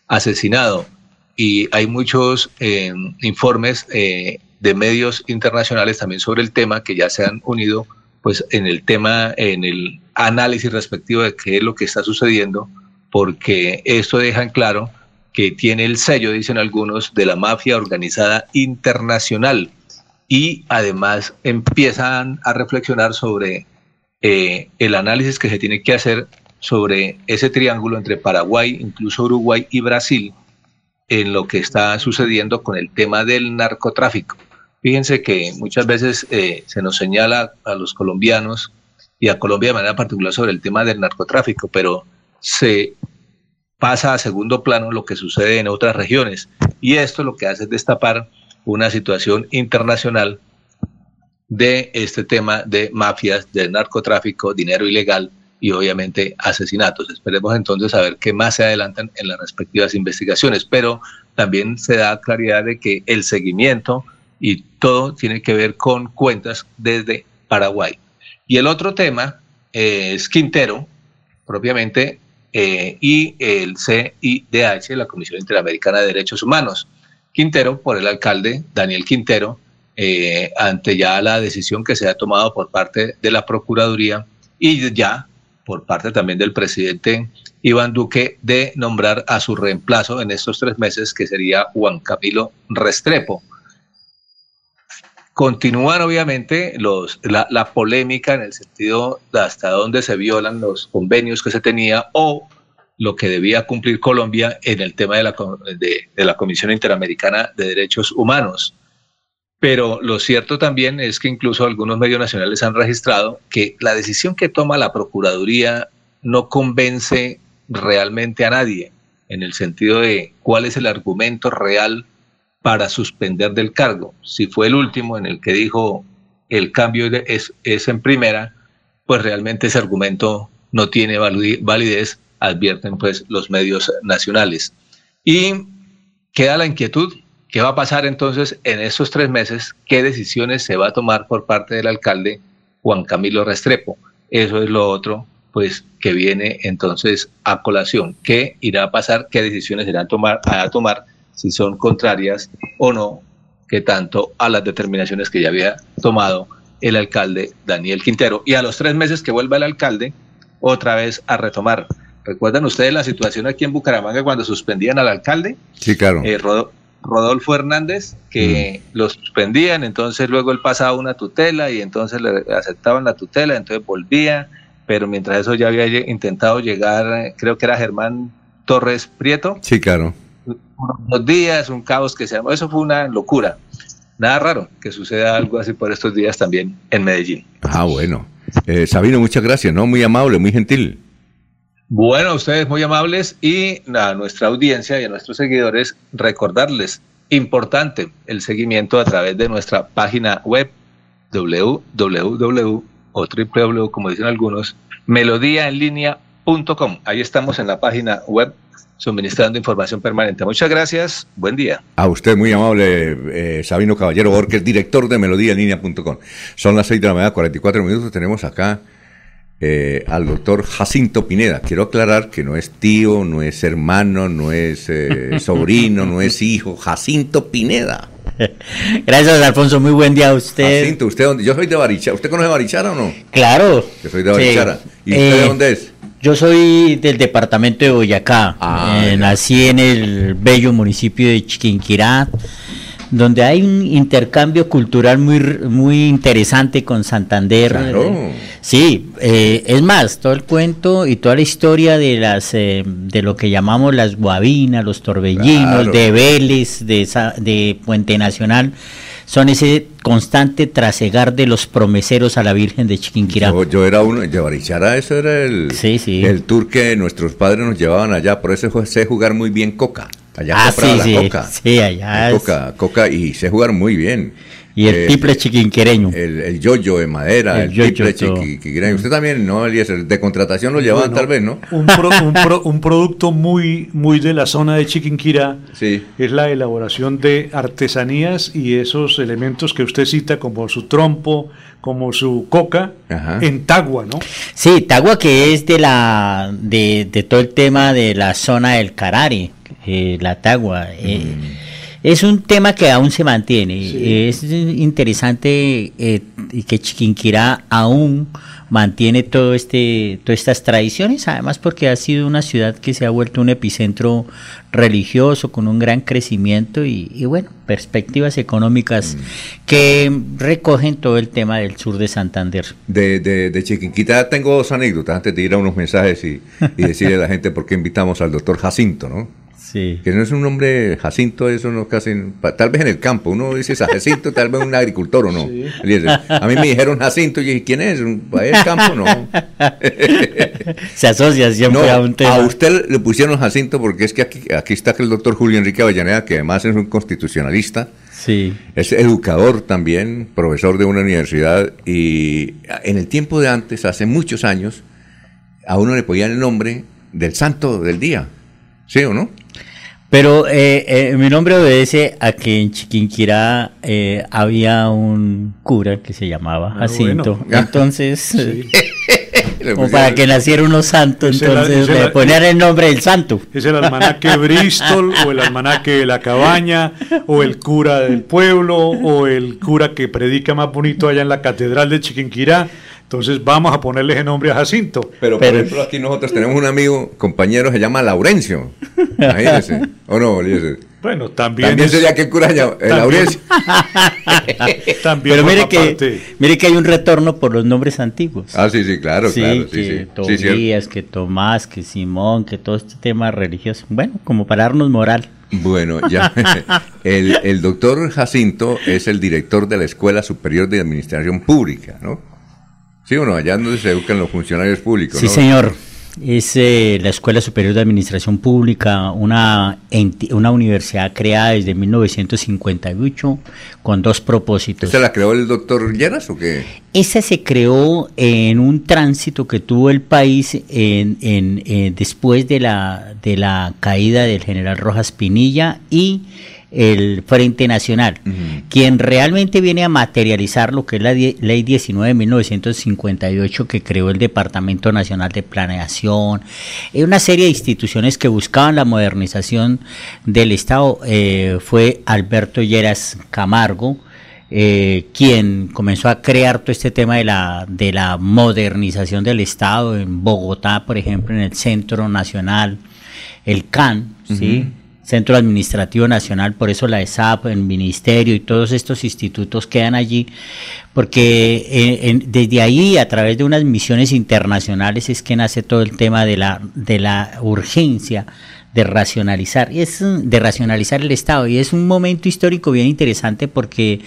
asesinado. Y hay muchos eh, informes eh, de medios internacionales también sobre el tema que ya se han unido pues en el tema, en el análisis respectivo de qué es lo que está sucediendo, porque esto deja claro que tiene el sello, dicen algunos, de la mafia organizada internacional. Y además empiezan a reflexionar sobre eh, el análisis que se tiene que hacer sobre ese triángulo entre Paraguay, incluso Uruguay y Brasil, en lo que está sucediendo con el tema del narcotráfico. Fíjense que muchas veces eh, se nos señala a los colombianos y a Colombia de manera particular sobre el tema del narcotráfico, pero se pasa a segundo plano lo que sucede en otras regiones. Y esto lo que hace es destapar una situación internacional de este tema de mafias, de narcotráfico, dinero ilegal y obviamente asesinatos. Esperemos entonces a ver qué más se adelantan en las respectivas investigaciones, pero también se da claridad de que el seguimiento y todo tiene que ver con cuentas desde Paraguay. Y el otro tema es Quintero, propiamente eh, y el CIDH, la Comisión Interamericana de Derechos Humanos. Quintero, por el alcalde Daniel Quintero, eh, ante ya la decisión que se ha tomado por parte de la Procuraduría y ya por parte también del presidente Iván Duque de nombrar a su reemplazo en estos tres meses, que sería Juan Camilo Restrepo. Continúan obviamente los, la, polémica en el sentido de hasta dónde se violan los convenios que se tenía o lo que debía cumplir Colombia en el tema de la, de la Comisión Interamericana de Derechos Humanos. Pero lo cierto también es que incluso algunos medios nacionales han registrado que la decisión que toma la Procuraduría no convence realmente a nadie en el sentido de cuál es el argumento real para suspender del cargo. Si fue el último en el que dijo el cambio es, es en primera, pues realmente ese argumento no tiene validez, advierten pues los medios nacionales. Y queda la inquietud, ¿qué va a pasar entonces en estos tres meses? ¿Qué decisiones se va a tomar por parte del alcalde Juan Camilo Restrepo? Eso es lo otro pues que viene entonces a colación. ¿Qué irá a pasar? ¿Qué decisiones irán a tomar, a tomar si son contrarias o no que tanto a las determinaciones que ya había tomado el alcalde Daniel Quintero? Y a los tres meses que vuelva el alcalde, otra vez a retomar. ¿Recuerdan ustedes la situación aquí en Bucaramanga cuando suspendían al alcalde? Sí, claro. Eh, Rodolfo Hernández, que mm. lo suspendían, entonces luego él pasaba una tutela y entonces le aceptaban la tutela, entonces volvía pero mientras eso ya había intentado llegar, creo que era Germán Torres Prieto. Sí, claro. Unos días, un caos que se armó, eso fue una locura. Nada raro que suceda algo así por estos días también en Medellín. Ah, bueno. Eh, Sabino, muchas gracias, ¿no? Muy amable, muy gentil. Bueno, ustedes muy amables y a nuestra audiencia y a nuestros seguidores recordarles, importante, el seguimiento a través de nuestra página web www o www, como dicen algunos, melodíaenlínea.com. Ahí estamos en la página web suministrando información permanente. Muchas gracias, buen día. A usted muy amable, eh, Sabino Caballero Borges, director de melodíaenlínea.com. Son las 6 de la mañana, 44 minutos, tenemos acá eh, al doctor Jacinto Pineda. Quiero aclarar que no es tío, no es hermano, no es eh, sobrino, no es hijo, Jacinto Pineda. Gracias, Alfonso. Muy buen día a usted. Jacinto, ¿usted? Yo soy de Barichara. ¿Usted conoce Barichara o no? Claro. Yo soy de Barichara. ¿Y usted de dónde es? Yo soy del departamento de Boyacá. Ah, eh, nací en el bello municipio de Chiquinquirá donde hay un intercambio cultural muy, muy interesante con Santander. Claro. Sí, eh, es más, todo el cuento y toda la historia de las eh, de lo que llamamos las guabinas, los torbellinos, de Vélez, de, de Puente Nacional, son ese constante trasegar de los promeseros a la Virgen de Chiquinquirá. Yo, era uno, de Barichara, eso era el, el tour que nuestros padres nos llevaban allá, por eso sé jugar muy bien coca. Allá ah, sí, la coca. Sí, allá. Coca, coca, y sé jugar muy bien. Y el triple eh, chiquinquereño. El, el yoyo de madera, el, triple chiquinquereño. Usted también, ¿no, Eliezer? De contratación lo llevaban tal vez, ¿no? Un, un, producto muy, muy de la zona de Chiquinquirá sí. es la elaboración de artesanías y esos elementos que usted cita como su trompo, como su coca, en Tagua, ¿no? Sí, Tagua que es de la de, de todo el tema de la zona del Carari eh, la tagua. Eh, mm. Es un tema que aún se mantiene. Es interesante eh, que Chiquinquirá aún mantiene todo este, todas estas tradiciones, además porque ha sido una ciudad que se ha vuelto un epicentro religioso con un gran crecimiento y, bueno, perspectivas económicas mm. que recogen todo el tema del sur de Santander. De, de, de Chiquinquirá tengo dos anécdotas antes de ir a unos mensajes y, y decirle a la gente por qué invitamos al doctor Jacinto, ¿no? Que no es un nombre Jacinto, eso no casi. Tal vez en el campo, uno dice Jacinto, tal vez un agricultor o no. A mí me dijeron Jacinto y dije, ¿quién es? ¿En el campo? No. Se asocia siempre a un tema. A usted le pusieron Jacinto porque es que aquí, aquí está el doctor Julio Enrique Avellaneda, que además es un constitucionalista. Sí. Es educador también, profesor de una universidad. Y en el tiempo de antes, hace muchos años, a uno le ponían el nombre del santo del día. ¿Sí o no? Pero eh, eh, mi nombre obedece a que en Chiquinquirá eh, había un cura que se llamaba ah, Jacinto. Entonces, como para que naciera unos santos, entonces le ponían el nombre del santo. Es el almanaque Bristol, o el almanaque de la cabaña, o el cura del pueblo, o el cura que predica más bonito allá en la catedral de Chiquinquirá. Entonces vamos a ponerle ese nombre a Jacinto. Pero, por ejemplo, aquí nosotros tenemos un amigo, compañero, se llama Laurencio. Imagínese. ¿O no, Bueno, también. También sería que cura el Laurencio. también Pero mire que, mire que hay un retorno por los nombres antiguos. Ah, sí, sí, claro, sí, claro. Que Tobías, que Tomás, que Simón, que todo este tema religioso. Bueno, como para darnos moral. Bueno, ya. El, el doctor Jacinto es el director de la Escuela Superior de Administración Pública, ¿no? Sí o no, allá donde se educan los funcionarios públicos. Sí, ¿no? señor. Es eh, la Escuela Superior de Administración Pública, una, una universidad creada desde 1958 con dos propósitos. ¿Esta la creó el doctor Lleras o qué? Esa se creó en un tránsito que tuvo el país en, en, eh, después de la, de la caída del general Rojas Pinilla y el Frente Nacional, quien realmente viene a materializar lo que es la Ley 19 de 1958 que creó el Departamento Nacional de Planeación, eh, una serie de instituciones que buscaban la modernización del Estado, eh, fue Alberto Lleras Camargo, eh, quien comenzó a crear todo este tema de la, de la modernización del Estado en Bogotá, por ejemplo, en el Centro Nacional, el CAN, ¿sí? Centro Administrativo Nacional, por eso la ESAP, el Ministerio y todos estos institutos quedan allí, porque eh, en- desde ahí, a través de unas misiones internacionales, es que nace todo el tema de la, de la urgencia de racionalizar, es de racionalizar el Estado, y es un momento histórico bien interesante porque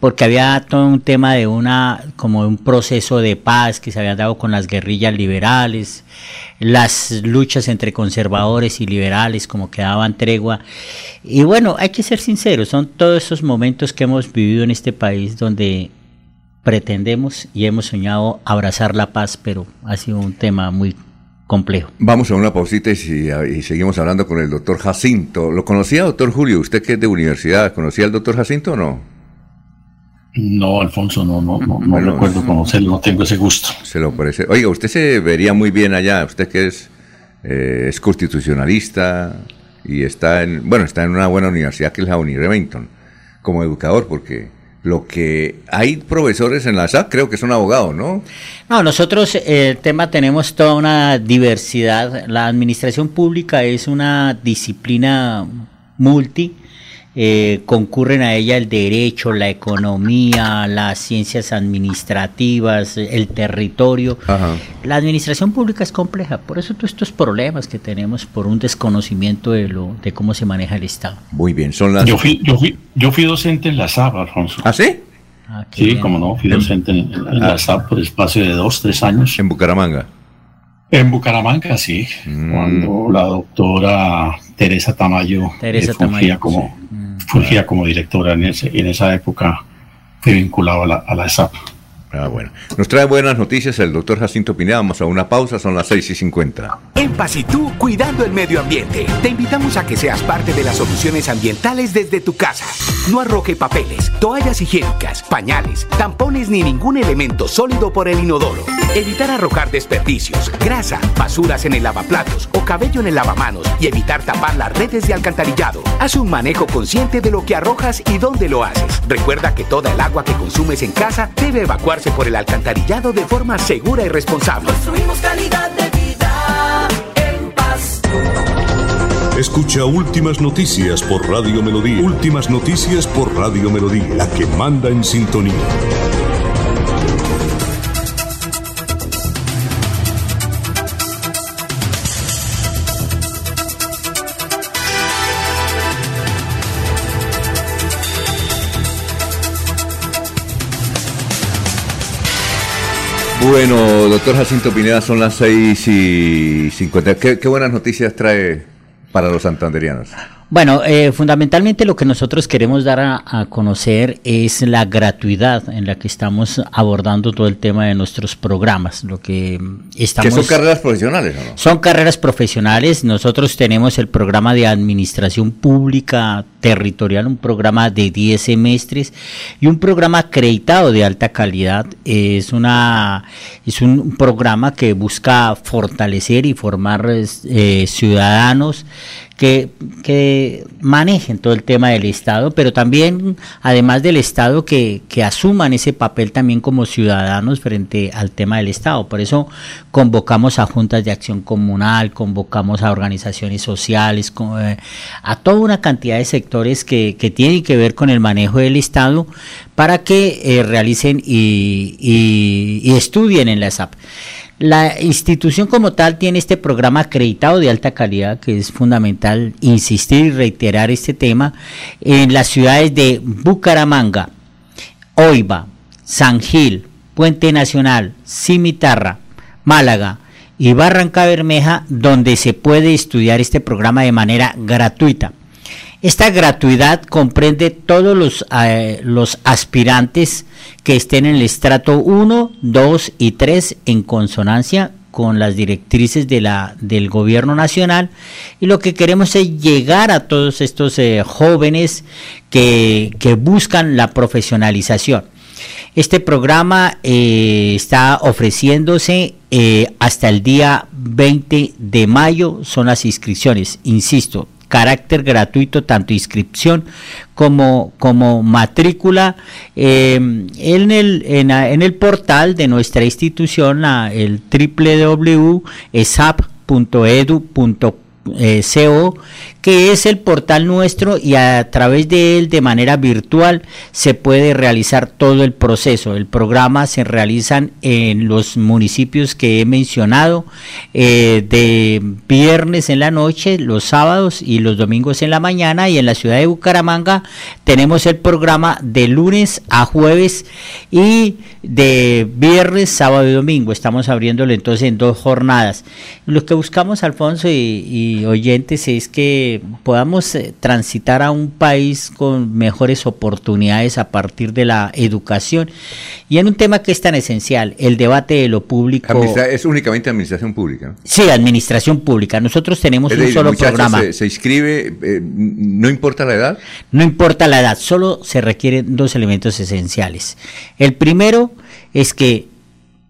porque había todo un tema de una como un proceso de paz que se había dado con las guerrillas liberales, las luchas entre conservadores y liberales como que daban tregua. Y bueno, hay que ser sinceros, son todos esos momentos que hemos vivido en este país donde pretendemos y hemos soñado abrazar la paz, pero ha sido un tema muy complejo. Vamos a una pausita y, seguimos hablando con el doctor Jacinto. ¿Lo conocía, doctor Julio? ¿Usted que es de universidad? ¿Conocía al doctor Jacinto o no? No, Alfonso, no, no, no, no Bueno, recuerdo conocerlo, no tengo ese gusto. Se lo parece. Oiga, usted se vería muy bien allá. Usted que es, eh, es constitucionalista y está en, bueno, está en una buena universidad que es la Uni Remington, como educador, porque lo que hay profesores en la SAC creo que son abogados, ¿no? No, nosotros eh, el tema tenemos toda una diversidad. La administración pública es una disciplina multi. Eh, concurren a ella el derecho, la economía, las ciencias administrativas, el territorio. La administración pública es compleja, por eso todos estos problemas que tenemos por un desconocimiento de lo de cómo se maneja el Estado. Muy bien, son las. Yo fui, yo fui, yo fui docente en la SAP, Alfonso. ¿Ah, sí? qué sí, bien. como no, fui docente en, en la SAP por espacio de dos, tres años. ¿En Bucaramanga? En Bucaramanga, sí. Cuando la doctora Teresa Tamayo Teresa fungía, Tamayo, como, fungía como directora en, ese, en esa época, fui vinculado a la, a la SAP. Ah, bueno. Nos trae buenas noticias el doctor Jacinto Pineda. Vamos a una pausa, son las 6 y 50. En Paz y tú, cuidando el medio ambiente. Te invitamos a que seas parte de las soluciones ambientales desde tu casa. No arroje papeles, toallas higiénicas, pañales, tampones ni ningún elemento sólido por el inodoro. Evitar arrojar desperdicios, grasa, basuras en el lavaplatos o cabello en el lavamanos y evitar tapar las redes de alcantarillado. Haz un manejo consciente de lo que arrojas y dónde lo haces. Recuerda que toda el agua que consumes en casa debe evacuarse por el alcantarillado de forma segura y responsable. Construimos calidad de vida en paz. Escucha Últimas Noticias por Radio Melodía. Últimas Noticias por Radio Melodía, la que manda en sintonía. Bueno, doctor Jacinto Pineda, son las 6 y 50. ¿Qué, qué buenas noticias trae para los santanderianos? Bueno, eh, fundamentalmente lo que nosotros queremos dar a, a conocer es la gratuidad en la que estamos abordando todo el tema de nuestros programas. Lo que mm, estamos. ¿Que son carreras profesionales o no? Son carreras profesionales. Nosotros tenemos el programa de Administración Pública Territorial, un programa de 10 semestres y un programa acreditado de alta calidad. Es, una, es un programa que busca fortalecer y formar eh, ciudadanos que, que manejen todo el tema del Estado, pero también, además del Estado, que, que asuman ese papel también como ciudadanos frente al tema del Estado. Por eso convocamos a juntas de acción comunal, convocamos a organizaciones sociales, eh, a toda una cantidad de sectores que, tienen que ver con el manejo del Estado para que eh, realicen y, y- estudien en la SAP. La institución como tal tiene este programa acreditado de alta calidad, que es fundamental insistir y reiterar este tema, en las ciudades de Bucaramanga, Oiva, San Gil, Puente Nacional, Cimitarra, Málaga y Barranca Bermeja, donde se puede estudiar este programa de manera gratuita. Esta gratuidad comprende todos los, eh, los aspirantes que estén en el estrato 1, 2 y 3 en consonancia con las directrices del gobierno nacional y lo que queremos es llegar a todos estos eh, jóvenes que, que buscan la profesionalización. Este programa eh, está ofreciéndose hasta el día 20 de mayo, son las inscripciones, insisto, carácter gratuito, tanto inscripción como, como matrícula. Eh, en, el, en, en, el portal de nuestra institución, la, el www.esap.edu.com eh, CO, que es el portal nuestro y a través de él de manera virtual se puede realizar todo el proceso. El programa se realizan en los municipios que he mencionado eh, de viernes en la noche, los sábados y los domingos en la mañana y en la ciudad de Bucaramanga tenemos el programa de lunes a jueves y de viernes, sábado y domingo. Estamos abriéndolo entonces en dos jornadas. Lo que buscamos, Alfonso y, oyentes, es que podamos eh, transitar a un país con mejores oportunidades a partir de la educación y en un tema que es tan esencial, el debate de lo público. es únicamente administración pública. Sí, administración pública. Nosotros tenemos un solo programa. Se, se inscribe, eh, no importa la edad. No importa la edad, solo se requieren dos elementos esenciales. El primero es que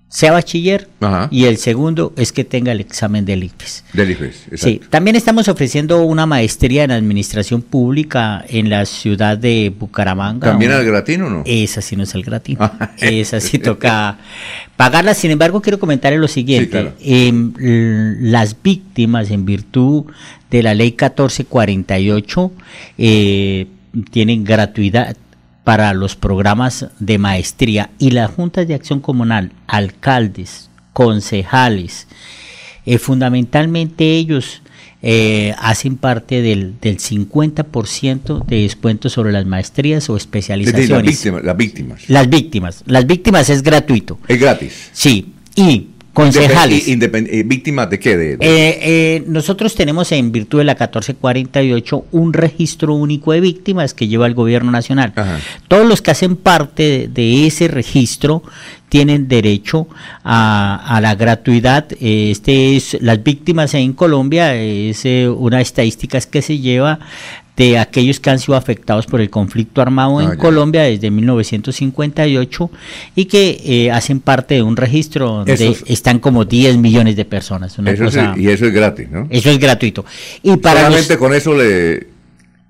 sea bachiller y el segundo es que tenga el examen del IFES. Del IFES, Sí, también estamos ofreciendo una maestría en administración pública en la ciudad de Bucaramanga. ¿También al gratín o no? Esa sí no es el gratín. Esa sí toca pagarla. Sin embargo, quiero comentarle lo siguiente. Em, las víctimas, en virtud de la ley 1448, eh, tienen gratuidad para los programas de maestría y las juntas de acción comunal, alcaldes, concejales, eh, fundamentalmente ellos eh, hacen parte del, del 50% de descuento sobre las maestrías o especializaciones. Las víctimas, las víctimas. Las víctimas. Las víctimas es gratuito. Es gratis. Sí. Y concejales. Eh, ¿Víctimas de qué? De, Eh, eh, nosotros tenemos en virtud de la 1448 un registro único de víctimas que lleva el gobierno nacional. Ajá. Todos los que hacen parte de, de ese registro tienen derecho a, a la gratuidad. Eh, Este es las víctimas en Colombia es eh, una estadística que se lleva de aquellos que han sido afectados por el conflicto armado en Ah. Colombia desde 1958 y que eh, hacen parte de un registro donde Esos- están como 10 millones de personas. Una Eso y eso es gratis, ¿no? eso es gratuito. Y para los- Solamente con eso le...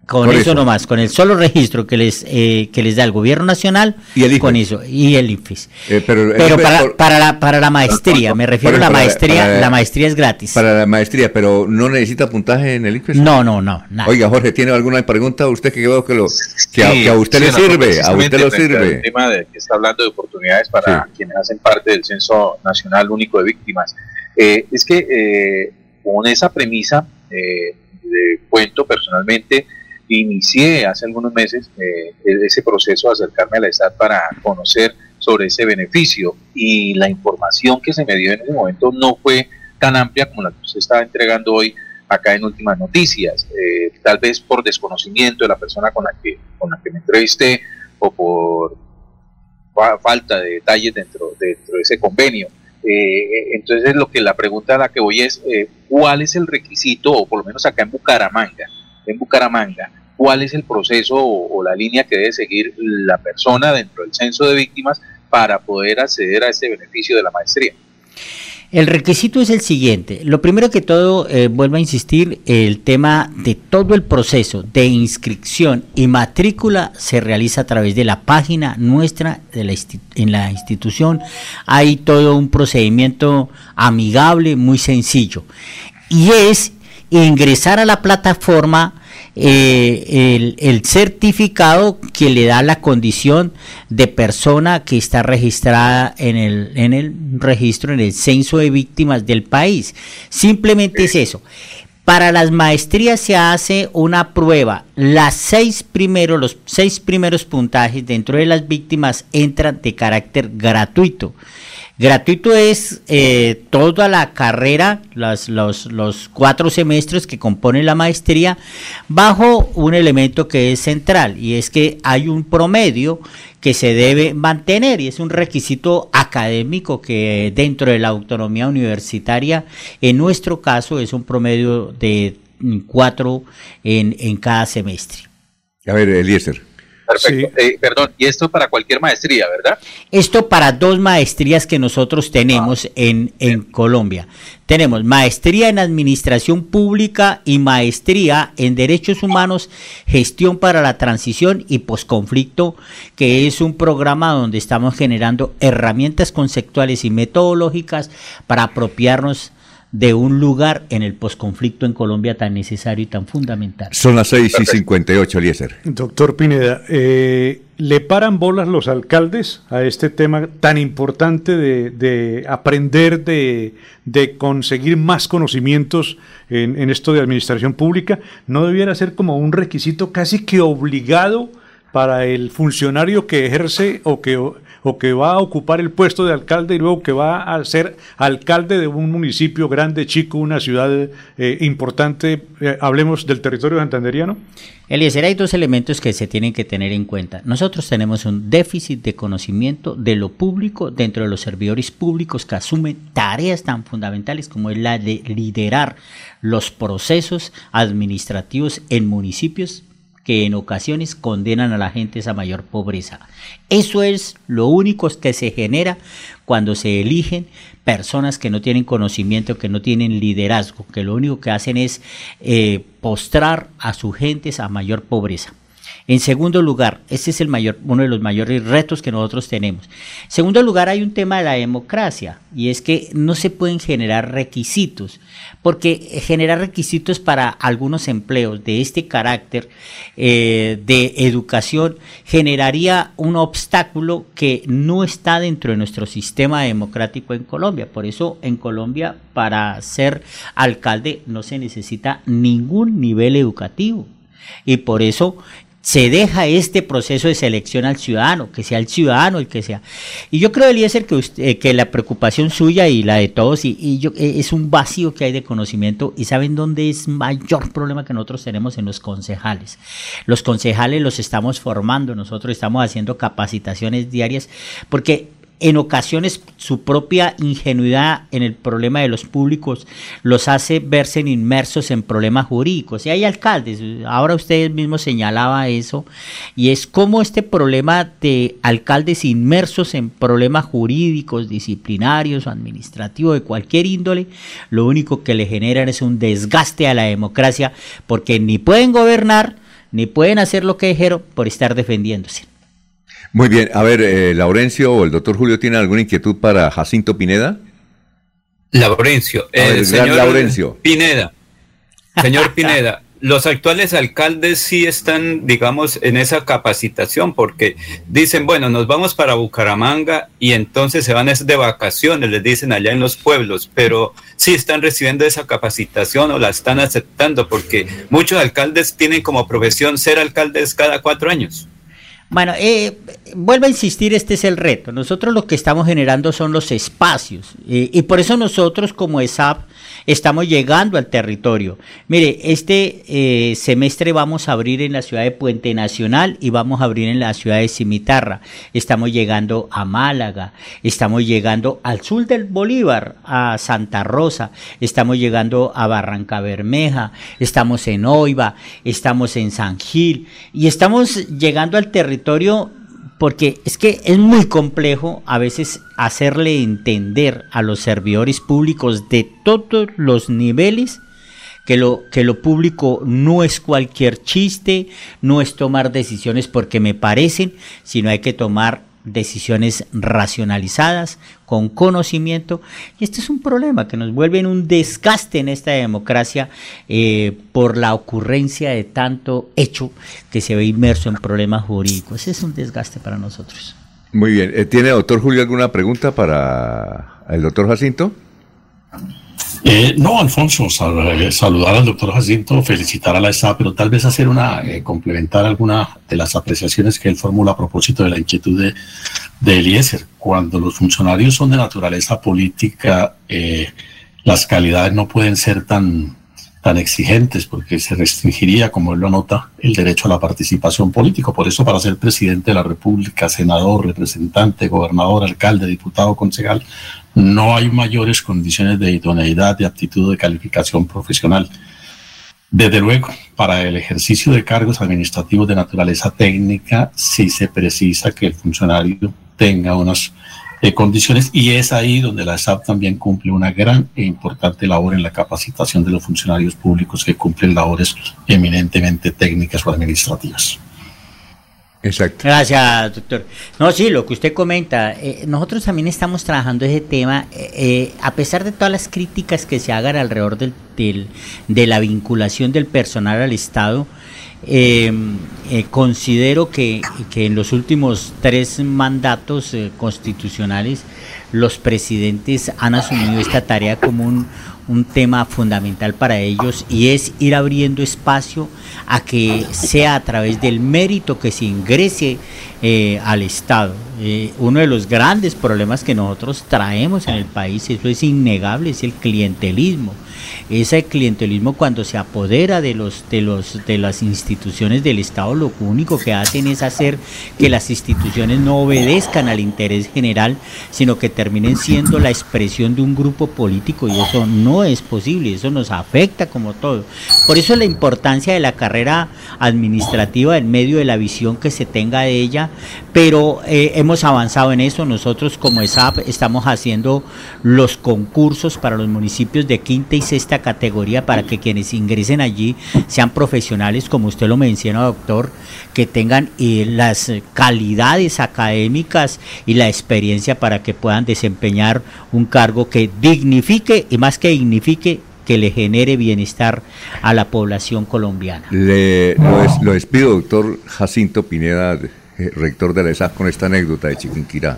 con eso, eso. nomás, con el solo registro que les que les da el gobierno nacional, Y el con eso, y el IFES. eh, pero el Pero IFES para, por- para, la, para la maestría, me refiero a la maestría, para- la maestría es gratis. Para la maestría, pero no necesita puntaje en el IFES. No, no, no, nada. Oiga, Jorge, ¿tiene alguna pregunta? Usted que veo que, lo, que, a, Sí, que a usted sí, le no, sirve, a usted lo sirve. tema de que está hablando de oportunidades para quienes hacen parte del Censo Nacional Único de Víctimas. Eh, es que eh, con esa premisa, eh, de cuento personalmente, inicié hace algunos meses eh, ese proceso de acercarme a la ESAT para conocer sobre ese beneficio y la información que se me dio en ese momento no fue tan amplia como la que usted estaba entregando hoy acá en Últimas Noticias, eh, tal vez por desconocimiento de la persona con la que, con la que me entrevisté o por fa- falta de detalles dentro, dentro de ese convenio. Eh, entonces lo que la pregunta a la que voy es cuál es el requisito, o por lo menos acá en Bucaramanga, en Bucaramanga, cuál es el proceso o, la línea que debe seguir la persona dentro del censo de víctimas para poder acceder a ese beneficio de la maestría. El requisito es el siguiente. Lo primero que todo, eh, vuelvo a insistir, el tema de todo el proceso de inscripción y matrícula se realiza a través de la página nuestra de en la institución. Hay todo un procedimiento amigable, muy sencillo. Y es ingresar a la plataforma eh, el, el, certificado que le da la condición de persona que está registrada en el, en el registro, en el censo de víctimas del país. Simplemente es eso. Para las maestrías se hace una prueba. Las seis primeros, los seis primeros puntajes dentro de las víctimas entran de carácter gratuito. Gratuito es eh, toda la carrera, los, los, los, cuatro semestres que componen la maestría, bajo un elemento que es central, y es que hay un promedio que se debe mantener, y es un requisito académico que dentro de la autonomía universitaria, en nuestro caso, es un promedio de cuatro en, en cada semestre. A ver, Eliezer. Perfecto. Eh, perdón, y esto para cualquier maestría, ¿verdad? Esto para dos maestrías que nosotros tenemos en, en Colombia. Tenemos maestría en Administración Pública y maestría en Derechos Humanos, Gestión para la Transición y Posconflicto, que es un programa donde estamos generando herramientas conceptuales y metodológicas para apropiarnos de un lugar en el posconflicto en Colombia tan necesario y tan fundamental. Son las 6 y 58, Eliezer. Doctor Pineda, eh, ¿le paran bolas los alcaldes a este tema tan importante de, de aprender, de, de, conseguir más conocimientos en, en esto de administración pública? ¿No debiera ser como un requisito casi que obligado? para el funcionario que ejerce o que o que va a ocupar el puesto de alcalde y luego que va a ser alcalde de un municipio grande, chico, una ciudad eh, importante, eh, hablemos del territorio santanderiano? Eliezer, hay dos elementos que se tienen que tener en cuenta. Nosotros tenemos un déficit de conocimiento de lo público dentro de los servidores públicos que asumen tareas tan fundamentales como la de liderar los procesos administrativos en municipios que en ocasiones condenan a la gente a mayor pobreza. Eso es lo único que se genera cuando se eligen personas que no tienen conocimiento, que no tienen liderazgo, que lo único que hacen es eh, postrar a sus gentes a mayor pobreza. En segundo lugar, ese es el mayor, uno de los mayores retos que nosotros tenemos. En segundo lugar, hay un tema de la democracia y es que no se pueden generar requisitos, porque generar requisitos para algunos empleos de este carácter eh, de educación generaría un obstáculo que no está dentro de nuestro sistema democrático en Colombia. Por eso en Colombia para ser alcalde no se necesita ningún nivel educativo. Y por eso se deja este proceso de selección al ciudadano, que sea el ciudadano el que sea. Y yo creo, Eliezer, que, eh, que la preocupación suya y la de todos, y, eh, es un vacío que hay de conocimiento, y ¿saben dónde es mayor problema que nosotros tenemos? En los concejales. Los concejales los estamos formando, nosotros estamos haciendo capacitaciones diarias, porque en ocasiones su propia ingenuidad en el problema de los públicos los hace verse inmersos en problemas jurídicos. Y hay alcaldes, ahora usted mismo señalaba eso, y es como este problema de alcaldes inmersos en problemas jurídicos, disciplinarios administrativos de cualquier índole, lo único que le generan es un desgaste a la democracia porque ni pueden gobernar, ni pueden hacer lo que dijeron por estar defendiéndose. Muy bien, a ver, eh, Laurencio o el doctor Julio tiene alguna inquietud para Jacinto Pineda. Laurencio, el señor Laurencio. Pineda, señor Pineda, los actuales alcaldes sí están, digamos, en esa capacitación porque dicen, bueno, nos vamos para Bucaramanga y entonces se van de vacaciones, les dicen allá en los pueblos, pero sí están recibiendo esa capacitación o la están aceptando porque muchos alcaldes tienen como profesión ser alcaldes cada cuatro años. Bueno, eh, vuelvo a insistir, este es el reto. Nosotros lo que estamos generando son los espacios y por eso nosotros como ESAP estamos llegando al territorio. Mire, este eh, semestre vamos a abrir en la ciudad de Puente Nacional y vamos a abrir en la ciudad de Cimitarra. Estamos llegando a Málaga, estamos llegando al sur del Bolívar, a Santa Rosa, estamos llegando a Barranca Bermeja, estamos en Oiva, estamos en San Gil y estamos llegando al territorio porque es que es muy complejo a veces hacerle entender a los servidores públicos de todos los niveles que lo, que lo público no es cualquier chiste, no es tomar decisiones porque me parecen, sino hay que tomar decisiones racionalizadas, con conocimiento. Y este es un problema que nos vuelve en un desgaste en esta democracia eh, por la ocurrencia de tanto hecho que se ve inmerso en problemas jurídicos. Es un desgaste para nosotros. Muy bien. Eh, ¿Tiene, doctor Julio, alguna pregunta para el doctor Jacinto? Eh, no, Alfonso, sal- saludar al doctor Jacinto, felicitar a la ESA, pero tal vez hacer una, eh, complementar alguna de las apreciaciones que él formula a propósito de la inquietud de, de Eliezer. Cuando los funcionarios son de naturaleza política, eh, las calidades no pueden ser tan, tan exigentes porque se restringiría, como él lo anota, el derecho a la participación política. Por eso, para ser presidente de la República, senador, representante, gobernador, alcalde, diputado, concejal, no hay mayores condiciones de idoneidad, de aptitud, de calificación profesional. Desde luego, para el ejercicio de cargos administrativos de naturaleza técnica, sí se precisa que el funcionario tenga unas eh, condiciones y es ahí donde la SAP también cumple una gran e importante labor en la capacitación de los funcionarios públicos que cumplen labores eminentemente técnicas o administrativas. Exacto. Gracias, doctor. No, sí, lo que usted comenta, eh, nosotros también estamos trabajando ese tema, eh, eh, a pesar de todas las críticas que se hagan alrededor del, de la vinculación del personal al Estado, eh, eh, considero que, que en los últimos tres mandatos constitucionales los presidentes han asumido esta tarea como un, un tema fundamental para ellos y es ir abriendo espacio a que sea a través del mérito que se ingrese eh, al Estado. Eh, uno de los grandes problemas que nosotros traemos en el país, eso es innegable, es el clientelismo. Ese clientelismo cuando se apodera de los de los de las instituciones del Estado, lo único que hacen es hacer que las instituciones no obedezcan al interés general, sino que terminen siendo la expresión de un grupo político y eso no es posible, eso nos afecta como todo. Por eso la importancia de la carrera administrativa en medio de la visión que se tenga de ella, pero eh, hemos avanzado en eso. Nosotros como ESAP estamos haciendo los concursos para los municipios de quinta y sexta categoría para que quienes ingresen allí sean profesionales, como usted lo menciona, doctor, que tengan eh, las calidades académicas y la experiencia para que puedan desempeñar un cargo que dignifique y más que dignifique, que le genere bienestar a la población colombiana. Le, lo, des- lo despido, doctor Jacinto Pineda, eh, rector de la ESAF, con esta anécdota de Chiquinquirá.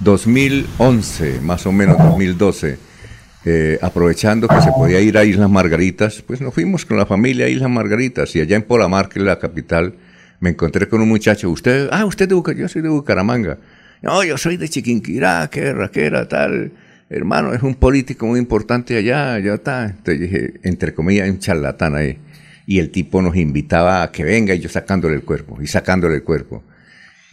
2011, más o menos 2012, eh, aprovechando que se podía ir a Islas Margaritas, pues nos fuimos con la familia a Islas Margaritas y allá en Polamar, que es la capital, me encontré con un muchacho, usted, ah, usted de Bucaramanga, yo soy de Bucaramanga. No, yo soy de Chiquinquirá, que raquera, tal. Hermano, es un político muy importante allá, ya está. Entonces dije, entre comillas, un charlatán ahí. Y el tipo nos invitaba a que venga y yo sacándole el cuerpo, y sacándole el cuerpo.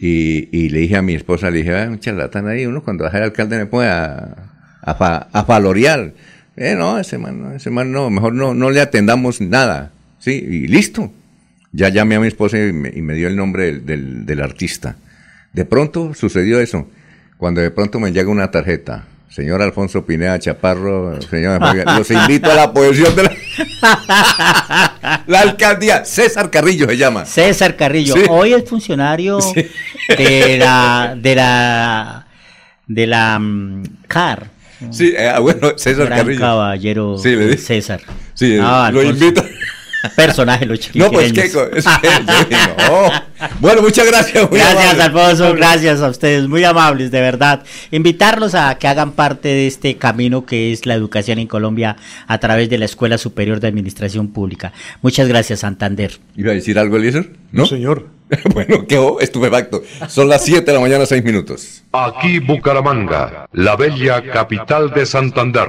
Y, y le dije a mi esposa, le dije, ah, un charlatán ahí, uno cuando baja el alcalde me pone a, a, fa- a falorear. Eh, no, ese man no, ese man no, mejor no, no le atendamos nada. Sí, y listo. Ya llamé a mi esposa y me, y me dio el nombre del, del, del artista. De pronto sucedió eso, cuando de pronto me llega una tarjeta. Señor Alfonso Pineda Chaparro, señor, los invito a la poesía de la, la alcaldía. César Carrillo se llama. César Carrillo, Sí. hoy es funcionario de la de la de la mm, CAR. Sí, ah, bueno, César Gran Carrillo. caballero Sí, le di- César. Sí, Ah, lo invito. Personaje los No, pues qué. no. Bueno, muchas gracias. Gracias, amable. Alfonso, gracias a ustedes, muy amables, de verdad. Invitarlos a que hagan parte de este camino que es la educación en Colombia a través de la Escuela Superior de Administración Pública. Muchas gracias, Santander. ¿Iba a decir algo, Eliezer? No, señor. bueno, quedó estupefacto. Son las 7 de la mañana, 6 minutos. Aquí Bucaramanga, la bella capital de Santander.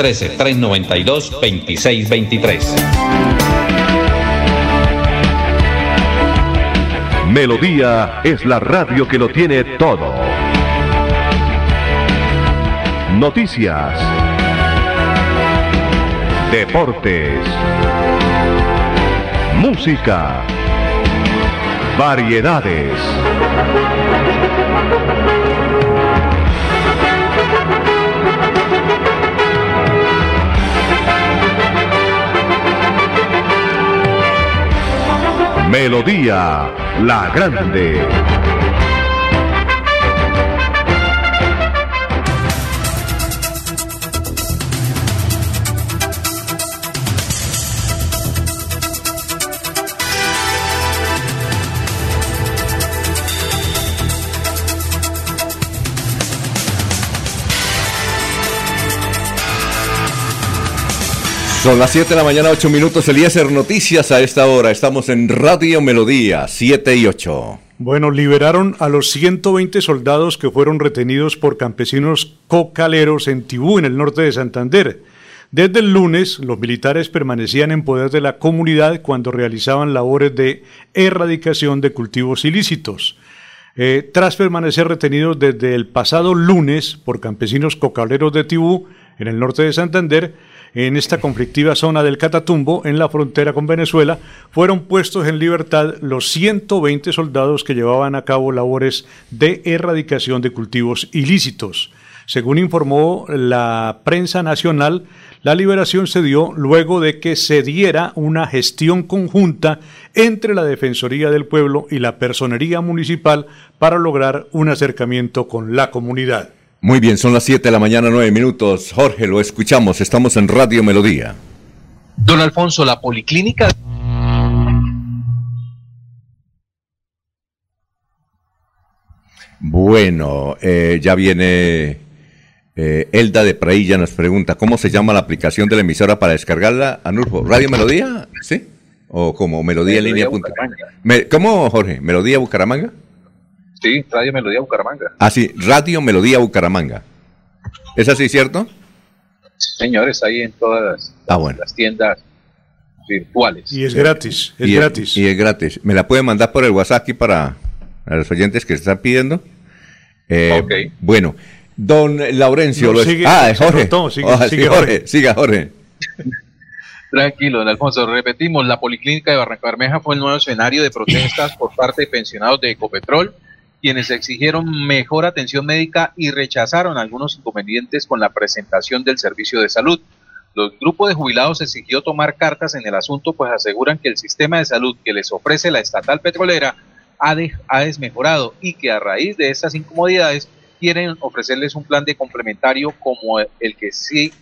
313-392-2623. Melodía es la radio que lo tiene todo. Noticias. Deportes. Música. Variedades. Melodía La Grande. Son las 7 de la mañana, 8 minutos. Eliezer Noticias a esta hora. Estamos en Radio Melodía, 7 y 8. Bueno, liberaron a los 120 soldados que fueron retenidos por campesinos cocaleros en Tibú, en el norte de Santander. Desde el lunes, los militares permanecían en poder de la comunidad cuando realizaban labores de erradicación de cultivos ilícitos. Eh, tras permanecer retenidos desde el pasado lunes por campesinos cocaleros de Tibú, en el norte de Santander, en esta conflictiva zona del Catatumbo, en la frontera con Venezuela, fueron puestos en libertad los 120 soldados que llevaban a cabo labores de erradicación de cultivos ilícitos. Según informó la prensa nacional, la liberación se dio luego de que se diera una gestión conjunta entre la Defensoría del Pueblo y la Personería Municipal para lograr un acercamiento con la comunidad. Muy bien, son las 7 de la mañana, 9 minutos. Jorge, lo escuchamos. Estamos en Radio Melodía. Don Alfonso, la policlínica. Bueno, eh, ya viene eh, Elda de Prailla, nos pregunta, ¿cómo se llama la aplicación de la emisora para descargarla? Anulfo, ¿Radio Melodía? ¿Sí? ¿O como Melodía, en línea? Me, ¿Cómo, Jorge? ¿Melodía Bucaramanga? Sí, Radio Melodía Bucaramanga. Ah, sí, Radio Melodía Bucaramanga. ¿Es así, cierto? Señores, ahí en todas las, ah, bueno. las tiendas virtuales. Y es gratis, es y gratis. y es gratis. ¿Me la pueden mandar por el WhatsApp aquí para los oyentes que se están pidiendo? Eh, Ok. Bueno, don Laurencio. No, lo- sigue, ah, se Jorge. sigue, sí, sigue, Jorge. Jorge. Siga, Jorge. Tranquilo, don Alfonso. Repetimos, la Policlínica de Barranca Bermeja fue el nuevo escenario de protestas por parte de pensionados de Ecopetrol, quienes exigieron mejor atención médica y rechazaron algunos inconvenientes con la presentación del servicio de salud. Los grupos de jubilados exigió tomar cartas en el asunto, pues aseguran que el sistema de salud que les ofrece la estatal petrolera ha, de- ha desmejorado y que a raíz de estas incomodidades quieren ofrecerles un plan de complementario como el que sí,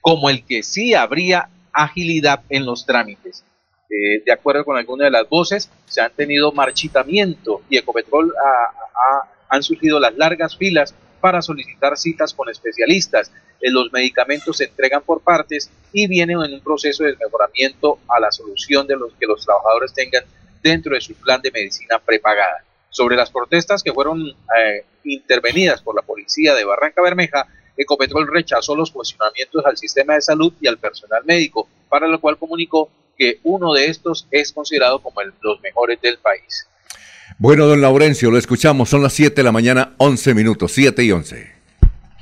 como el que sí habría agilidad en los trámites. Eh, de acuerdo con algunas de las voces, se han tenido marchitamiento y Ecopetrol ha- ha- han surgido las largas filas para solicitar citas con especialistas. Eh, los medicamentos se entregan por partes y vienen en un proceso de mejoramiento a la solución de los que los trabajadores tengan dentro de su plan de medicina prepagada. Sobre las protestas que fueron eh, intervenidas por la policía de Barranca Bermeja, Ecopetrol rechazó los cuestionamientos al sistema de salud y al personal médico, para lo cual comunicó que uno de estos es considerado como el- los mejores del país. Bueno, don Laurencio, lo escuchamos. Son las 7 de la mañana, 11 minutos. 7 y 11.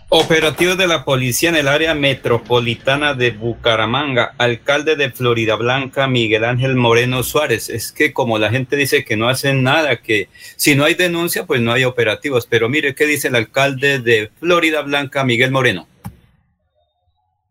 Operativos de la policía en el área metropolitana de Bucaramanga. Alcalde de Florida Blanca, Miguel Ángel Moreno Suárez. Es que como la gente dice que no hacen nada, que si no hay denuncia, pues no hay operativos. Pero mire qué dice el alcalde de Florida Blanca, Miguel Moreno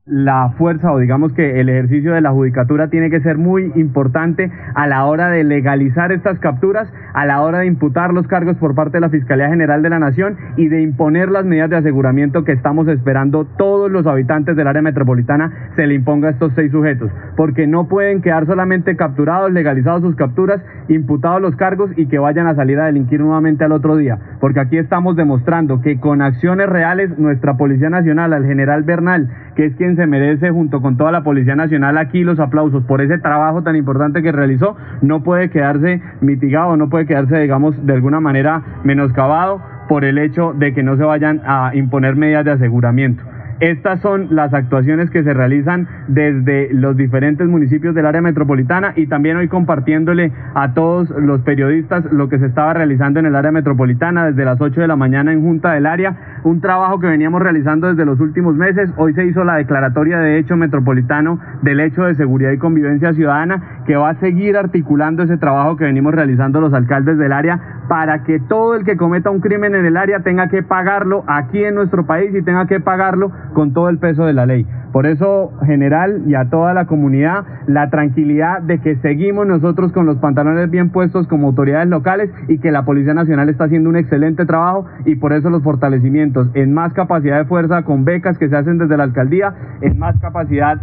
la fuerza o digamos que el ejercicio de la judicatura tiene que ser muy importante a la hora de legalizar estas capturas, a la hora de imputar los cargos por parte de la Fiscalía General de la Nación y de imponer las medidas de aseguramiento que estamos esperando todos los habitantes del área metropolitana se le imponga a estos seis sujetos, porque no pueden quedar solamente capturados, legalizados sus capturas, imputados los cargos y que vayan a salir a delinquir nuevamente al otro día, porque aquí estamos demostrando que con acciones reales nuestra Policía Nacional, al general Bernal, que es quien se merece junto con toda la Policía Nacional aquí los aplausos por ese trabajo tan importante que realizó, no puede quedarse mitigado, no puede quedarse, digamos, de alguna manera menoscabado por el hecho de que no se vayan a imponer medidas de aseguramiento. Estas son las actuaciones que se realizan desde los diferentes municipios del área metropolitana y también hoy compartiéndole a todos los periodistas lo que se estaba realizando en el área metropolitana desde las 8 de la mañana en Junta del Área, un trabajo que veníamos realizando desde los últimos meses. Hoy se hizo la declaratoria de hecho metropolitano del hecho de seguridad y convivencia ciudadana que va a seguir articulando ese trabajo que venimos realizando los alcaldes del área para que todo el que cometa un crimen en el área tenga que pagarlo aquí en nuestro país y tenga que pagarlo con todo el peso de la ley. Por eso, general y a toda la comunidad, la tranquilidad de que seguimos nosotros con los pantalones bien puestos como autoridades locales y que la Policía Nacional está haciendo un excelente trabajo y por eso los fortalecimientos en más capacidad de fuerza con becas que se hacen desde la alcaldía, en más capacidad,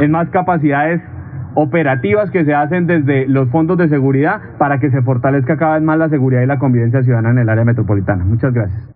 en más capacidades operativas que se hacen desde los fondos de seguridad para que se fortalezca cada vez más la seguridad y la convivencia ciudadana en el área metropolitana. Muchas gracias.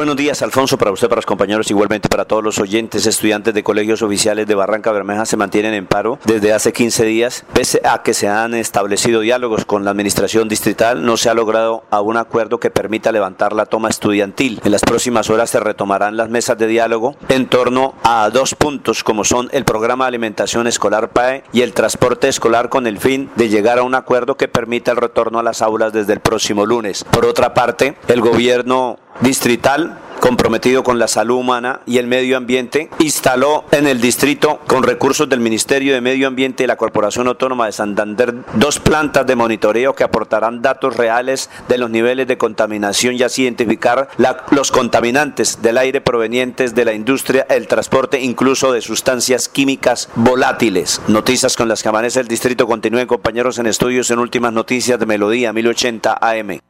Buenos días, Alfonso, para usted, para los compañeros, igualmente para todos los oyentes, estudiantes de colegios oficiales de Barranca Bermeja se mantienen en paro desde hace 15 días, pese a que se han establecido diálogos con la administración distrital, no se ha logrado aún acuerdo que permita levantar la toma estudiantil. En las próximas horas se retomarán las mesas de diálogo en torno a dos puntos, como son el programa de alimentación escolar PAE y el transporte escolar con el fin de llegar a un acuerdo que permita el retorno a las aulas desde el próximo lunes. Por otra parte, el gobierno distrital comprometido con la salud humana y el medio ambiente, instaló en el distrito, con recursos del Ministerio de Medio Ambiente y la Corporación Autónoma de Santander, dos plantas de monitoreo que aportarán datos reales de los niveles de contaminación y así identificar los contaminantes del aire provenientes de la industria, el transporte, incluso de sustancias químicas volátiles. Noticias con las que amanece el distrito. Continúen compañeros en estudios en últimas noticias de Melodía 1080 AM.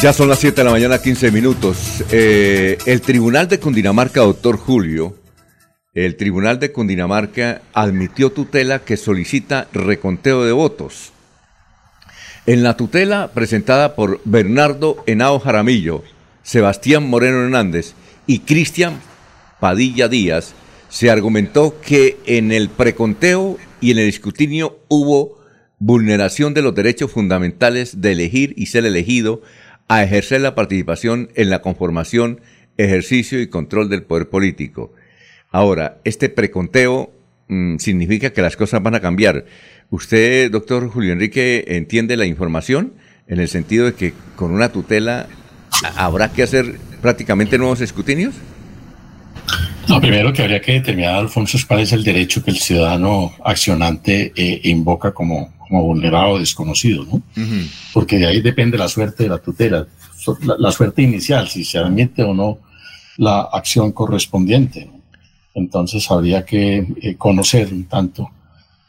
Ya son las 7 de la mañana, 15 minutos. Eh, el Tribunal de Cundinamarca, doctor Julio, el Tribunal de Cundinamarca admitió tutela que solicita reconteo de votos. En la tutela presentada por Bernardo Henao Jaramillo, Sebastián Moreno Hernández y Cristian Padilla Díaz, se argumentó que en el preconteo y en el escrutinio hubo vulneración de los derechos fundamentales de elegir y ser elegido a ejercer la participación en la conformación, ejercicio y control del poder político. Ahora, este preconteo mm, significa que las cosas van a cambiar. ¿Usted, doctor Julio Enrique, entiende la información en el sentido de que con una tutela habrá que hacer prácticamente nuevos escrutinios? Lo primero que habría que determinar, Alfonso, cuál es el derecho que el ciudadano accionante eh, invoca como, como vulnerado o desconocido, ¿no? Porque de ahí depende la suerte de la tutela, la, la suerte inicial, si se admite o no la acción correspondiente. ¿no? Entonces habría que eh, conocer un tanto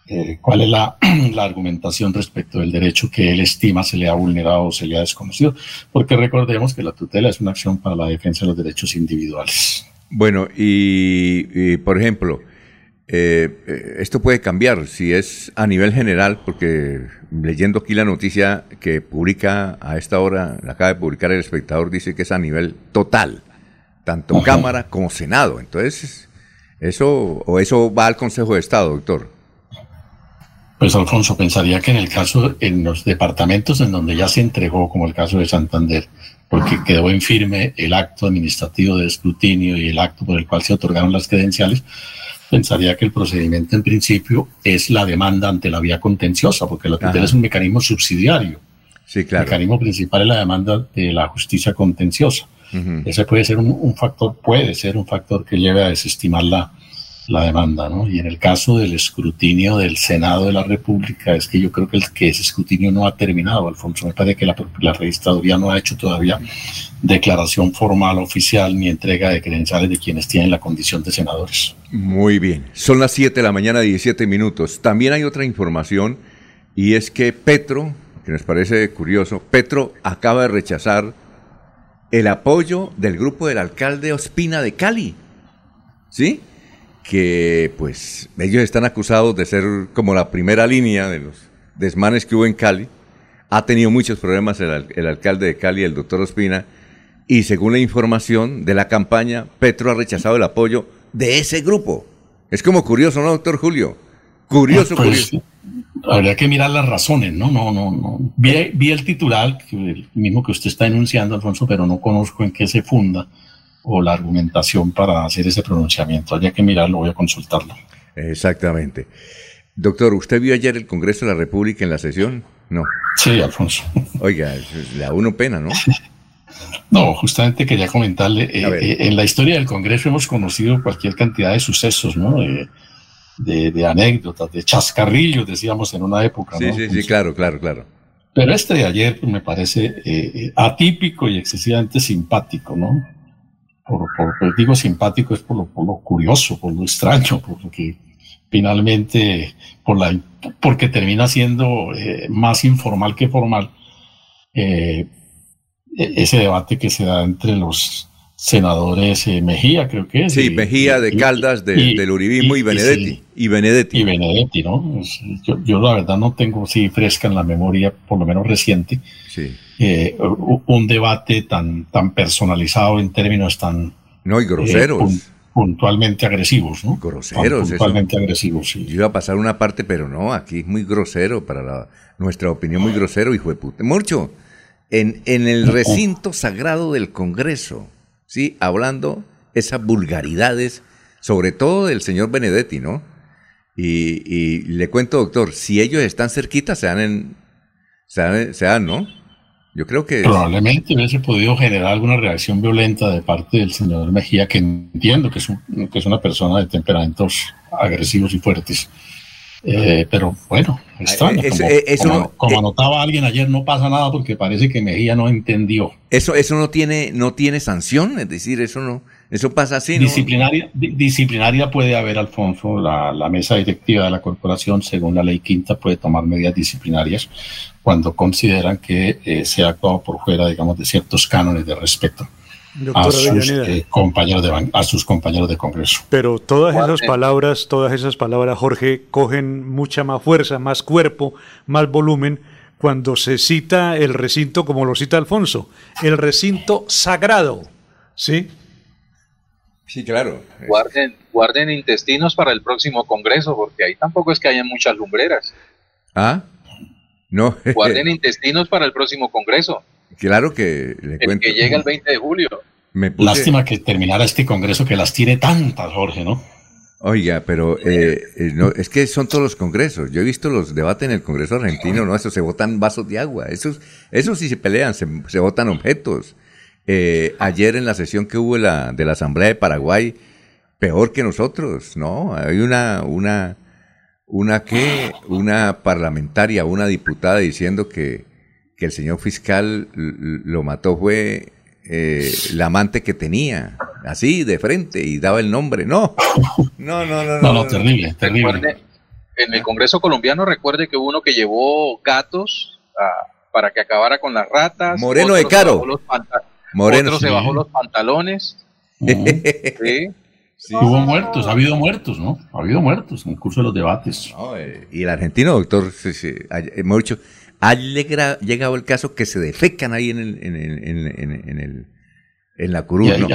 eh, cuál es la, la, argumentación respecto del derecho que él estima se le ha vulnerado o se le ha desconocido, porque recordemos que la tutela es una acción para la defensa de los derechos individuales. Bueno, y, por ejemplo, eh, esto puede cambiar si es a nivel general, porque leyendo aquí la noticia que publica a esta hora, la acaba de publicar el espectador, dice que es a nivel total, tanto Cámara como Senado. Entonces, eso o eso va al Consejo de Estado, doctor. Pues Alfonso, pensaría que en el caso, en los departamentos en donde ya se entregó, como el caso de Santander, porque quedó en firme el acto administrativo de escrutinio y el acto por el cual se otorgaron las credenciales, pensaría que el procedimiento en principio es la demanda ante la vía contenciosa, porque la tutela es un mecanismo subsidiario. Sí, claro. El mecanismo principal es la demanda de la justicia contenciosa. Ese puede ser un, factor, puede ser un factor que lleve a desestimar la, la demanda, ¿no? Y en el caso del escrutinio del Senado de la República, es que yo creo que, el, que ese escrutinio no ha terminado, Alfonso. Me parece que la, la registraduría no ha hecho todavía declaración formal oficial ni entrega de credenciales de quienes tienen la condición de senadores. Muy bien. Son las 7 de la mañana, 17 minutos. También hay otra información y es que Petro, que nos parece curioso, Petro acaba de rechazar el apoyo del grupo del alcalde Ospina de Cali. ¿Sí? Que pues ellos están acusados de ser como la primera línea de los desmanes que hubo en Cali. Ha tenido muchos problemas el, alcalde de Cali, el doctor Ospina, y según la información de la campaña, Petro ha rechazado el apoyo de ese grupo. Es como curioso, ¿no, doctor Julio? Curioso, pues, curioso. Habría que mirar las razones, ¿no? No, no, no. Vi, vi el titular, el mismo que usted está enunciando, Alfonso, pero no conozco en qué se funda o la argumentación para hacer ese pronunciamiento. Habría que mirarlo, voy a consultarlo. Exactamente. Doctor, ¿usted vio ayer el Congreso de la República en la sesión? No. Sí, Alfonso. Oiga, la uno pena, ¿no? No, justamente quería comentarle, eh, eh, en la historia del Congreso hemos conocido cualquier cantidad de sucesos, ¿no? De, anécdotas, de chascarrillos, decíamos en una época. Sí, sí, sí, claro, claro, claro. Pero este de ayer me parece eh, atípico y excesivamente simpático, ¿no? Por, por digo simpático, es por lo, por lo, curioso, por lo extraño, porque finalmente, por la, porque termina siendo eh, más informal que formal, eh, e, ese debate que se da entre los senadores eh, Mejía, creo que es. Sí, Mejía de Caldas, del Uribismo y, Benedetti. Y, Benedetti. Y Benedetti, ¿no? Yo, yo, la verdad no tengo sí fresca en la memoria, por lo menos reciente, sí eh, un debate tan, tan personalizado en términos tan... No, y groseros. Eh, puntualmente agresivos, ¿no? Groseros. puntualmente agresivos, sí. Yo iba a pasar una parte, pero no, aquí es muy grosero, para la, nuestra opinión, muy grosero, hijo de puta. Morcho, en, en el recinto sagrado del Congreso, ¿sí? Hablando esas vulgaridades, sobre todo del señor Benedetti, ¿no? Y, le cuento, doctor, si ellos están cerquita, se dan. Se ¿no? Yo creo que... Probablemente hubiese podido generar alguna reacción violenta de parte del señor Mejía, que entiendo que que es una persona de temperamentos agresivos y fuertes. Eh, pero bueno, extraño. como, como, eh, anotaba alguien ayer, no pasa nada porque parece que Mejía no entendió. Eso, eso no tiene, no tiene sanción, es decir, eso no, eso pasa así. Disciplinaria, disciplinaria puede haber, Alfonso, la, la, mesa directiva de la corporación, según la ley quinta, puede tomar medidas disciplinarias cuando consideran que eh, se ha actuado por fuera, digamos, de ciertos cánones de respeto a sus, eh, compañeros de, a sus compañeros de Congreso. Pero todas esas palabras, todas esas palabras, Jorge, cogen mucha más fuerza, más cuerpo, más volumen cuando se cita el recinto como lo cita Alfonso, el recinto sagrado, ¿sí? Sí, claro. Guarden, guarden intestinos para el próximo Congreso, porque ahí tampoco es que haya muchas lumbreras. ¿Ah? No. Guarden intestinos para el próximo Congreso. Claro que le el que llega el 20 de julio. Lástima que terminara este congreso que las tiene tantas, Jorge, ¿no? Oiga, pero eh, eh, no, es que son todos los congresos. Yo he visto los debates en el Congreso argentino, ¿no? Eso se votan vasos de agua. Esos, esos sí se pelean, se, se votan objetos. Eh, ayer en la sesión que hubo la, de la Asamblea de Paraguay, peor que nosotros, ¿no? Hay una, una, una que, una parlamentaria, una diputada diciendo que que el señor fiscal lo mató fue eh, la amante que tenía, así de frente, y daba el nombre. No, no, no, no. No, no, terrible, terrible. En el Congreso colombiano recuerde que hubo uno que llevó gatos a- para que acabara con las ratas. Moreno de se Caro. Moreno, otro se sí. bajó los pantalones. Sí. Hubo muertos, ha habido muertos, ¿no? Ha habido muertos en el curso de los debates. Y el argentino, doctor, sí, sí, hemos dicho, ha llegado el caso que se defecan ahí en, el, en, el- en, el- en, el- en el, en la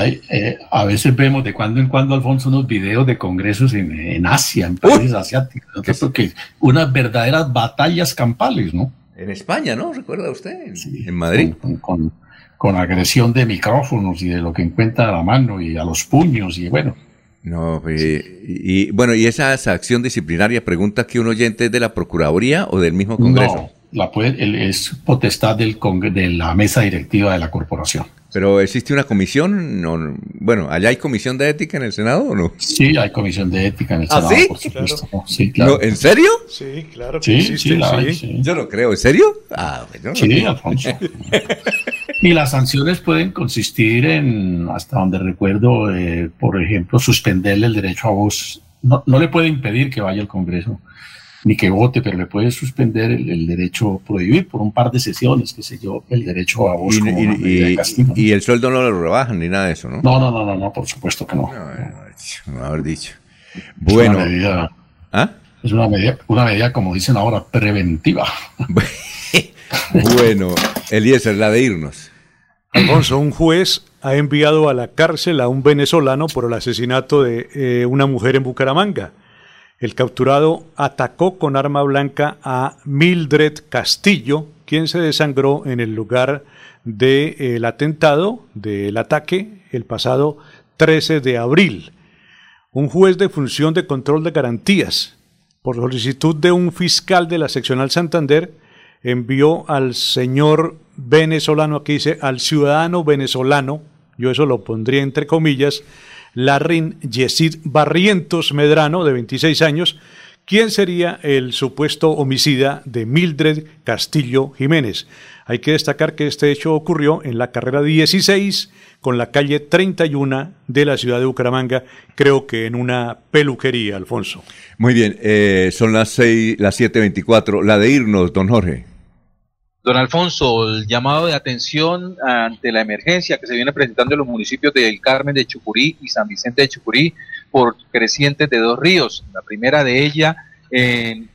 hay- ¿no? eh, a veces vemos de cuando en cuando, Alfonso, unos videos de congresos en, Asia, en países asiáticos, ¿no? porque unas verdaderas batallas campales, ¿no? En España, ¿no? ¿Recuerda usted? En, en Madrid. Con, con- con agresión de micrófonos y de lo que encuentra a la mano y a los puños y bueno. No, eh, y, y, bueno, y esa acción disciplinaria, pregunta que un oyente es de la Procuraduría o del mismo Congreso. No, la puede, el- es potestad del congre- de la mesa directiva de la corporación. Pero existe una comisión, no, bueno, allá hay comisión de ética en el Senado o no? Sí, hay comisión de ética en el ¿Ah, Senado, sí? por supuesto. Sí, claro. No, ¿En serio? Sí, claro que Sí, existe, sí, la hay, sí. Yo no creo, ¿en serio? Ah, bueno. Sí, Alfonso. Y las sanciones pueden consistir en, hasta donde recuerdo, eh, por ejemplo, suspenderle el derecho a voz. No, no le puede impedir que vaya al Congreso ni que vote, pero le puede suspender el, el derecho, prohibir por un par de sesiones, qué sé yo, el derecho a voz Y, como y- una medida de y- castigo. y el sueldo no lo rebajan ni nada de eso, ¿no? No, no, no, no, no, por supuesto que no. No haber dicho. Es Bueno. una medida, ¿Ah? es una medida, una medida, como dicen ahora, preventiva. Bueno, Eliezer, la de irnos. Alfonso, un juez ha enviado a la cárcel a un venezolano por el asesinato de eh, una mujer en Bucaramanga. El capturado atacó con arma blanca a Mildred Castillo, quien se desangró en el lugar del atentado, del ataque, el pasado 13 de abril. Un juez de función de control de garantías, por solicitud de un fiscal de la seccional Santander, envió al señor venezolano, aquí dice, al ciudadano venezolano, yo eso lo pondría entre comillas, Larrin Yesid Barrientos Medrano, de 26 años, quien sería el supuesto homicida de Mildred Castillo Jiménez. Hay que destacar que este hecho ocurrió en la carrera 16 con la calle 31 de la ciudad de Bucaramanga, creo que en una peluquería, Alfonso. Muy bien, eh, son las las 7.24. La de irnos, don Jorge. Don Alfonso, el llamado de atención ante la emergencia que se viene presentando en los municipios del Carmen de Chucurí y San Vicente de Chucurí por crecientes de dos ríos. La primera de ellas en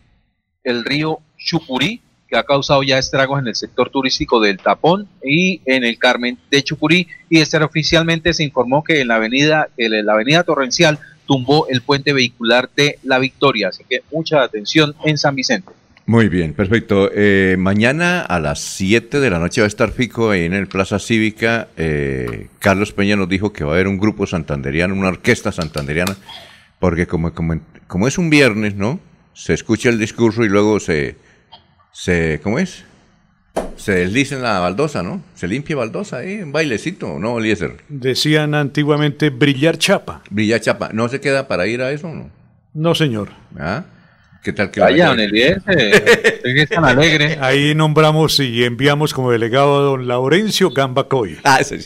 el río Chucurí, que ha causado ya estragos en el sector turístico del Tapón y en el Carmen de Chucurí. Y oficialmente se informó que en la avenida, que la avenida Torrencial tumbó el puente vehicular de La Victoria. Así que mucha atención en San Vicente. Muy bien, perfecto. Eh, mañana a las 7 de la noche va a estar Fico ahí en el Plaza Cívica. Eh, Carlos Peña nos dijo que va a haber un grupo santanderiano, una orquesta santanderiana, porque como, como, como es un viernes, ¿no? Se escucha el discurso y luego se, se ¿cómo es? Se desliza en la baldosa, ¿no? Se limpia baldosa ahí, un bailecito, ¿no, Eliezer? Decían antiguamente brillar chapa. Brillar chapa. ¿No se queda para ir a eso o no? No, señor. ¿Ah? ¿Qué tal que Vaya, vaya? don Eliezer, es tan alegre. Ahí nombramos y enviamos como delegado a don Laurencio Gambacoy. Ah, sí.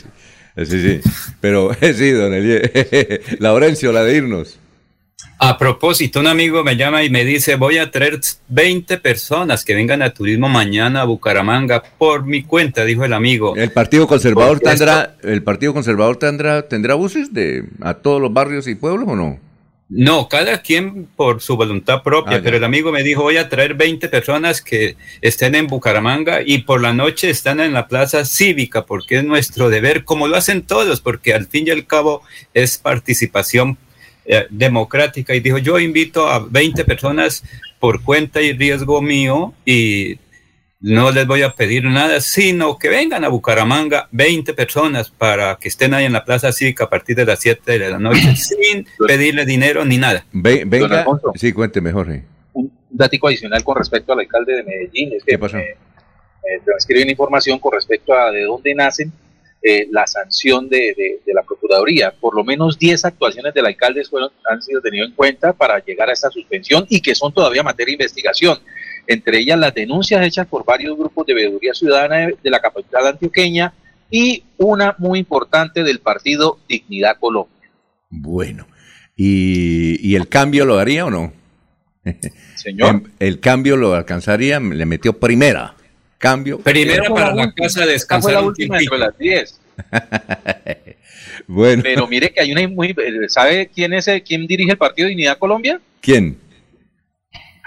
Ese sí. Pero sí, don Elie. Laurencio, la de irnos. A propósito, un amigo me llama y me dice, voy a traer 20 personas que vengan a turismo mañana a Bucaramanga por mi cuenta, dijo el amigo. El Partido Conservador tendrá, el Partido Conservador tendrá, tendrá buses de a todos los barrios y pueblos o no? No, cada quien por su voluntad propia, Ah, pero el amigo me dijo, voy a traer 20 personas que estén en Bucaramanga y por la noche están en la plaza cívica, porque es nuestro deber, como lo hacen todos, porque al fin y al cabo es participación eh, democrática. Y dijo, yo invito a 20 personas por cuenta y riesgo mío y no les voy a pedir nada, sino que vengan a Bucaramanga 20 personas para que estén ahí en la plaza cívica a partir de las 7 de la noche sin pedirle dinero ni nada. Ve- venga, sí, cuénteme, Jorge. un datico adicional con respecto al alcalde de Medellín. Es que ¿Qué pasó? Me, me transcriben información con respecto a de dónde nacen eh, la sanción de, de- de la Procuraduría. Por lo menos 10 actuaciones del alcalde fueron, han sido tenidas en cuenta para llegar a esta suspensión y que son todavía materia de investigación. Entre ellas las denuncias hechas por varios grupos de veeduría ciudadana de, de la capital antioqueña y una muy importante del partido Dignidad Colombia. Bueno. ¿Y, y el cambio lo haría o no? Señor. Em, el cambio lo alcanzaría, le metió primera. Cambio. Primera para la casa Esa fue descansar la última de las 10. Bueno, Pero mire que hay una muy. ¿Sabe quién es el- quién dirige el partido de Unidad Colombia? ¿quién?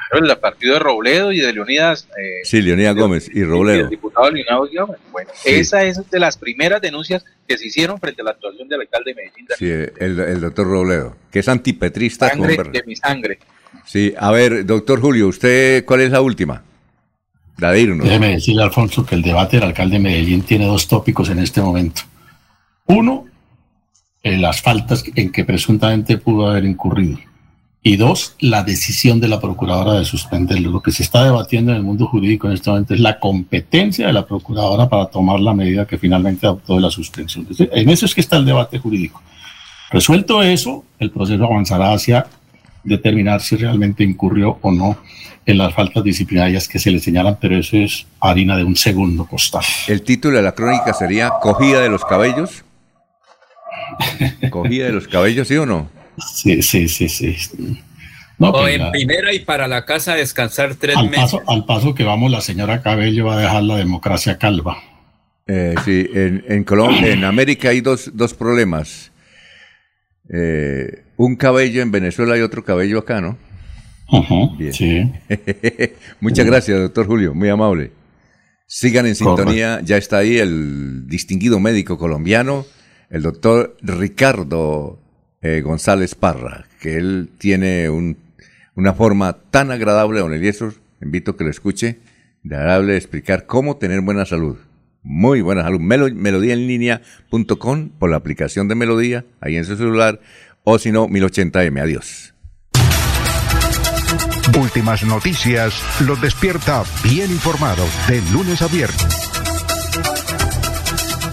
Claro, el partido de Robledo y de Leonidas. eh, Sí, Leonidas Gómez y y el Robledo. diputado Leonidas Gómez. Bueno, Sí. esa es de las primeras denuncias que se hicieron frente a la actuación del alcalde de Medellín. Sí, el, el doctor Robledo, que es antipetrista. con Sangre ver- de mi sangre. Sí, a ver, doctor Julio, ¿usted cuál es la última? La de irnos. Déjeme decirle, Alfonso, que el debate del alcalde de Medellín tiene dos tópicos en este momento. Uno, eh, las faltas en que presuntamente pudo haber incurrido. Y dos, la decisión de la procuradora de suspenderlo. Lo que se está debatiendo en el mundo jurídico en este momento es la competencia de la procuradora para tomar la medida que finalmente adoptó de la suspensión. Entonces, en eso es que está el debate jurídico. Resuelto eso, el proceso avanzará hacia determinar si realmente incurrió o no en las faltas disciplinarias que se le señalan, pero eso es harina de un segundo costal. El título de la crónica sería Cogida de los cabellos. Cogida de los cabellos, ¿sí o no? Sí, sí, sí, sí. No, o pues en la- primera y para la casa descansar tres al, meses. paso, al paso que vamos, la señora Cabello va a dejar la democracia calva. Eh, sí, en, en Colombia, en América hay dos, dos problemas. Eh, un cabello en Venezuela y otro cabello acá, ¿no? Bien. sí. Muchas gracias, doctor Julio, muy amable. Sigan en sintonía, ya está ahí el distinguido médico colombiano, el doctor Ricardo eh, González Parra, que él tiene un- una forma tan agradable, don Eliezer, invito a que lo escuche, de agradable explicar cómo tener buena salud. Muy buena salud. Melo, melodíaenlínea.com por la aplicación de Melodía, ahí en su celular, o si no, 1080m. Adiós. Últimas noticias los despierta bien informados de lunes a viernes.